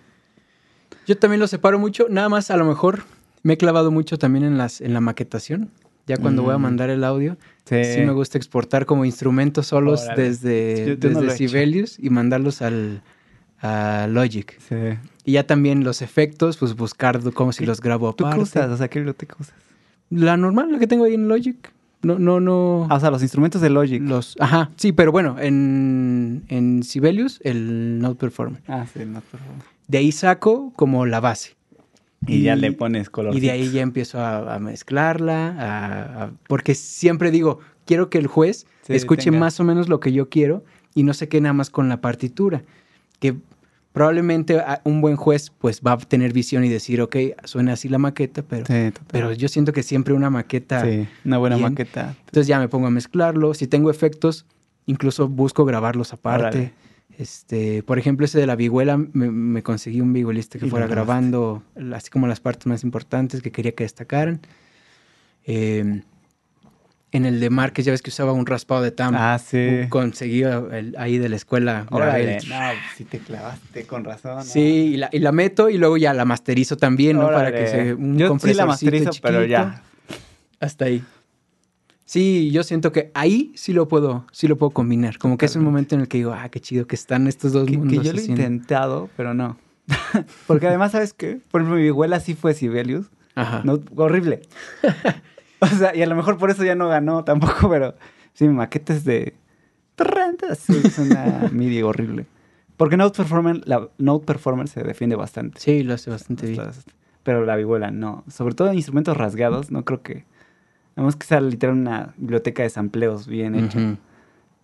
Yo también lo separo mucho, nada más a lo mejor me he clavado mucho también en, las, en la maquetación. Ya cuando voy a Mm. mandar el audio, sí me gusta exportar como instrumentos solos Órale. desde, Yo- yo no desde he hecho. Sibelius y mandarlos al a Logic. Sí. Y ya también los efectos, pues buscar como si ¿Qué- los grabo ¿Tú qué aparte. usas? O sea, ¿qué biblioteca usas? La normal, la que tengo ahí en Logic. No, no, no. Ah, o sea, los instrumentos de Logic. los, ajá, sí, pero bueno, en, en Sibelius, el Note Performer. Ah, sí, no, por favor. De ahí saco como la base. Y, ya le pones color. Y de ahí ya empiezo a, a mezclarla, a- a- porque siempre digo, quiero que el juez Sí, escuche tenga- más o menos lo que yo quiero y no se quede nada más con la partitura. Que probablemente un buen juez pues va a tener visión y decir, ok, suena así la maqueta, pero, Sí, pero yo siento que siempre una maqueta... Sí, una buena bien. maqueta. Entonces ya me pongo a mezclarlo. Si tengo efectos, incluso busco grabarlos aparte. Este, por ejemplo, ese de la vihuela, me, me conseguí un vihuelista que Y fuera grabando así como las partes más importantes que quería que destacaran. Eh, en el de Márquez, ya ves que usaba un raspado de tam. Ah, sí. Conseguí el- ahí de la escuela. Órale, no, si te clavaste con razón. ¿no? Sí, y la, y la meto y luego ya la masterizo también, ¿no? Para que se... Un Yo sí la masterizo, pero chiquito. ya. Hasta ahí. Sí, yo siento que ahí sí lo puedo, sí lo puedo combinar. Como que es un momento en el que digo, ah, qué chido que están estos dos Que, que mundos. yo lo he haciendo". intentado, pero no. Porque además, ¿sabes qué? Por ejemplo, mi abuela sí fue Sibelius. Ajá. No, horrible. o sea, y a lo mejor por eso ya no ganó tampoco, pero sí, mi maqueta es de... Sí, es una MIDI horrible. Porque Note Performer, la Note Performer se defiende bastante. Sí, lo hace bastante bien. Pero la vihuela no. Sobre todo en instrumentos rasgados, no creo que... A menos que sea literal una biblioteca de sampleos bien hecha.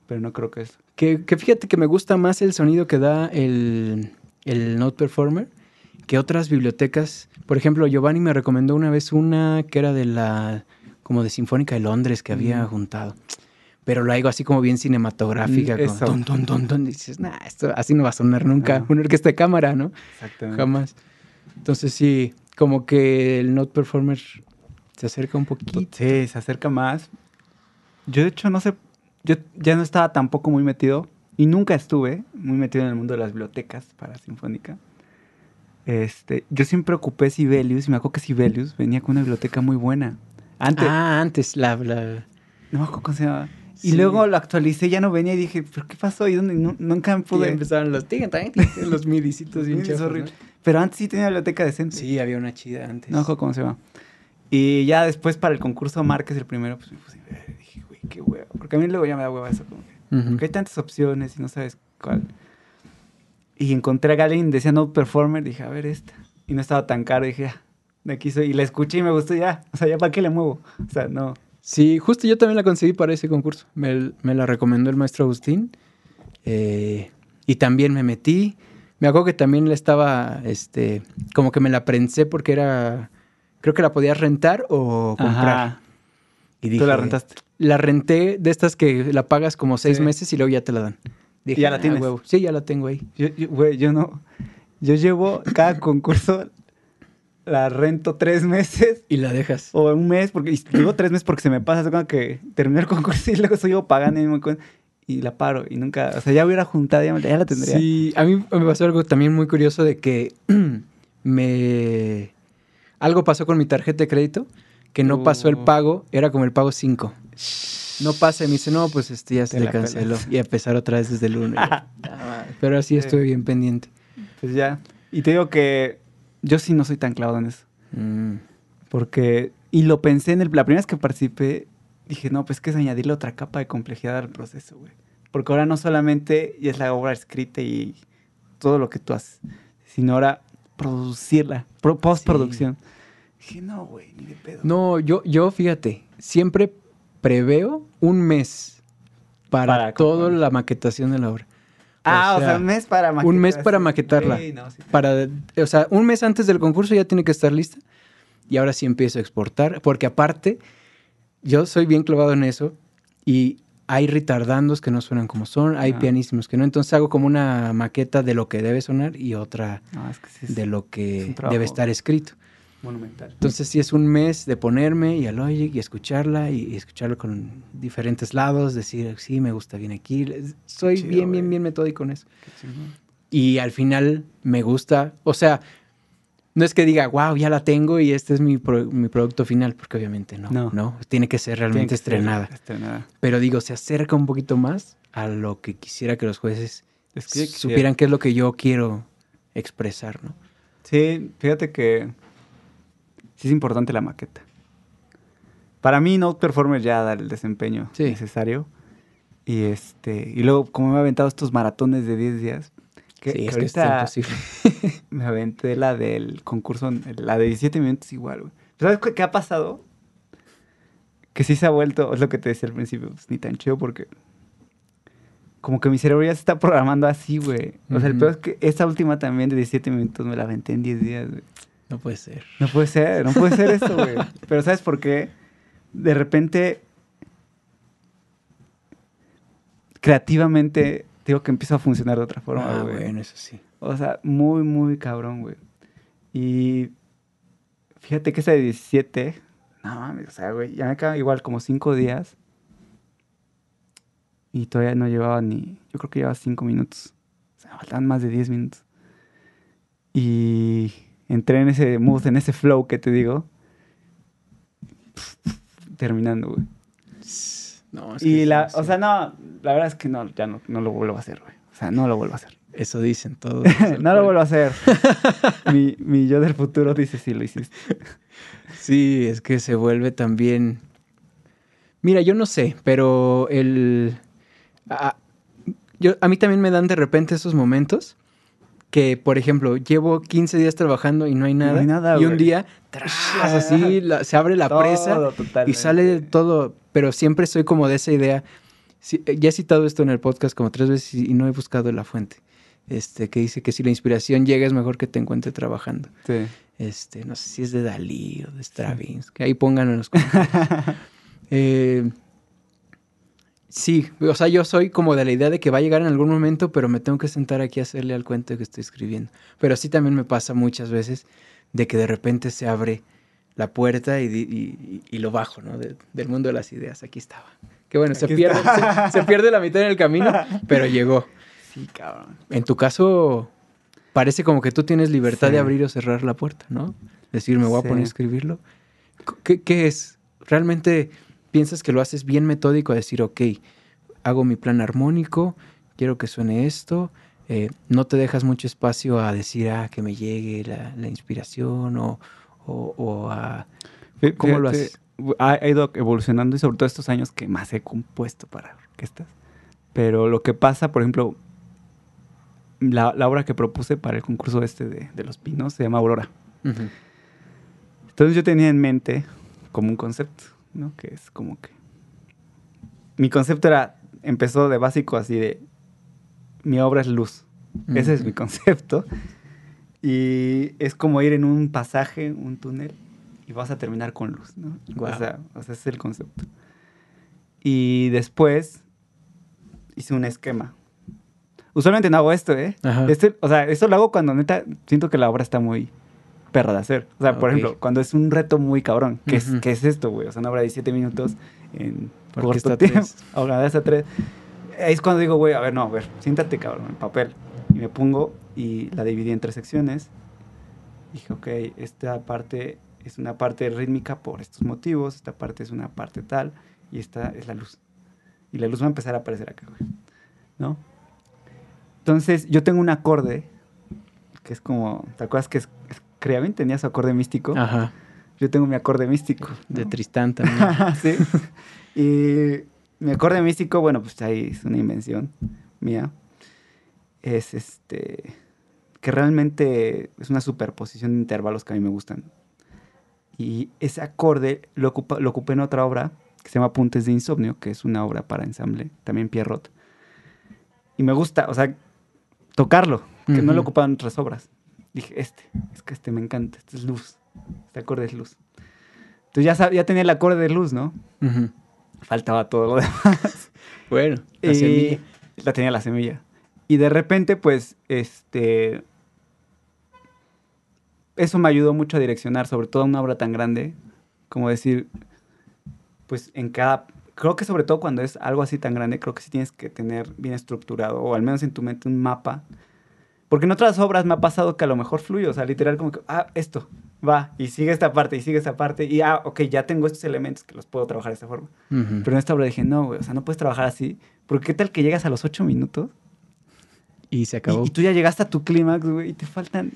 Pero no creo que eso. que, que fíjate que me gusta más el sonido que da el, el Note Performer que otras bibliotecas. Por ejemplo, Giovanni me recomendó una vez una que era de la, como de Sinfónica de Londres que había Mm. juntado. Pero lo hago así como bien cinematográfica, Mm, con ton, ton, ton, y dices, nah, esto así no va a sonar nunca. No. Una orquesta de cámara, ¿no? Exactamente. Jamás. Entonces sí, como que el Note Performer se acerca un poquito. Sí, se acerca más. Yo, de hecho, no sé. Yo ya no estaba tampoco muy metido. Y nunca estuve muy metido en el mundo de las bibliotecas para Sinfónica. Este, yo siempre ocupé Sibelius. Y me acuerdo que Sibelius venía con una biblioteca muy buena. Antes, Ah, antes la... la- no me acuerdo cómo se llamaba. Y Sí. luego lo actualicé, ya no venía y dije, ¿pero qué pasó? ¿Y dónde? Nu- nunca me Pude pude. empezaron los tigres los midicitos bien ¿no? horrible. Pero antes sí tenía biblioteca decente. Sí, había una chida antes. No me acuerdo cómo se llama. Y ya después para el concurso Márquez, el primero, pues me puse. Dije, güey, qué hueva. Porque a mí luego ya me da hueva eso. Como que, porque hay tantas opciones y no sabes cuál. Y encontré a alguien, decía No Performer. Dije, a ver esta. Y no estaba tan caro. Dije, ya, de aquí soy. Y la escuché y me gustó ya. O sea, ya para qué le muevo. O sea, no. Sí, justo yo también la conseguí para ese concurso. Me, me la recomendó el maestro Agustín. eh, y también me metí. Me acuerdo que también la estaba, este, como que me la prensé porque era, creo que la podías rentar o comprar. Ajá. Y Tú dije, la rentaste. La renté de estas que la pagas como seis Sí. meses y luego ya te la dan. Dije, ya la "Ah, tienes?" huevo". Sí, ya la tengo ahí. Yo, yo- güey, yo no. Yo llevo cada concurso, la rento tres meses Y la dejas. o un mes, porque y llevo tres meses porque se me pasa, como que terminé el concurso y luego sigo pagando y, me y la paro y nunca, o sea, ya hubiera juntado, ya, la tendría. Sí, a mí me pasó algo también muy curioso de que me... Algo pasó con mi tarjeta de crédito, que no pasó el Oh. pago, era como el pago 5. No pasa, y me dice, no, pues este ya se Te le canceló. pelas. Y a empezar otra vez desde el 1. Pero así Sí. estuve bien pendiente. Pues ya. Y te digo que yo sí no soy tan clavado en eso. Mm, Porque, y lo pensé en el, la primera vez que participé, dije, no, pues que es añadirle otra capa de complejidad al proceso, güey. Porque ahora no solamente es la obra escrita y todo lo que tú haces, sino ahora producirla, pro- postproducción. Dije, no, güey, ni de pedo. No, yo, yo, fíjate, siempre preveo un mes para, Para toda la maquetación de la obra. Ah, o sea, un mes para un mes para maquetar, maquetarla. sí. No, sí. para, o sea, un mes antes del concurso ya tiene que estar lista. Y ahora sí empiezo a exportar, porque aparte, yo soy bien clavado en eso y hay retardandos que no suenan como son, hay Ah. pianísimos que no. Entonces hago como una maqueta de lo que debe sonar y otra No, es que sí es de lo que debe estar escrito. Monumental. Entonces sí es un mes de ponerme y al oye y escucharla y, y escucharla con diferentes lados, decir, sí, me gusta bien aquí. Soy chido, bien, bien, bien metódico en eso. Y al final me gusta, o sea, no es que diga, wow, ya la tengo y este es mi, pro- mi producto final, porque obviamente no, no, No. tiene que ser realmente que ser estrenada. Estrenada. Pero digo, se acerca un poquito más a lo que quisiera que los jueces Es que supieran qué es lo que yo quiero expresar, ¿no? Sí, fíjate que sí es importante la maqueta. Para mí, Note Performer ya da el desempeño Sí. necesario. Y este y luego, como me he aventado estos maratones de 10 días, que, sí, que es que está ahorita imposible. me aventé la del concurso, la de 17 minutos igual, güey. ¿Sabes qué- qué ha pasado? Que sí se ha vuelto, es lo que te decía al principio, pues, ni tan chido porque como que mi cerebro ya se está programando así, güey. O sea, el peor es que esta última también de 17 minutos me la aventé en 10 días, güey. No puede ser. No puede ser, no puede ser esto, güey. Pero ¿sabes por qué? De repente, creativamente, digo que empiezo a funcionar de otra forma, Ah, bueno, eso sí. O sea, muy, muy cabrón, güey. Y fíjate que esa de 17, no mames, o sea, güey, ya me quedan igual como 5 días. Y todavía no llevaba ni, yo creo que llevaba 5 minutos. O sea, faltaban más de 10 minutos. Y entré en ese mood, en ese flow que te digo. Terminando, güey. No, es que Y sí, la, sí. o sea, no, la verdad es que no, ya no, no lo vuelvo a hacer, güey. O sea, no lo vuelvo a hacer. Eso dicen todos. no lo vuelvo a hacer. mi, mi yo del futuro dice sí lo hiciste. Sí, es que se vuelve también. Mira, yo no sé, pero el. A, yo, a mí también me dan de repente esos momentos que, por ejemplo, llevo 15 días trabajando y no hay nada. hay nada, y un güey. día, tras, así, la- se abre la presa y sale todo. Pero siempre soy como de esa idea. Sí, eh, ya he citado esto en el podcast como tres veces y, no he buscado la fuente. Este, que dice que si la inspiración llega es mejor que te encuentre trabajando. Sí. Este, no sé si es de Dalí o de Stravinsky. Ahí pónganlo en los comentarios. Eh, sí, o sea, yo soy como de la idea de que va a llegar en algún momento, pero me tengo que sentar aquí a hacerle al cuento que estoy escribiendo. Pero sí también me pasa muchas veces de que de repente se abre la puerta y, lo bajo, ¿no? De- del mundo de las ideas. Aquí estaba. Que bueno, se pierde, se, se pierde la mitad en el camino, pero llegó. Sí, cabrón. En tu caso, parece como que tú tienes libertad Sí. de abrir o cerrar la puerta, ¿no? Decir, me voy Sí. a poner a escribirlo. ¿Qué, qué es? ¿Realmente piensas que lo haces bien metódico a decir, ok, hago mi plan armónico, quiero que suene esto, eh, no te dejas mucho espacio a decir, ah, que me llegue la, la inspiración o, o- o a... ¿Cómo lo haces? Ha, ido evolucionando y sobre todo estos años que más he compuesto para orquestas. Pero lo que pasa, por ejemplo, la, la obra que propuse para el concurso este de, de Los Pinos se llama Aurora. Entonces yo tenía en mente como un concepto, ¿no? Que es como que... Mi concepto era, empezó de básico así de, mi obra es luz. Ese es mi concepto. Y es como ir en un pasaje, un túnel, y vas a terminar con luz, ¿no? O, sea, o sea, ese es el concepto. Y después hice un esquema. Usualmente no hago esto, ¿eh? Este, o sea, esto lo hago cuando neta siento que la obra está muy perra de hacer. O sea, por Ok. ejemplo, cuando es un reto muy cabrón. ¿Qué, Ujú. es, ¿qué es esto, güey? O sea, una obra de 17 minutos en Porque corto está tiempo. tres. Ahora de hasta tres. Ahí es cuando digo, güey, a ver, no, a ver, siéntate, cabrón, en papel. Y me pongo y la dividí en tres secciones. Dije, ok, esta parte es una parte rítmica por estos motivos, esta parte es una parte tal, y esta es la luz. Y la luz va a empezar a aparecer acá, güey. ¿No? Entonces, yo tengo un acorde que es como, ¿te acuerdas que es, es- Creaven tenía su acorde místico? Ajá. Yo tengo mi acorde místico. De. Tristán también. sí. Y mi acorde místico, bueno, pues ahí es una invención mía. Es este. que realmente es una superposición de intervalos que a mí me gustan. Y ese acorde lo, ocupa, lo ocupé en otra obra que se llama Apuntes de Insomnio, que es una obra para ensamble, también Pierrot. Y me gusta, o sea, tocarlo, que no lo ocupaban en otras obras. Dije, este, es que este me encanta, este es luz, este acorde es luz. Entonces ya, sab- ya tenía el acorde de luz, ¿no? Ujú. Faltaba todo lo demás. Bueno, la Y semilla. La tenía la semilla. Y de repente, pues, este... Eso me ayudó mucho a direccionar, sobre todo una obra tan grande, como decir, pues en cada... Creo que sobre todo cuando es algo así tan grande, creo que sí tienes que tener bien estructurado, o al menos en tu mente un mapa. Porque en otras obras me ha pasado que a lo mejor fluye, o sea, literal como que, ah, esto, va, y sigue esta parte, y sigue esta parte, y ah, ok, ya tengo estos elementos que los puedo trabajar de esta forma. Ujú. Pero en esta obra dije, no, güey, o sea, no puedes trabajar así. Porque qué tal que llegas a los ocho minutos Y se y, acabó. y tú ya llegaste a tu clímax, güey, y te faltan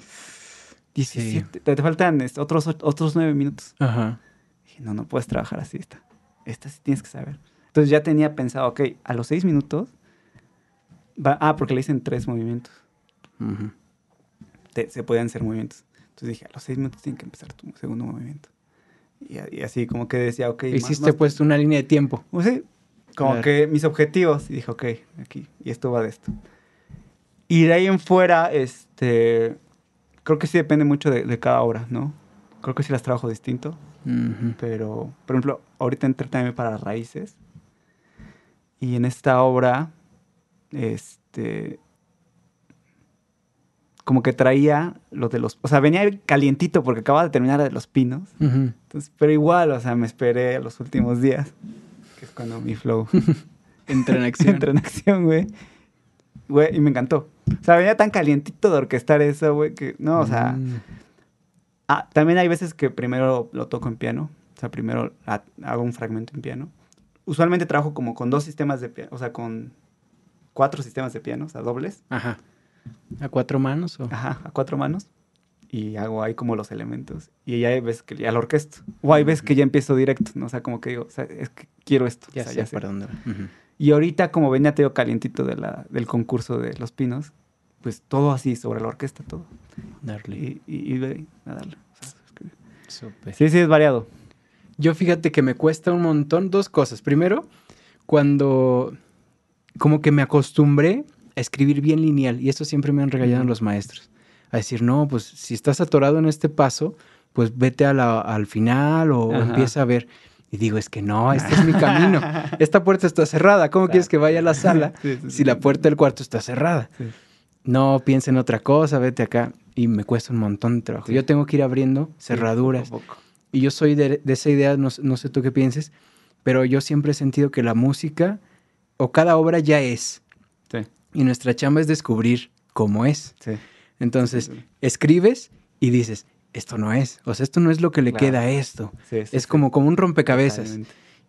17, te, te faltan otros, otros nueve minutos. Ajá. Dije, no, no puedes trabajar así esta. Esta sí tienes que saber. Entonces ya tenía pensado, ok, a los seis minutos, va, ah, porque le dicen tres movimientos. Ujú. Te- se podían hacer movimientos. Entonces dije, a los seis minutos tiene que empezar tu segundo movimiento. Y, y así como que decía, ok. más- Hiciste más- puesto una línea de tiempo. Pues sí, como que mis objetivos. Y dije, ok, aquí. Y esto va de esto. Y de ahí en fuera, este. Creo que sí depende mucho de, de cada obra, ¿no? Creo que sí las trabajo distinto. Ujú. Pero, por ejemplo, ahorita entré también para raíces. Y en esta obra este, como que traía lo de los, o sea, venía calientito porque acababa de terminar de los pinos. Entonces, pero igual, o sea, me esperé a los últimos días, que es cuando mi flow entra en acción. entra en acción, güey. Güey, y me encantó. O sea, venía tan calientito de orquestar eso, güey, que no, o sea, Mm. Ah, también hay veces que primero lo toco en piano. O sea, primero ha- hago un fragmento en piano. Usualmente trabajo como con dos sistemas de piano. O sea, con cuatro sistemas de piano, o sea, dobles. Ajá. ¿A cuatro manos o? Ajá, a cuatro manos. Y hago ahí como los elementos. Y ya veces que ya lo orquesto. O hay veces que ya empiezo directo, ¿no? O sea, como que digo, o sea, es que quiero esto. Ya o sea, sé ya sé. para dónde va. Ujú. Y ahorita, como venía Teo calientito de la, del concurso de Los Pinos, pues todo así sobre la orquesta, todo. Darle. Y, y, y a darle. O sea, es que-. Sí, sí, es variado. Yo fíjate que me cuesta un montón dos cosas. Primero, cuando como que me acostumbré a escribir bien lineal y eso siempre me han regañado los maestros. A decir, no, pues si estás atorado en este paso, pues vete a la- al final o, Ajá. empieza a ver. Y digo, es que no, este es mi camino. Esta puerta está cerrada. ¿Cómo quieres que vaya a la sala Sí, sí, si la puerta del cuarto está cerrada? Sí. No, piensa en otra cosa, vete acá. Y me cuesta un montón de trabajo. Yo tengo que ir abriendo cerraduras. Poco poco. Y yo soy de, de esa idea, no, no sé tú qué pienses, pero yo siempre he sentido que la música o cada obra ya es. Y nuestra chamba es descubrir cómo es. sí. Entonces, Sí, sí, sí. escribes y dices, esto no es. O sea, esto no es lo que le Claro. queda a esto. Es como, como un rompecabezas.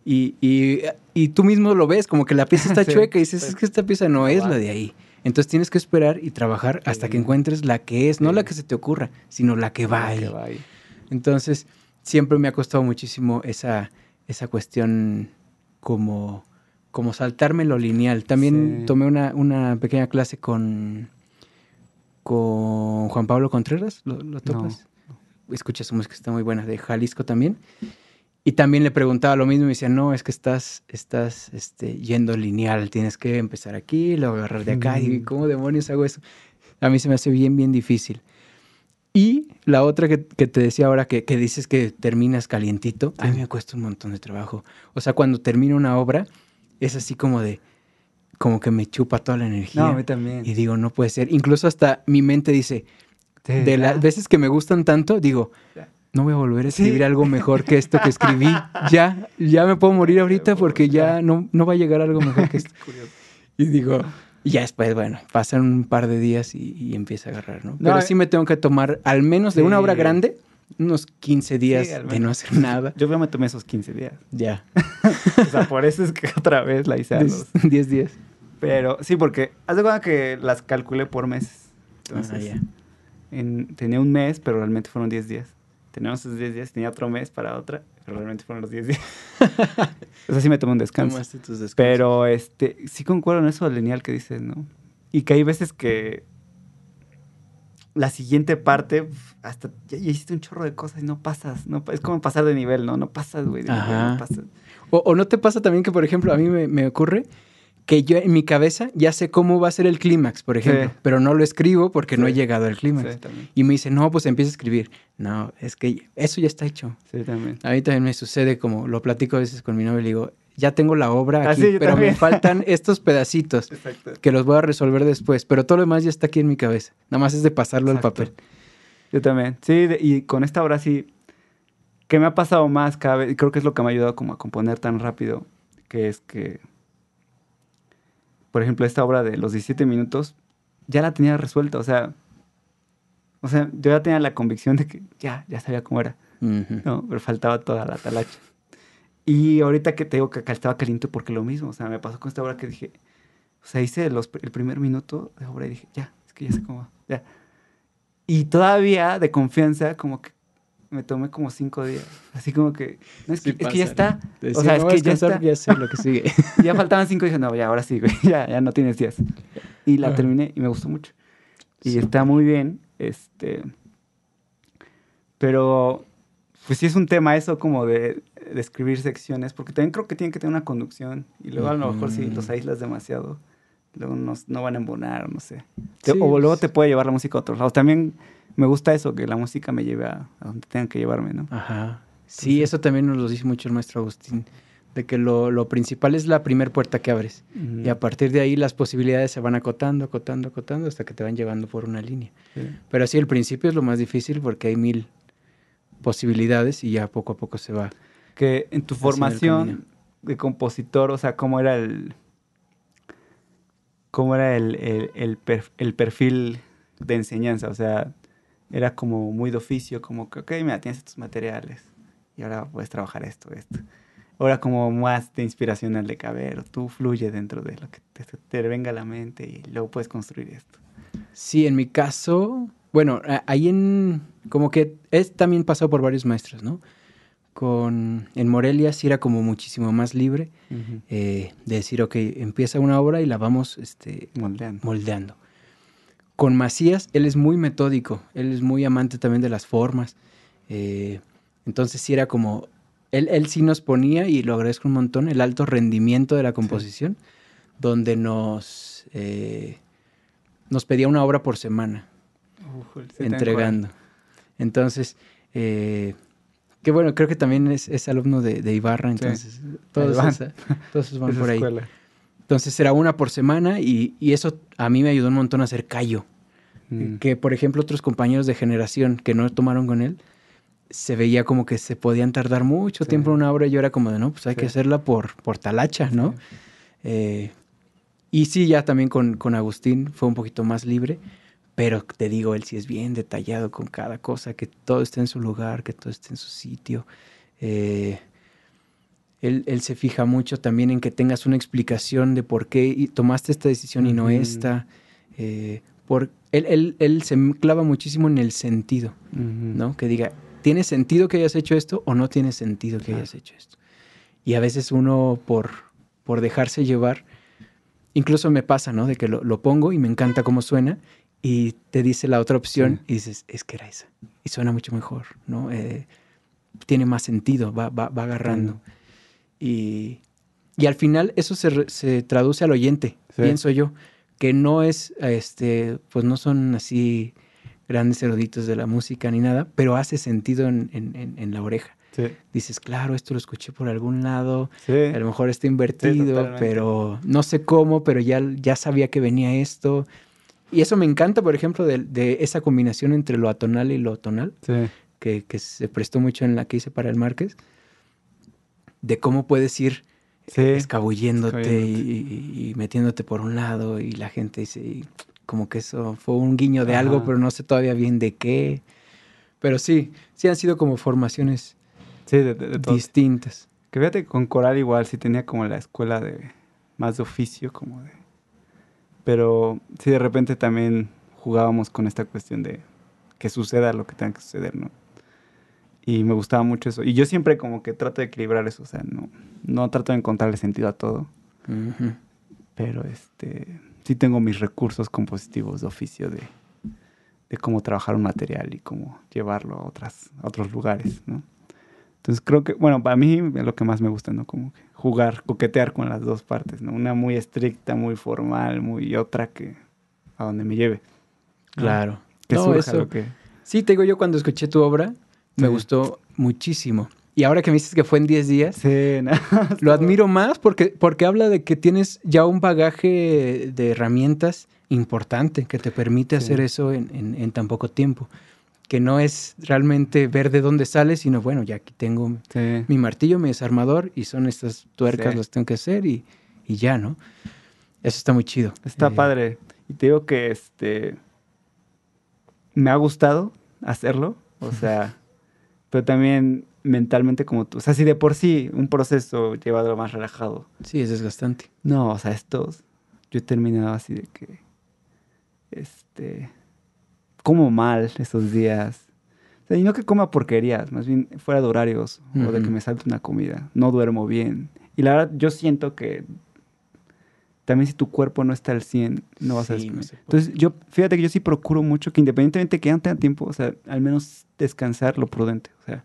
Y, y, y tú mismo lo ves, como que la pieza está chueca y dices, es que esta pieza no es la de ahí. Entonces tienes que esperar y trabajar hasta que encuentres la que es, no la que se te ocurra, sino la que va ahí. que va ahí. Entonces, siempre me ha costado muchísimo esa, esa cuestión como, como saltarme lo lineal. También Sí. tomé una, una pequeña clase con, con Juan Pablo Contreras, ¿lo, lo topas? Escucha su música, está muy buena, de Jalisco también. Y también le preguntaba lo mismo y me decía, no, es que estás, estás este, yendo lineal, tienes que empezar aquí, luego agarrar de acá. Y Mm. ¿cómo demonios hago eso? A mí se me hace bien, bien difícil. Y la otra que, que te decía ahora, que, que dices que terminas calientito, a mí me cuesta un montón de trabajo. O sea, cuando termino una obra, es así como de, como que me chupa toda la energía. No, a mí también. Y digo, no puede ser. Incluso hasta mi mente dice, de las veces que me gustan tanto, digo, no voy a volver a escribir Sí. algo mejor que esto que escribí. Ya, ya me puedo morir ahorita porque ya no, no va a llegar algo mejor que esto. Y digo, y ya después, bueno, pasan un par de días y, y empieza a agarrar, ¿no? Pero No, sí me tengo que tomar, al menos de una obra grande, unos 15 días Sí, de no hacer nada. Yo me tomé esos 15 días. Ya, O sea, por eso es que otra vez la hice a los... 10 días. Pero sí, porque haz de cuenta que las calculé por meses. Entonces, Ah, ya. en- tenía un mes, pero realmente fueron 10 días. Teníamos esos 10 días, tenía otro mes para otra, pero realmente fueron los 10 días. o sea, sí me tomé un descanso. Tomaste tus descansos. Pero este, sí concuerdo en eso lineal que dices, ¿no? Y que hay veces que la siguiente parte, hasta ya, ya hiciste un chorro de cosas y no pasas. No, es como pasar de nivel, ¿no? No pasas, güey. no pasas. O, o no te pasa también que, por ejemplo, a mí me, me ocurre que yo en mi cabeza ya sé cómo va a ser el clímax, por ejemplo, Sí. pero no lo escribo porque no he llegado al clímax. Sí. Y me dice, no, pues empieza a escribir. No, es que eso ya está hecho. Sí, también. A mí también me sucede como lo platico a veces con mi novia y le digo, ya tengo la obra Ah, aquí, sí, pero también. me faltan estos pedacitos Exacto. que los voy a resolver después, pero todo lo demás ya está aquí en mi cabeza. Nada más es de pasarlo Exacto. al papel. Yo también. Sí, de- y con esta obra sí, que me ha pasado más cada vez, y creo que es lo que me ha ayudado como a componer tan rápido, que es que, por ejemplo, esta obra de los 17 minutos, ya la tenía resuelta, o sea, o sea, yo ya tenía la convicción de que ya, ya sabía cómo era. ¿no? Pero faltaba toda la talacha. Y ahorita que te digo que acá estaba caliente porque lo mismo, o sea, me pasó con esta obra que dije, o sea, hice los, el primer minuto de obra y dije, ya, es que ya sé cómo va, ya. Y todavía de confianza, como que me tomé como cinco días. Así como que, no, es, Sí que, es que ya está. Decía, o sea, es "Me voy a que ya está. ya sé lo que sigue. Ya faltaban cinco y dije, no, ya, ahora sí, güey, ya, ya no tienes días. Y la terminé y me gustó mucho. Y está muy bien, este... Pero, pues sí es un tema eso como de, de escribir secciones, porque también creo que tienen que tener una conducción. Y luego a lo mejor si los aíslas demasiado, luego no, no van a embonar, no sé. Sí, o luego pues. te puede llevar la música a otros lados. También me gusta eso, que la música me lleve a, a donde tengan que llevarme, ¿no? Ajá. Sí, eso también nos lo dice mucho el maestro Agustín, de que lo, lo principal es la primera puerta que abres. Y a partir de ahí las posibilidades se van acotando, acotando, acotando hasta que te van llevando por una línea. Sí. Pero sí, el principio es lo más difícil porque hay mil posibilidades y ya poco a poco se va. Que en tu formación de compositor, o sea, ¿cómo era el. ¿Cómo era el, el, el per- el perfil de enseñanza? O sea, era como muy de oficio, como que, ok, mira, tienes estos materiales y ahora puedes trabajar esto, esto. Ahora como más de inspiracional de caber, tú fluye dentro de lo que te, te venga a la mente y luego puedes construir esto. Sí, en mi caso, bueno, ahí en, como que es también pasado por varios maestros, ¿no? Con, en Morelia sí era como muchísimo más libre eh, de decir, ok, empieza una obra y la vamos este, Moldeando. moldeando. Con Macías, él es muy metódico, él es muy amante también de las formas. eh, entonces sí era como, él, él sí nos ponía, y lo agradezco un montón, el alto rendimiento de la composición, donde nos, eh, nos pedía una obra por semana, Sí entregando. Entonces, eh, que bueno, creo que también es, es alumno de, de Ibarra, entonces todos, van. esa- todos van por ahí. escuela. Entonces era una por semana y, y eso a mí me ayudó un montón a hacer callo. Mm. Que por ejemplo otros compañeros de generación que no tomaron con él, se veía como que se podían tardar mucho Sí. tiempo en una obra y yo era como de, no, pues hay Sí. que hacerla por, por talacha, ¿no? Eh, y sí, ya también con, con Agustín fue un poquito más libre, pero te digo, él sí es bien detallado con cada cosa, que todo esté en su lugar, que todo esté en su sitio. Eh, él, él se fija mucho también en que tengas una explicación de por qué tomaste esta decisión y no Ujú. esta. Eh, por, él, él- él se clava muchísimo en el sentido, Ujú. ¿no? Que diga, ¿tiene sentido que hayas hecho esto o no tiene sentido que Claro. hayas hecho esto? Y a veces uno, por, por dejarse llevar, incluso me pasa, ¿no? De que lo, lo pongo y me encanta cómo suena y te dice la otra opción y dices, es que era esa. Y suena mucho mejor, ¿no? Eh, tiene más sentido, va, va, va agarrando. Y, y al final eso se, se traduce al oyente, Sí. pienso yo, que no es, este, pues no son así grandes eruditos de la música ni nada, pero hace sentido en, en- en- la oreja. Sí. Dices, claro, esto lo escuché por algún lado, Sí. a lo mejor está invertido, pero no sé cómo, pero ya, ya sabía que venía esto. Y eso me encanta, por ejemplo, de, de esa combinación entre lo atonal y lo tonal Sí. que, que se prestó mucho en la que hice para el Márquez, de cómo puedes ir Sí. escabulléndote escabulléndote. y, y- y metiéndote por un lado y la gente dice, y como que eso fue un guiño de algo, pero no sé todavía bien de qué. Pero sí, sí han sido como formaciones Sí, de, de- de todo. distintas. Que fíjate, con coral igual sí tenía como la escuela de más de oficio, como de... Pero sí, de repente también jugábamos con esta cuestión de que suceda lo que tenga que suceder, ¿no? Y me gustaba mucho eso. Y yo siempre como que trato de equilibrar eso, o sea, no, no trato de encontrarle sentido a todo, pero este sí tengo mis recursos compositivos de oficio de, de cómo trabajar un material y cómo llevarlo a, otras, a otros lugares, ¿no? Entonces creo que, bueno, para mí es lo que más me gusta, ¿no? Como que jugar, coquetear con las dos partes, ¿no? Una muy estricta, muy formal, muy y otra que a donde me lleve. Claro. Que No, surja eso- lo que... Sí, te digo yo cuando escuché tu obra, me Sí. gustó muchísimo. Y ahora que me dices que fue en 10 días, Sí, no, Lo admiro más porque, porque habla de que tienes ya un bagaje de herramientas importante que te permite Sí. hacer eso en, en- en tan poco tiempo. Que no es realmente ver de dónde sale, sino bueno, ya aquí tengo Sí. mi martillo, mi desarmador y son estas tuercas Sí. las tengo que hacer y, y ya, ¿no? Eso está muy chido. Está Eh, padre. Y te digo que este me ha gustado hacerlo, o sea, pero también mentalmente como tú, o sea, si de por sí un proceso llevado más relajado. Sí, es desgastante. No, o sea, estos yo he terminado así de que este como mal esos días. O sea, y no que coma porquerías, más bien fuera de horarios o de que me salte una comida. No duermo bien. Y la verdad, yo siento que también si tu cuerpo no está al 100, no vas a Sí, descansar. Entonces, yo, fíjate que yo sí procuro mucho que independientemente de que no tenga tiempo, o sea, al menos descansar lo prudente. O sea,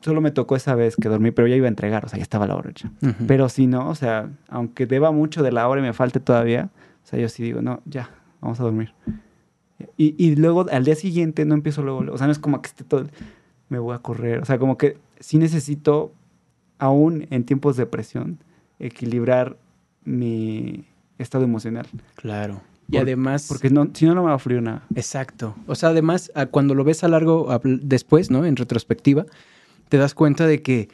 solo me tocó esa vez que dormí, pero ya iba a entregar, o sea, ya estaba la hora hecha. Ujú. Pero si no, o sea, aunque deba mucho de la hora y me falte todavía, o sea, yo sí digo, no, ya, vamos a dormir. Y, y luego al día siguiente no empiezo luego, o sea, no es como que esté todo, me voy a correr, o sea, como que sí necesito aún en tiempos de presión, equilibrar mi estado emocional. Claro. Y Por- además... Porque no, si no, no me va a fluir nada. Exacto. O sea, además, cuando lo ves a largo después, ¿no? En retrospectiva, te das cuenta de que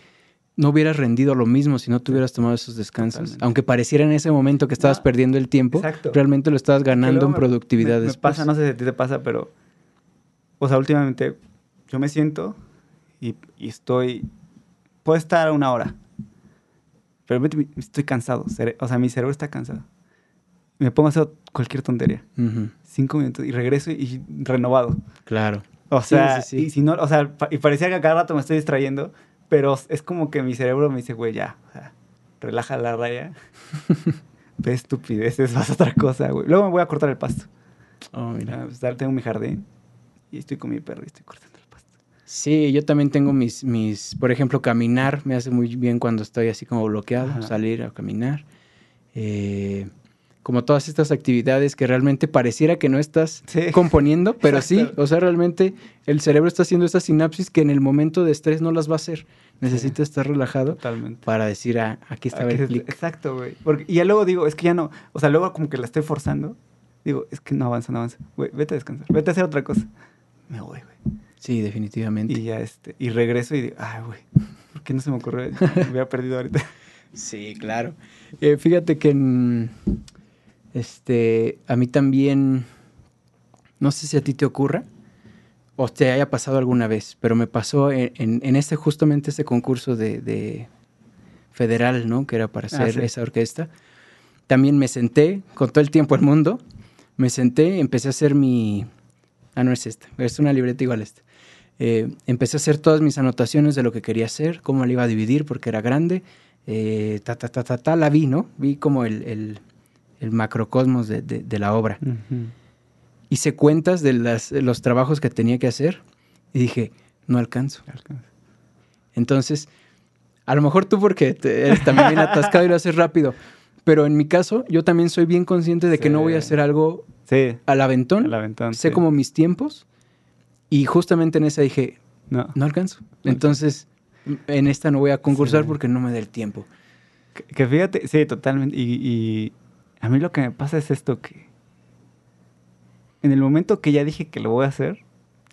no hubieras rendido lo mismo si no te hubieras tomado esos descansos. Totalmente. Aunque pareciera en ese momento que estabas No, perdiendo el tiempo, exacto. realmente lo estabas ganando en me- productividad Me, me después. pasa, no sé si a ti te pasa, pero. O sea, últimamente yo me siento y, y estoy. Puedo estar una hora. Pero estoy cansado. O sea, mi cerebro está cansado. Me pongo a hacer cualquier tontería. Cinco minutos y regreso y renovado. Claro. O sea, sí, sí. y si no, o sea, y parecía que a cada rato me estoy distrayendo, pero es como que mi cerebro me dice, güey, ya, o sea, relaja la raya. Ve estupideces, vas a otra cosa, güey. Luego me voy a cortar el pasto. Oh, mira. Ah, pues, tengo mi jardín y estoy con mi perro y estoy cortando el pasto. Sí, yo también tengo mis, mis, por ejemplo, caminar me hace muy bien cuando estoy así como bloqueado, Ajá. salir a caminar. Eh, como todas estas actividades que realmente pareciera que no estás Sí. componiendo, pero sí, o sea, realmente el cerebro está haciendo estas sinapsis que en el momento de estrés no las va a hacer. Necesita estar relajado Totalmente. para decir, ah, aquí estaba Ah, el clic. Exacto, güey. Y ya luego digo, es que ya no, o sea, luego como que la estoy forzando. Digo, es que no avanza, no avanza. Güey, vete a descansar, vete a hacer otra cosa. Me voy, güey. Sí, definitivamente. Y ya este, y regreso y digo, ay, güey, ¿por qué no se me ocurrió? Me hubiera perdido ahorita. Sí, claro. Eh, fíjate que en- este, a mí también, no sé si a ti te ocurra o te haya pasado alguna vez, pero me pasó en, en, en este, justamente este concurso de, de federal, ¿no? Que era para Ah, hacer sí. esa orquesta. También me senté con todo el tiempo del mundo, me senté, empecé a hacer mi... Ah, no es esta, es una libreta igual a esta. Eh, empecé a hacer todas mis anotaciones de lo que quería hacer, cómo la iba a dividir porque era grande, eh, ta, ta, ta, ta, ta, la vi, ¿no? Vi como el, el, el macrocosmos de, de- de la obra. Hice cuentas de las, los trabajos que tenía que hacer y dije, no alcanzo. Entonces, a lo mejor tú porque te- eres también bien atascado y lo haces rápido, pero en mi caso yo también soy bien consciente de que no voy a hacer algo Sí, al aventón. al aventón. sé sí. como mis tiempos y justamente en esa dije, No. no alcanzo. Entonces, en esta no voy a concursar porque no me da el tiempo. Que, que fíjate, sí, totalmente. Y, y a mí lo que me pasa es esto que en el momento que ya dije que lo voy a hacer,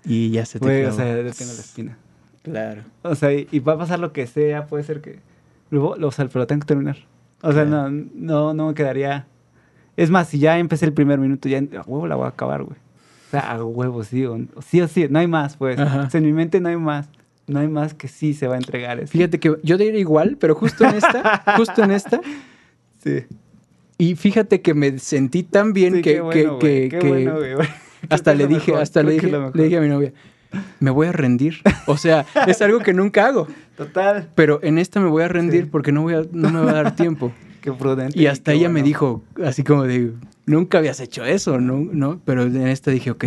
Y ya se te o sea, ya tengo la espina. Claro. O sea, y, y va a pasar lo que sea, puede ser que luego, o sea, pero tengo que terminar. O sea, no, no, no me quedaría. Es más, si ya empecé el primer minuto, ya a huevo la voy a acabar, güey. O sea, a huevo, sí o, sí o sí, no hay más, pues. Ajá. O sea, en mi mente no hay más. No hay más que sí se va a entregar eso. Fíjate que yo diría igual, pero justo en esta, justo en esta, Sí. Y fíjate que me sentí tan bien Sí, que, qué bueno, que- que- que bueno, hasta le dije, mejor, hasta le dije, le dije a mi novia, me voy a rendir. O sea, es algo que nunca hago, Total. pero en esta me voy a rendir Sí. porque no, voy a, no me va a dar tiempo. Qué prudente. Y hasta ella me dijo, así como de, nunca habías hecho eso, ¿no? ¿no? Pero en esta dije, ok,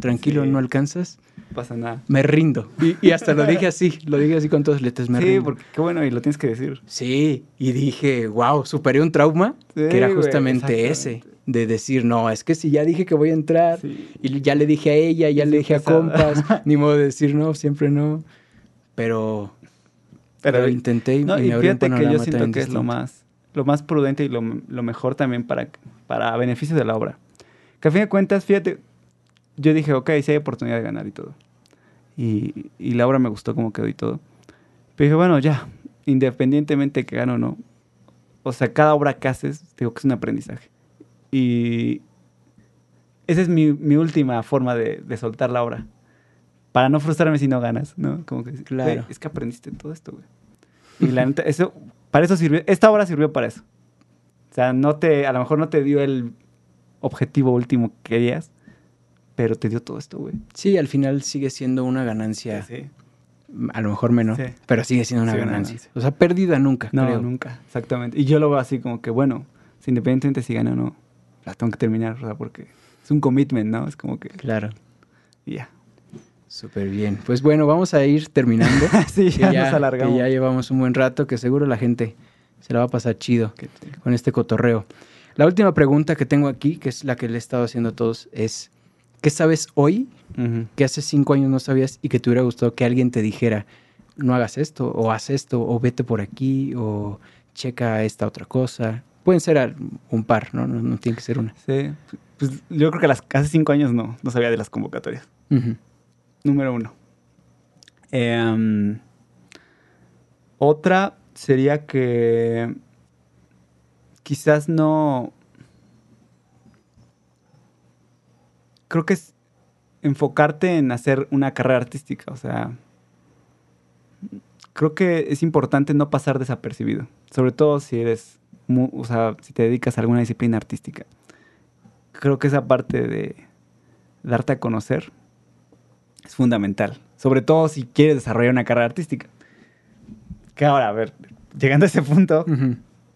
tranquilo, Sí. no alcanzas, pasa nada. me rindo. Y, y hasta lo dije así, lo dije así con todas las letras, me sí, rindo. porque qué bueno, y lo tienes que decir. Sí, y dije, wow, superé un trauma Sí, que era güey, justamente ese, de decir, no, es que si ya dije que voy a entrar, Sí. y ya le dije a ella, ya le dije a compas, ni modo de decir no, siempre no, pero, pero, intenté y, No, y y me un fíjate que yo siento que es lo más, lo más prudente y lo, lo mejor también para, para beneficio de la obra. Que a fin de cuentas, fíjate, yo dije, ok, sí hay oportunidad de ganar y todo. Y, y la obra me gustó como quedó y todo. Pero dije, bueno, ya, independientemente que gane o no, o sea, cada obra que haces, digo que es un aprendizaje. Y esa es mi, mi última forma de, de soltar la obra. Para no frustrarme si no ganas, ¿no? Como que, Claro. "Güey, es que aprendiste todo esto, güey. Y la neta, eso, para eso sirvió, esta obra sirvió para eso. O sea, no te, a lo mejor no te dio el objetivo último que querías, pero te dio todo esto, güey. Sí, al final sigue siendo una ganancia, Sí. a lo mejor menos, Sí. pero sigue siendo una ganancia. ganancia. O sea, perdida nunca, No, creo. nunca, exactamente. Y yo lo veo así como que, bueno, si independientemente si gana o no, la tengo que terminar, o sea, porque es un commitment, ¿no? Es como que, Claro, y ya. súper bien. Pues bueno, vamos a ir terminando. sí, que ya, ya, nos alargamos. que ya llevamos un buen rato, que seguro la gente se la va a pasar chido con este cotorreo. La última pregunta que tengo aquí, que es la que le he estado haciendo a todos, es, ¿qué sabes hoy que hace cinco años no sabías y que te hubiera gustado que alguien te dijera no hagas esto, o haz esto, o vete por aquí, o checa esta otra cosa. Pueden ser un par, ¿no? No, tiene que ser una. Sí, pues yo creo que las, hace cinco años no, no sabía de las convocatorias. Número uno. Em, otra sería que quizás no... Creo que es enfocarte en hacer una carrera artística, o sea, creo que es importante no pasar desapercibido, sobre todo si eres, o sea, si te dedicas a alguna disciplina artística. Creo que esa parte de darte a conocer es fundamental, sobre todo si quieres desarrollar una carrera artística. Que ahora, a ver, llegando a ese punto,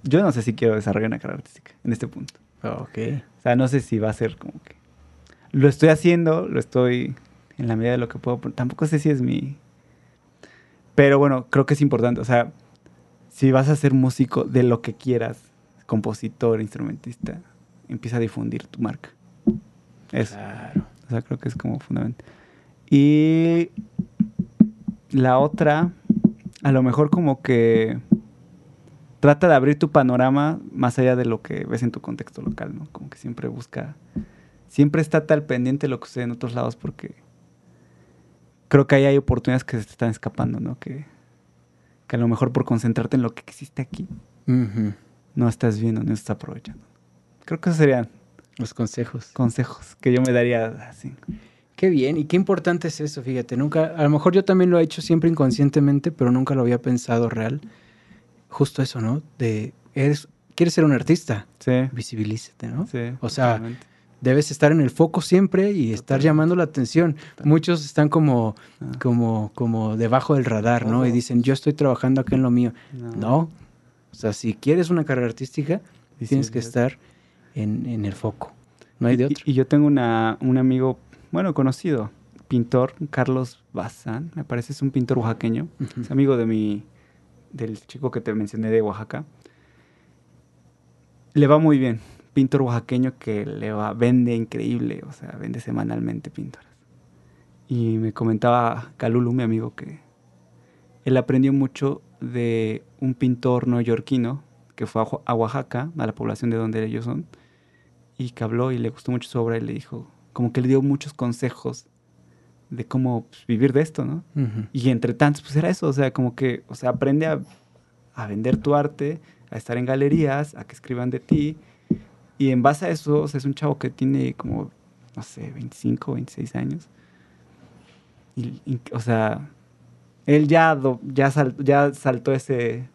yo no sé si quiero desarrollar una carrera artística en este punto. Ok. O sea, no sé si va a ser como que... Lo estoy haciendo, lo estoy en la medida de lo que puedo. Tampoco sé si es mi... Pero bueno, creo que es importante. O sea, si vas a ser músico de lo que quieras, compositor, instrumentista, empieza a difundir tu marca. Eso. Claro. O sea, creo que es como fundamental. Y la otra, a lo mejor como que trata de abrir tu panorama más allá de lo que ves en tu contexto local, ¿no? Como que siempre busca, siempre está tal pendiente lo que sucede en otros lados porque creo que ahí hay oportunidades que se te están escapando, ¿no? Que, que a lo mejor por concentrarte en lo que existe aquí, no estás viendo, no estás aprovechando. Creo que esos serían los consejos. Consejos que yo me daría así. Qué bien, y qué importante es eso, fíjate, nunca, a lo mejor yo también lo he hecho siempre inconscientemente, pero nunca lo había pensado real. Justo eso, ¿no? De, eres, quieres ser un artista, sí. visibilízate, ¿no? Sí, o sea, debes estar en el foco siempre y estar llamando la atención. Muchos están como, ah. como, como debajo del radar, ¿no? Y dicen, yo estoy trabajando aquí en lo mío. No. O sea, si quieres una carrera artística, tienes que estar en, en, el foco. No hay de otro. Y, yo tengo una, un amigo bueno, conocido, pintor, Carlos Bazán, me parece, es un pintor oaxaqueño, es amigo de mi, del chico que te mencioné de Oaxaca. Le va muy bien, pintor oaxaqueño que le va, vende increíble, o sea, vende semanalmente pinturas. Y me comentaba Calulu, mi amigo, que él aprendió mucho de un pintor neoyorquino que fue a Oaxaca, a la población de donde ellos son, y que habló y le gustó mucho su obra y le dijo, como que le dio muchos consejos de cómo pues, vivir de esto, ¿no? Y entre tantos, pues era eso, o sea, como que, o sea, aprende a, a, vender tu arte, a estar en galerías, a que escriban de ti. Y en base a eso, o sea, es un chavo que tiene como, no sé, 25, 26 años. Y, o sea, él ya, ya, ya saltó ese,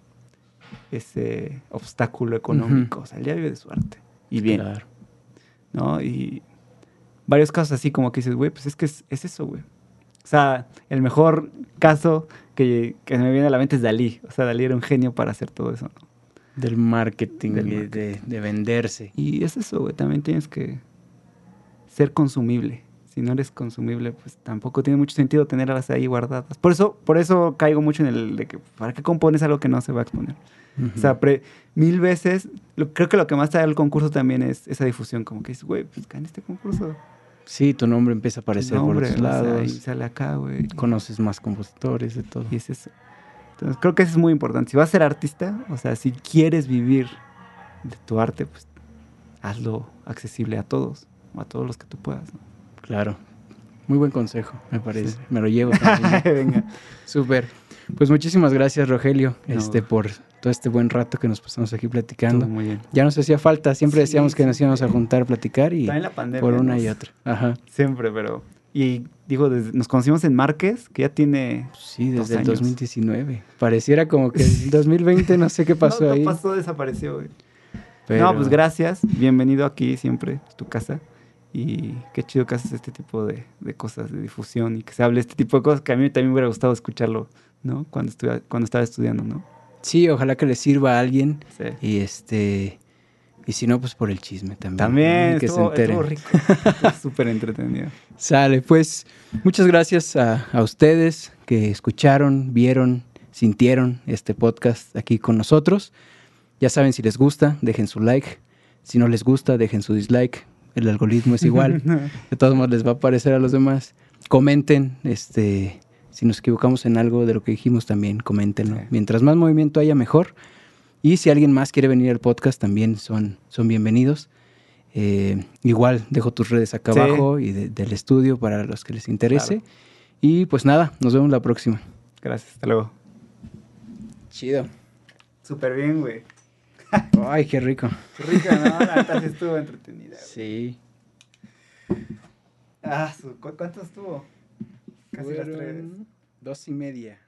ese obstáculo económico, o sea, él ya vive de su arte. Y bien. Claro. ¿No? Y varios casos así como que dices, güey, pues es que es, eso, güey. O sea, el mejor caso que, que, me viene a la mente es Dalí. O sea, Dalí era un genio para hacer todo eso, ¿no? Del marketing, De, de, venderse. Y es eso, güey. También tienes que ser consumible. Si no eres consumible, pues tampoco tiene mucho sentido tenerlas ahí guardadas. Por eso, por eso caigo mucho en el de que, ¿para qué compones algo que no se va a exponer? O sea, mil veces, creo que lo que más te da el concurso también es esa difusión, como que dices, güey, pues en este concurso. Sí, tu nombre empieza a aparecer por otros lados. sale acá, güey. Conoces más compositores, de todo. Y es eso. Entonces, creo que eso es muy importante. Si vas a ser artista, o sea, si quieres vivir de tu arte, pues hazlo accesible a todos, a todos los que tú puedas. Claro. Muy buen consejo, me parece. Me lo llevo. Venga. Súper. Pues muchísimas gracias, Rogelio, este, por todo este buen rato que nos pasamos aquí platicando. muy bien. Ya nos hacía falta, siempre decíamos que nos íbamos a juntar a platicar y la pandemia, por una y otra. Ajá. Siempre, pero y digo, nos conocimos en Márquez, que ya tiene Sí, desde el 2019. Pareciera como que el 2020 no sé qué pasó no, ahí. No pasó, desapareció, güey. No, pues gracias. Bienvenido aquí siempre, tu casa. Y qué chido que haces este tipo de, de, cosas, de difusión y que se hable este tipo de cosas que a mí también me hubiera gustado escucharlo, ¿no? Cuando, estuve, cuando estaba estudiando, ¿no? Sí, ojalá que le sirva a alguien. Y este. Y si no, pues por el chisme también. También, que estuvo, se estuvo rico. Súper entretenido. Sale, pues muchas gracias a, a, ustedes que escucharon, vieron, sintieron este podcast aquí con nosotros. Ya saben, si les gusta, dejen su like. Si no les gusta, dejen su dislike. El algoritmo es igual. De todos modos, les va a aparecer a los demás. Comenten, este Si nos equivocamos en algo de lo que dijimos, también coméntenlo. Mientras más movimiento haya, mejor. Y si alguien más quiere venir al podcast, también son, son bienvenidos. Eh, igual dejo tus redes acá abajo y del estudio para los que les interese. Y pues nada, nos vemos la próxima. Gracias, hasta luego. Chido. Súper bien, güey. Ay, qué rico. Qué rico, ¿no? La estuvo entretenida. Sí. Ah, ¿cuánto estuvo? Casi las tres. Dos y media.